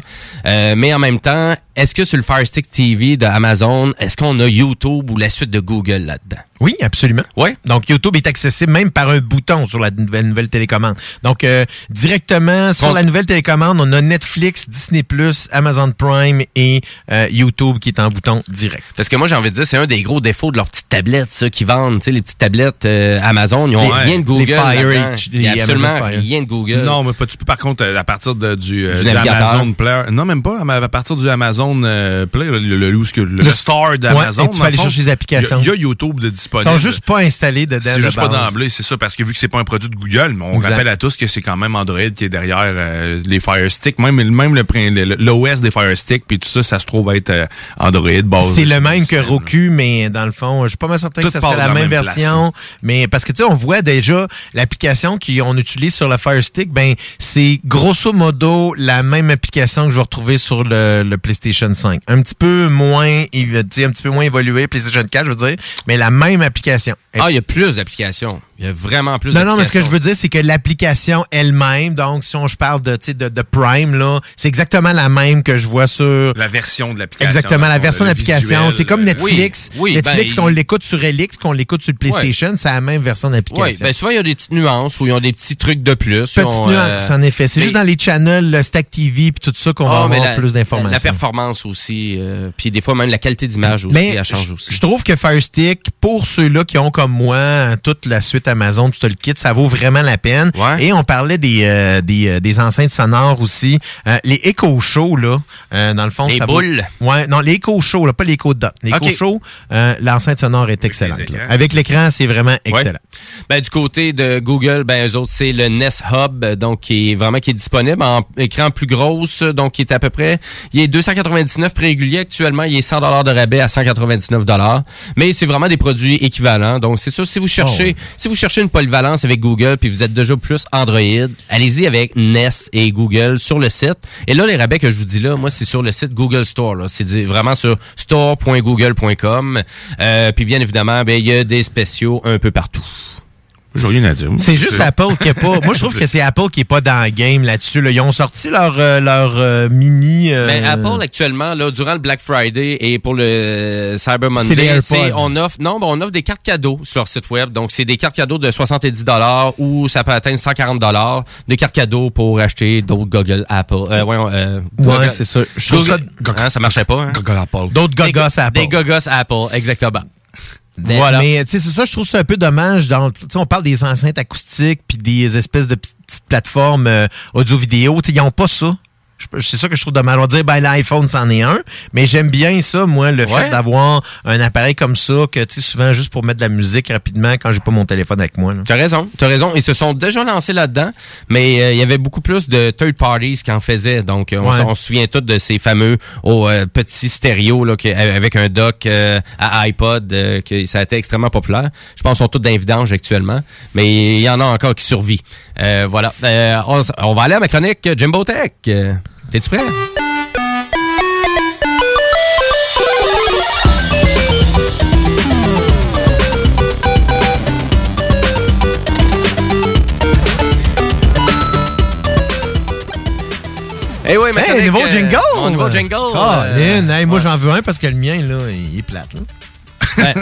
Euh, mais en même temps, est-ce que sur le Fire Stick TV de Amazon, est-ce qu'on a YouTube ou la suite de Google là-dedans? Oui, absolument. Oui. Donc, YouTube est accessible même par un bouton sur la nouvelle, nouvelle télécommande. Donc, euh, directement sur la nouvelle télécommande, on a Netflix, Disney+, Amazon Prime et euh, YouTube qui est en bouton direct. Parce que moi, j'ai envie de dire, c'est un des gros défauts de leurs petites tablettes, ça, qui vendent, tu sais, les petites tablettes euh, Amazon. Ils ont Les- rien de Google. les Fire absolument Fire. rien de Google. Non, mais pas, tu peux par contre, euh, à partir de, du, euh, Du. Amazon Player. Non, même pas. mais À partir du Amazon euh, Play, le, le, le, le, le Le- store d'Amazon. Ouais, et tu peux aller chercher les applications. Il y, a- il y a YouTube de Ils sont juste pas installés dedans. C'est de juste pas d'emblée, c'est ça, parce que vu que c'est pas un produit de Google, on Exact. rappelle à tous que c'est quand même Android qui est derrière euh, les Fire Stick, même même le prin- le- l'OS des Fire Stick, puis tout ça, ça se trouve être euh, Android base. C'est le même que Roku, mais dans le fond, je suis pas mal certain Tout que ça serait la même, même version. Mais parce que tu sais, on voit déjà l'application qu'on utilise sur le Fire Stick, ben c'est grosso modo la même application que je vais retrouver sur le, le PlayStation 5. Un petit peu moins, sais, un petit peu moins évolué, PlayStation 4, je veux dire, mais la même application. Ah, il y a plus d'applications. Il y a vraiment plus Non, non, mais ce que je veux dire, c'est que l'application elle-même, donc si on je parle de, tu sais, de, de Prime, là, c'est exactement la même que je vois sur... La version de l'application. Exactement, la version d'application. visuel, C'est comme euh, Netflix. Oui, oui, Netflix, ben, qu'on il- l'écoute sur Elix, qu'on l'écoute sur le PlayStation, c'est la même version Oui, d'application. ben souvent, il y a des petites nuances ou ils ont des petits trucs de plus. Ils Petite ont, nuance, euh, en effet. C'est mais- juste dans les channels, le Stack TV puis tout ça qu'on va Ah, avoir la- plus d'informations. La performance aussi. euh, puis des fois, même la qualité d'image aussi, Mais elle change aussi. je trouve que Fire Stick, pour ceux-là qui ont comme moi toute la suite Amazon, tout le kit. Ça vaut vraiment la peine. Et on parlait des, euh, des, euh, des enceintes sonores aussi. Euh, les Echo Show, là, euh, dans le fond, Les ça vaut- boules. Ouais, non, les Echo Show, là, pas les Echo Dot. Les Ok. Echo Show, l'enceinte sonore est excellente. Avec l'écran, c'est vraiment excellent. Ouais. Ben, du côté de Google, ben, eux autres, c'est le Nest Hub, donc, qui est vraiment, qui est disponible en écran plus grosse, donc, qui est à peu près, il est 299 prix régulier actuellement, il est 100 de rabais à 199 mais c'est vraiment des produits équivalents. Donc, c'est sûr, si vous cherchez, Oh, si vous cherchez une polyvalence avec Google, puis vous êtes déjà plus Android, allez-y avec Nest et Google sur le site. Et là, les rabais que je vous dis là, moi, c'est sur le site Google Store. C'est vraiment sur store.google.com. Euh, puis bien évidemment, ben, il y a des spéciaux un peu partout. J'ai rien à dire. C'est juste Apple qui est pas. Moi, je trouve que c'est Apple qui est pas dans le game là-dessus. là. Ils ont sorti leur, euh, leur euh, mini. euh, Ben, Apple actuellement là durant le Black Friday et pour le Cyber C'est les Monday, c'est on offre non, ben, on offre des cartes cadeaux sur leur site web. Donc c'est des cartes cadeaux de 70 dollars ou ça peut atteindre 140 dollars de cartes cadeaux pour acheter d'autres Google Apple. Euh, euh, Ouais, Google- c'est ça. Je trouve Google- Hein, ça marchait pas. Hein? Google Apple. D'autres Des gogos go- Apple. Des gogos Apple, exactement. Mais- Voilà. Mais tu sais, c'est ça, je trouve ça un peu dommage. Dans, tu sais, on parle des enceintes acoustiques puis des espèces de petites plateformes euh, audio-vidéo. Ils n'ont pas ça. C'est ça que je trouve dommage. On va dire, ben, l'iPhone, c'en est un. Mais j'aime bien ça, moi, le Ouais. fait d'avoir un appareil comme ça, que, tu sais, souvent, juste pour mettre de la musique rapidement quand j'ai pas mon téléphone avec moi. T'as raison, t'as raison. Ils se sont déjà lancés là-dedans, mais euh, il y avait beaucoup plus de third parties qui en faisaient. Donc, euh, on, Ouais. s- on se souvient tous de ces fameux oh, euh, petits stéréos là, qui- avec un dock euh, à iPod, euh, que ça a été extrêmement populaire. Je pense qu'ils sont tous vidanges actuellement, mais il y en a encore qui survivent. Euh, voilà. Euh, on, on va aller à ma chronique euh, Jimbo Tech. Euh, T'es-tu prêt? Eh oui, ma Hey, nouveau euh, jingle! mon nouveau jingle. Ah, euh, Lynn, hey, moi, j'en veux un parce que le mien, là, il est plate. Là.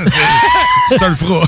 tu te le feras.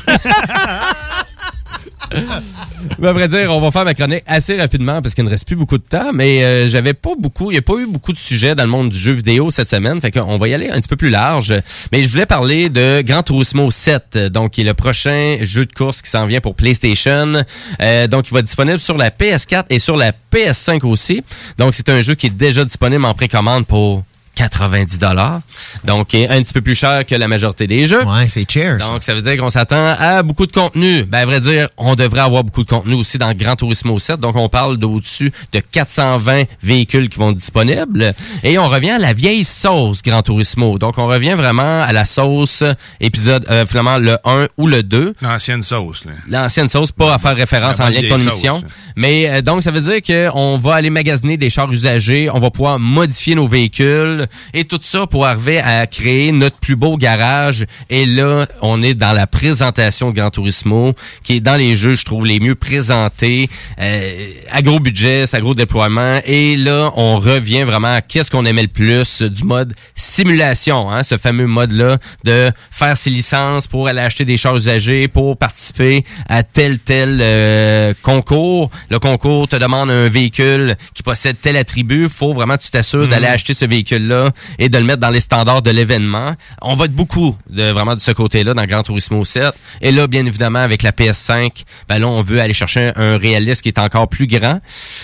Ben, à vrai dire, on va faire ma chronique assez rapidement parce qu'il ne reste plus beaucoup de temps, mais euh, j'avais pas beaucoup, il n'y a pas eu beaucoup de sujets dans le monde du jeu vidéo cette semaine, fait qu'on va y aller un petit peu plus large. Mais je voulais parler de Gran Turismo 7, donc qui est le prochain jeu de course qui s'en vient pour PlayStation. Euh, donc, il va être disponible sur la PS4 et sur la PS5 aussi. Donc, c'est un jeu qui est déjà disponible en précommande pour 90 dollars. Donc, qui est un petit peu plus cher que la majorité des jeux. Ouais, c'est cheers. Donc, ça veut dire qu'on s'attend à beaucoup de contenu. Ben, à vrai dire, on devrait avoir beaucoup de contenu aussi dans Gran Turismo 7. Donc, on parle d'au-dessus de 420 véhicules qui vont être disponibles. Et on revient à la vieille sauce Gran Turismo. Donc, on revient vraiment à la sauce épisode, euh, finalement, le 1 ou le 2. L'ancienne sauce. Là. L'ancienne sauce, pas à faire référence La en lien avec ton émission. Mais euh, donc, ça veut dire qu'on va aller magasiner des chars usagés, on va pouvoir modifier nos véhicules et tout ça pour arriver à créer notre plus beau garage. Et là, on est dans la présentation de Gran Turismo, qui est dans les jeux, je trouve, les mieux présentés, euh, à gros budget, à gros déploiement. Et là, on revient vraiment à qu'est-ce qu'on aimait le plus du mode simulation, hein, ce fameux mode-là de faire ses licences pour aller acheter des chars usagés, pour participer à tel tel euh, concours. Le concours te demande un véhicule qui possède tel attribut. faut vraiment que tu t'assures d'aller acheter ce véhicule-là et de le mettre dans les standards de l'événement. On va être beaucoup de vraiment de ce côté-là dans Gran Turismo 7. Et là, bien évidemment, avec la PS5, ben là, on veut aller chercher un, un réaliste qui est encore plus grand.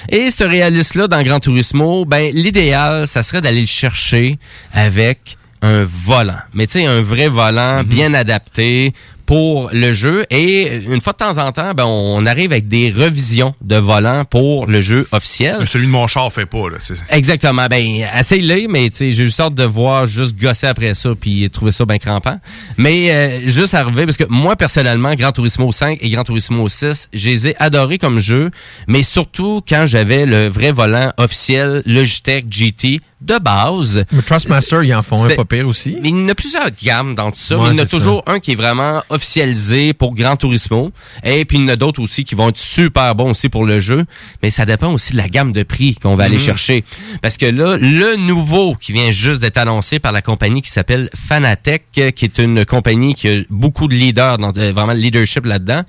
Et ce réaliste-là, dans Gran Turismo, ben l'idéal, ça serait d'aller le chercher avec un volant. Mais tu sais, un vrai volant bien adapté pour le jeu. Et une fois de temps en temps, ben, on arrive avec des revisions de volants pour le jeu officiel. Mais celui de mon char fait pas. Là. C'est- Exactement. Ben, essaye-le, mais tu sais, j'ai juste hâte de voir juste gosser après ça puis trouver ça bien crampant. Mais euh, juste arriver, parce que moi, personnellement, Gran Turismo 5 et Gran Turismo 6, je les ai adorés comme jeu, mais surtout quand j'avais le vrai volant officiel Logitech GT de base. Mais Trustmaster, ils en font un pas pire aussi. Mais il y en a plusieurs gammes dans tout ça. Ouais, mais il y en a ça. toujours un qui est vraiment officialisé pour Gran Turismo. Et puis il y en a d'autres aussi qui vont être super bons aussi pour le jeu. Mais ça dépend aussi de la gamme de prix qu'on va aller Mhm. chercher. Parce que là, le nouveau qui vient juste d'être annoncé par la compagnie qui s'appelle Fanatec, qui est une compagnie qui a beaucoup de leaders, dans, euh, vraiment le leadership là-dedans,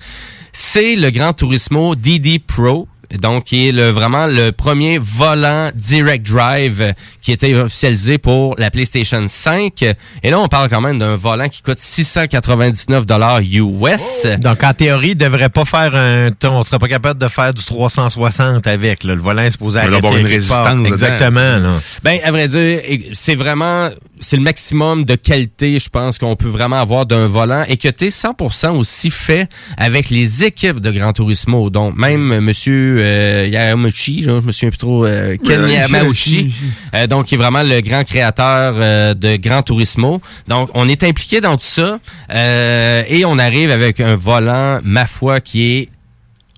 c'est le Gran Turismo DD Pro. Donc qui est le, vraiment le premier volant direct drive qui était officialisé pour la PlayStation 5. Et là, on parle quand même d'un volant qui coûte 699 dollars US. Donc, en théorie, il devrait pas faire un... On serait pas capable de faire du 360 avec. là. Le volant est supposé une résistance dedans, Exactement. là. Ben, à vrai dire, c'est vraiment, c'est le maximum de qualité, je pense, qu'on peut vraiment avoir d'un volant et que t'es 100% aussi fait avec les équipes de Gran Turismo. Donc, même euh, monsieur euh, Yamauchi, je me souviens plus trop, euh, Ken Yamauchi, euh, donc, qui est vraiment le grand créateur euh, de Gran Turismo. Donc, on est impliqué dans tout ça euh, et on arrive avec un volant, ma foi, qui est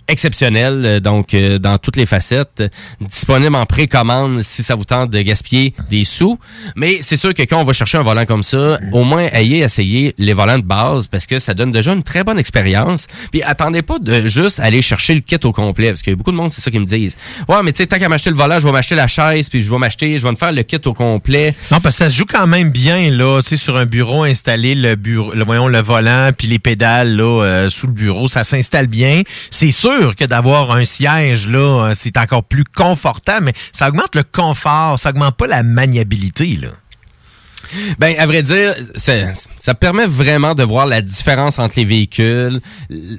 exceptionnel, euh, donc euh, dans toutes les facettes, disponible en précommande si ça vous tente de gaspiller des sous. Mais c'est sûr que quand on va chercher un volant comme ça, au moins ayez essayé les volants de base parce que ça donne déjà une très bonne expérience. Puis attendez pas de juste aller chercher le kit au complet parce a beaucoup de monde c'est ça qu'ils me disent. Ouais, mais tu sais tant qu'à m'acheter le volant, je vais m'acheter la chaise puis je vais m'acheter, je vais me faire le kit au complet. Non, parce que ça se joue quand même bien, là, tu sais, sur un bureau, installer le bureau, le, voyons, le volant, puis les pédales, là, euh, sous le bureau, ça s'installe bien. C'est sûr que d'avoir un siège, là, euh, c'est encore plus confortable, mais ça augmente le confort, ça augmente pas la maniabilité, là. Ben, à vrai dire, ça, permet vraiment de voir la différence entre les véhicules,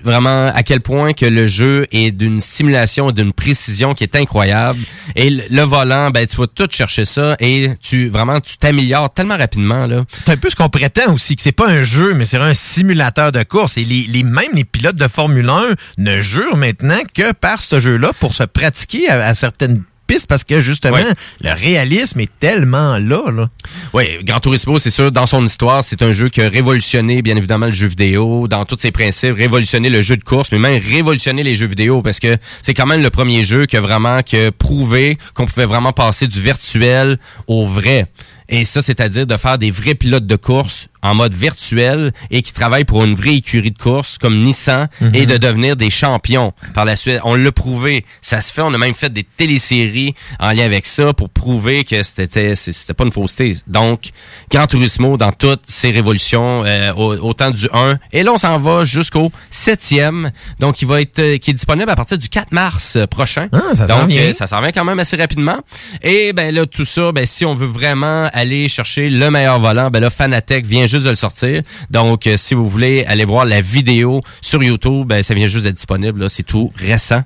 vraiment à quel point que le jeu est d'une simulation et d'une précision qui est incroyable. Et le, volant, ben, tu vas tout chercher ça et tu vraiment tu t'améliores tellement rapidement là. C'est un peu ce qu'on prétend aussi, que c'est pas un jeu, mais c'est un simulateur de course. Et les, les, même les pilotes de Formule 1 ne jurent maintenant que par ce jeu-là pour se pratiquer à certaines parce que justement, Ouais. le réalisme est tellement là, là. Oui, Gran Turismo, c'est sûr, dans son histoire, c'est un jeu qui a révolutionné, bien évidemment, le jeu vidéo, dans tous ses principes, révolutionné le jeu de course, mais même révolutionné les jeux vidéo, parce que c'est quand même le premier jeu qui a vraiment qui a prouvé qu'on pouvait vraiment passer du virtuel au vrai. Et ça, c'est-à-dire de faire des vrais pilotes de course en mode virtuel et qui travaillent pour une vraie écurie de course comme Nissan Mhm. et de devenir des champions par la suite. On l'a prouvé. Ça se fait. On a même fait des téléséries en lien avec ça pour prouver que c'était c'était pas une fausseté. Donc, Gran Turismo dans toutes ses révolutions, euh, au, au temps du 1. Et là, on s'en va jusqu'au 7e. Donc, il va être euh, qui est disponible à partir du 4 mars prochain. Ah, ça Donc, euh, ça s'en vient quand même assez rapidement. Et ben là, tout ça, ben si on veut vraiment aller chercher le meilleur volant, ben là, Fanatec vient juste de le sortir. Donc, euh, si vous voulez aller voir la vidéo sur YouTube, ben ça vient juste d'être disponible. C'est tout récent.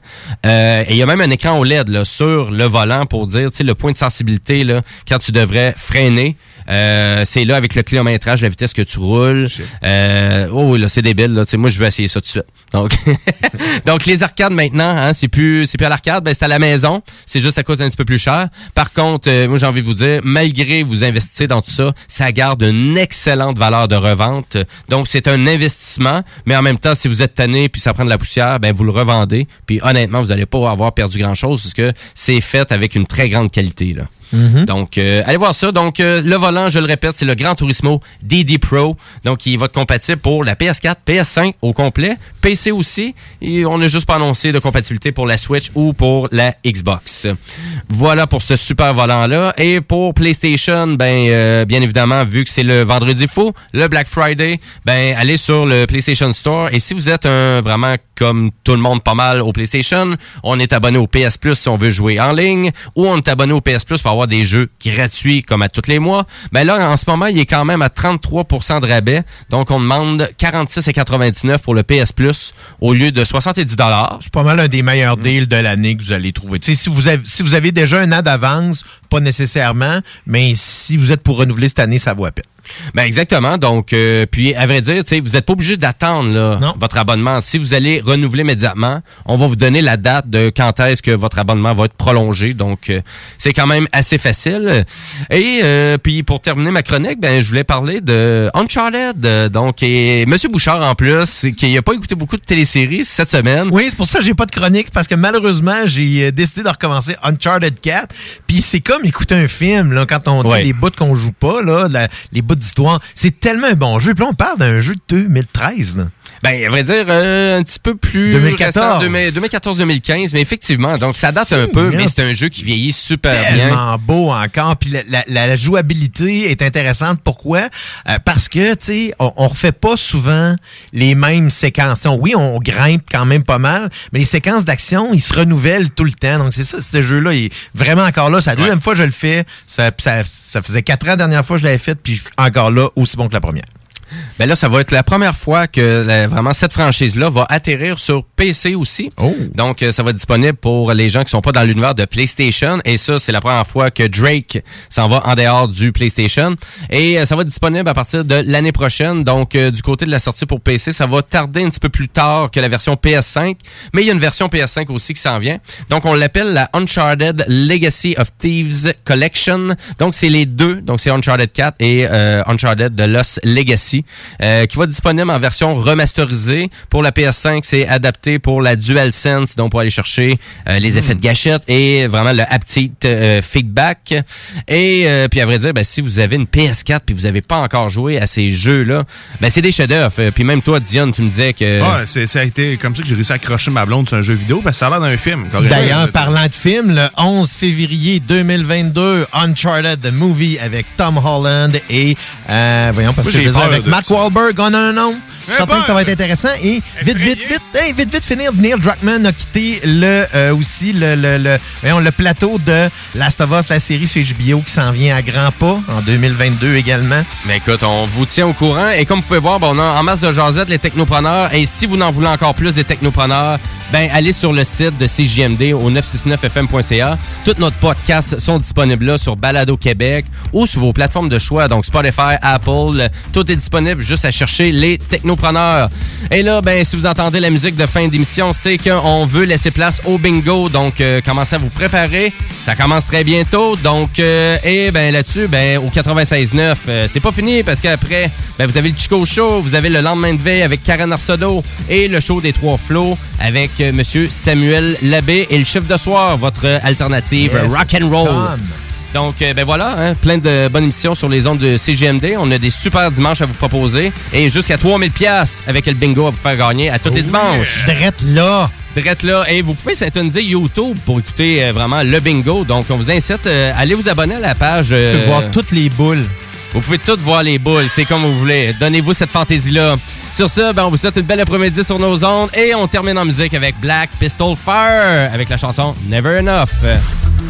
Euh, et il y a même un écran OLED là, sur le volant pour dire, le point de sensibilité là, quand tu devrais freiner. Euh, c'est là avec le kilométrage, la vitesse que tu roules. Euh, oh oui, là, c'est débile. Là. Tu sais, moi, je vais essayer ça tout de suite. Donc, [LAUGHS] donc les arcades maintenant, hein, c'est plus c'est plus à l'arcade, ben, c'est à la maison. C'est juste ça coûte un petit peu plus cher. Par contre, euh, moi j'ai envie de vous dire, malgré vous investissez dans tout ça, ça garde une excellente valeur de revente. Donc c'est un investissement, mais en même temps, si vous êtes tanné puis ça prend de la poussière, ben vous le revendez. Puis honnêtement, vous n'allez pas avoir perdu grand chose parce que c'est fait avec une très grande qualité là. Donc, euh, allez voir ça. Donc, euh, le volant, je le répète, c'est le Gran Turismo DD Pro. Donc, il va être compatible pour la PS4, PS5 au complet, PC aussi. Et on n'a juste pas annoncé de compatibilité pour la Switch ou pour la Xbox. Voilà pour ce super volant-là. Et pour PlayStation, ben, euh, bien évidemment, vu que c'est le vendredi fou, le Black Friday, ben, allez sur le PlayStation Store. Et si vous êtes un vraiment comme tout le monde pas mal au PlayStation, on est abonné au PS Plus si on veut jouer en ligne, ou on est abonné au PS Plus pour avoir des jeux gratuits comme à tous les mois. Ben là, en ce moment, il est quand même à 33% de rabais. Donc, on demande 46,99 pour le PS Plus au lieu de 70 C'est pas mal un des meilleurs deals de l'année que vous allez trouver. Tu sais, si vous avez, si vous avez déjà un an d'avance, pas nécessairement, mais si vous êtes pour renouveler cette année, ça vaut à peine. Ben exactement. Donc, euh, puis à vrai dire, tu sais, vous n'êtes pas obligé d'attendre là, votre abonnement. Si vous allez renouveler immédiatement, on va vous donner la date de quand est-ce que votre abonnement va être prolongé. Donc, euh, c'est quand même assez facile. Et euh, puis pour terminer ma chronique, ben je voulais parler de Uncharted. Donc, et Monsieur Bouchard en plus, qui n'a pas écouté beaucoup de téléséries cette semaine. Oui, c'est pour ça que j'ai pas de chronique, parce que malheureusement, j'ai euh, décidé de recommencer Uncharted 4. Puis c'est comme écouter un film, là, quand on dit Ouais. les bouts qu'on joue pas, là, la- les bouts d'histoire. C'est tellement un bon jeu. Puis là, on parle d'un jeu de 2013, là. Ben, à vrai dire, euh, un petit peu plus 2014. récent, 2014-2015, mais effectivement, donc ça date un peu, mais c'est un jeu qui vieillit super bien. tellement beau encore. Puis la, la- la jouabilité est intéressante. Pourquoi? Euh, parce que, tu sais, on, on refait pas souvent les mêmes séquences. Oui, on grimpe quand même pas mal, mais les séquences d'action, ils se renouvellent tout le temps. Donc, c'est ça, ce jeu-là, il est vraiment encore là. C'est la deuxième fois que je le fais. Ça, ça, ça faisait quatre ans la dernière fois que je l'avais fait, puis encore là, aussi bon que la première. Ben là, ça va être la première fois que vraiment cette franchise-là va atterrir sur PC aussi. Donc, euh, ça va être disponible pour les gens qui sont pas dans l'univers de PlayStation. Et ça, c'est la première fois que Drake s'en va en dehors du PlayStation. Et euh, ça va être disponible à partir de l'année prochaine. Donc, euh, du côté de la sortie pour PC, ça va tarder un petit peu plus tard que la version PS5. Mais il y a une version PS5 aussi qui s'en vient. Donc, on l'appelle la Uncharted Legacy of Thieves Collection. Donc, c'est les deux. Donc, c'est Uncharted 4 et euh, Uncharted The Lost Legacy, euh, qui va être disponible en version remasterisée. Pour la PS5, c'est adapté pour la DualSense, donc pour aller chercher euh, les effets de gâchette et vraiment le haptic euh, feedback. Et euh, puis à vrai dire, ben, si vous avez une PS4 puis vous n'avez pas encore joué à ces jeux-là, ben, c'est des chefs-d'œuvre. Euh, Puis même toi, Dion, tu me disais que... Ouais, c'est- ça a été comme ça que j'ai réussi à accrocher ma blonde sur un jeu vidéo parce que ça a l'air d'un film. D'ailleurs, parlant de film, le 11 février 2022, Uncharted the Movie avec Tom Holland et, euh, voyons, parce Moi, que je avec de Mark ça. Wahlberg, oh non, non, non. Je suis certain que ça va être intéressant. Et vite, vite, vite, hey, vite, vite finir, Neil Druckmann a quitté le, euh, aussi le, le, le, voyons, le plateau de Last of Us, la série sur HBO qui s'en vient à grands pas en 2022 également. Mais écoute, on vous tient au courant. Et comme vous pouvez voir, ben, on a en masse de jasettes les technopreneurs. Et si vous en voulez encore plus des technopreneurs, ben allez sur le site de CJMD au 969fm.ca. Tous nos podcasts sont disponibles là sur Balado Québec ou sur vos plateformes de choix, donc Spotify, Apple. Tout est disponible juste à chercher les technopreneurs. Et là, ben si vous entendez la musique de fin d'émission, c'est qu'on veut laisser place au bingo. Donc euh, commencez à vous préparer. Ça commence très bientôt. Donc euh, et ben là-dessus, ben au 96.9, euh, c'est pas fini parce qu'après, ben vous avez le Chico Show, vous avez le lendemain de veille avec Karen Arsedo et le show des trois flots avec euh, Monsieur Samuel Labbé et le chiffre de soir, votre alternative Yes, rock and roll. Donc, euh, ben voilà, hein, plein de bonnes émissions sur les ondes de CGMD. On a des super dimanches à vous proposer. Et jusqu'à 3000 pièces avec le bingo à vous faire gagner à tous les dimanches. Drette là. Drette là. Et vous pouvez syntoniser YouTube pour écouter euh, vraiment le bingo. Donc, on vous incite, euh, allez vous abonner à la page. Tu euh, peux voir toutes les boules. vous pouvez toutes voir les boules, c'est comme vous voulez. Donnez-vous cette fantaisie-là. Sur ce, ben, on vous souhaite une belle après-midi sur nos ondes et on termine en musique avec Black Pistol Fire avec la chanson Never Enough. Euh,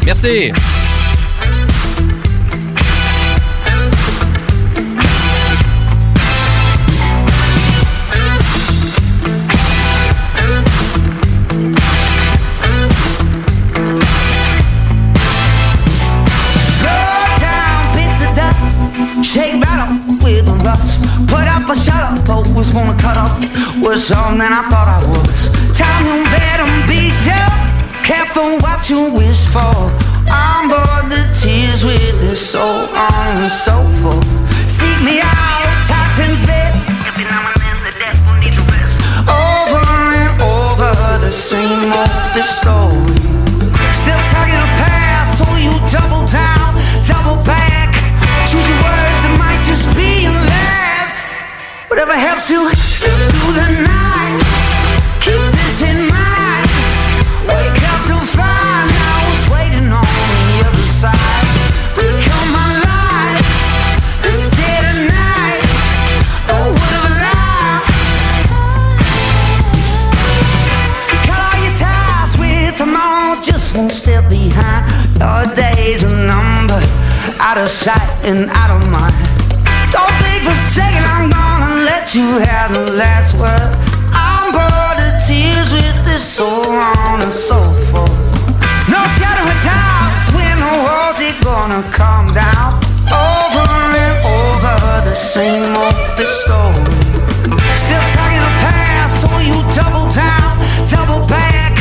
Merci. Was gonna cut up. Worse on than I thought I was. Time you better be sure. Careful what you wish for. On board the tears with the soul on the sofa. Seek me out, Titan's bed. Every now and then the devil needs a rest. Over and over the same old story. Whatever helps you slip through the night. Keep this in mind. Wake up to find I was waiting on the other side. Become my life. This day to night. Oh, what a lie. Cut all your ties with tomorrow, just one step behind. Your days are numbered, out of sight and out of mind. Don't think for a second I'm gonna let you have the last word. I'm bored of tears with this soul on the sofa. No shadow of doubt when the walls are gonna come down. Over and over the same old story. Still stuck in the past, so you double down, double back.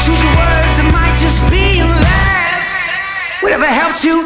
Choose your words, it might just be your last. Whatever helps you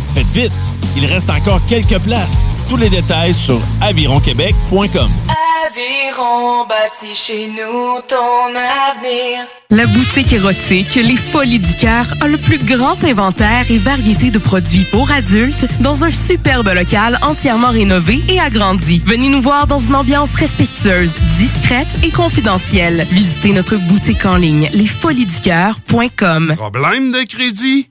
Faites vite, il reste encore quelques places. Tous les détails sur avironquebec.com. Aviron bâti chez nous ton avenir. La boutique érotique Les Folies du Cœur a le plus grand inventaire et variété de produits pour adultes dans un superbe local entièrement rénové et agrandi. Venez nous voir dans une ambiance respectueuse, discrète et confidentielle. Visitez notre boutique en ligne lesfoliesducoeur.com. Problème de crédit?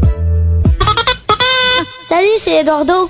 Salut, c'est Eduardo.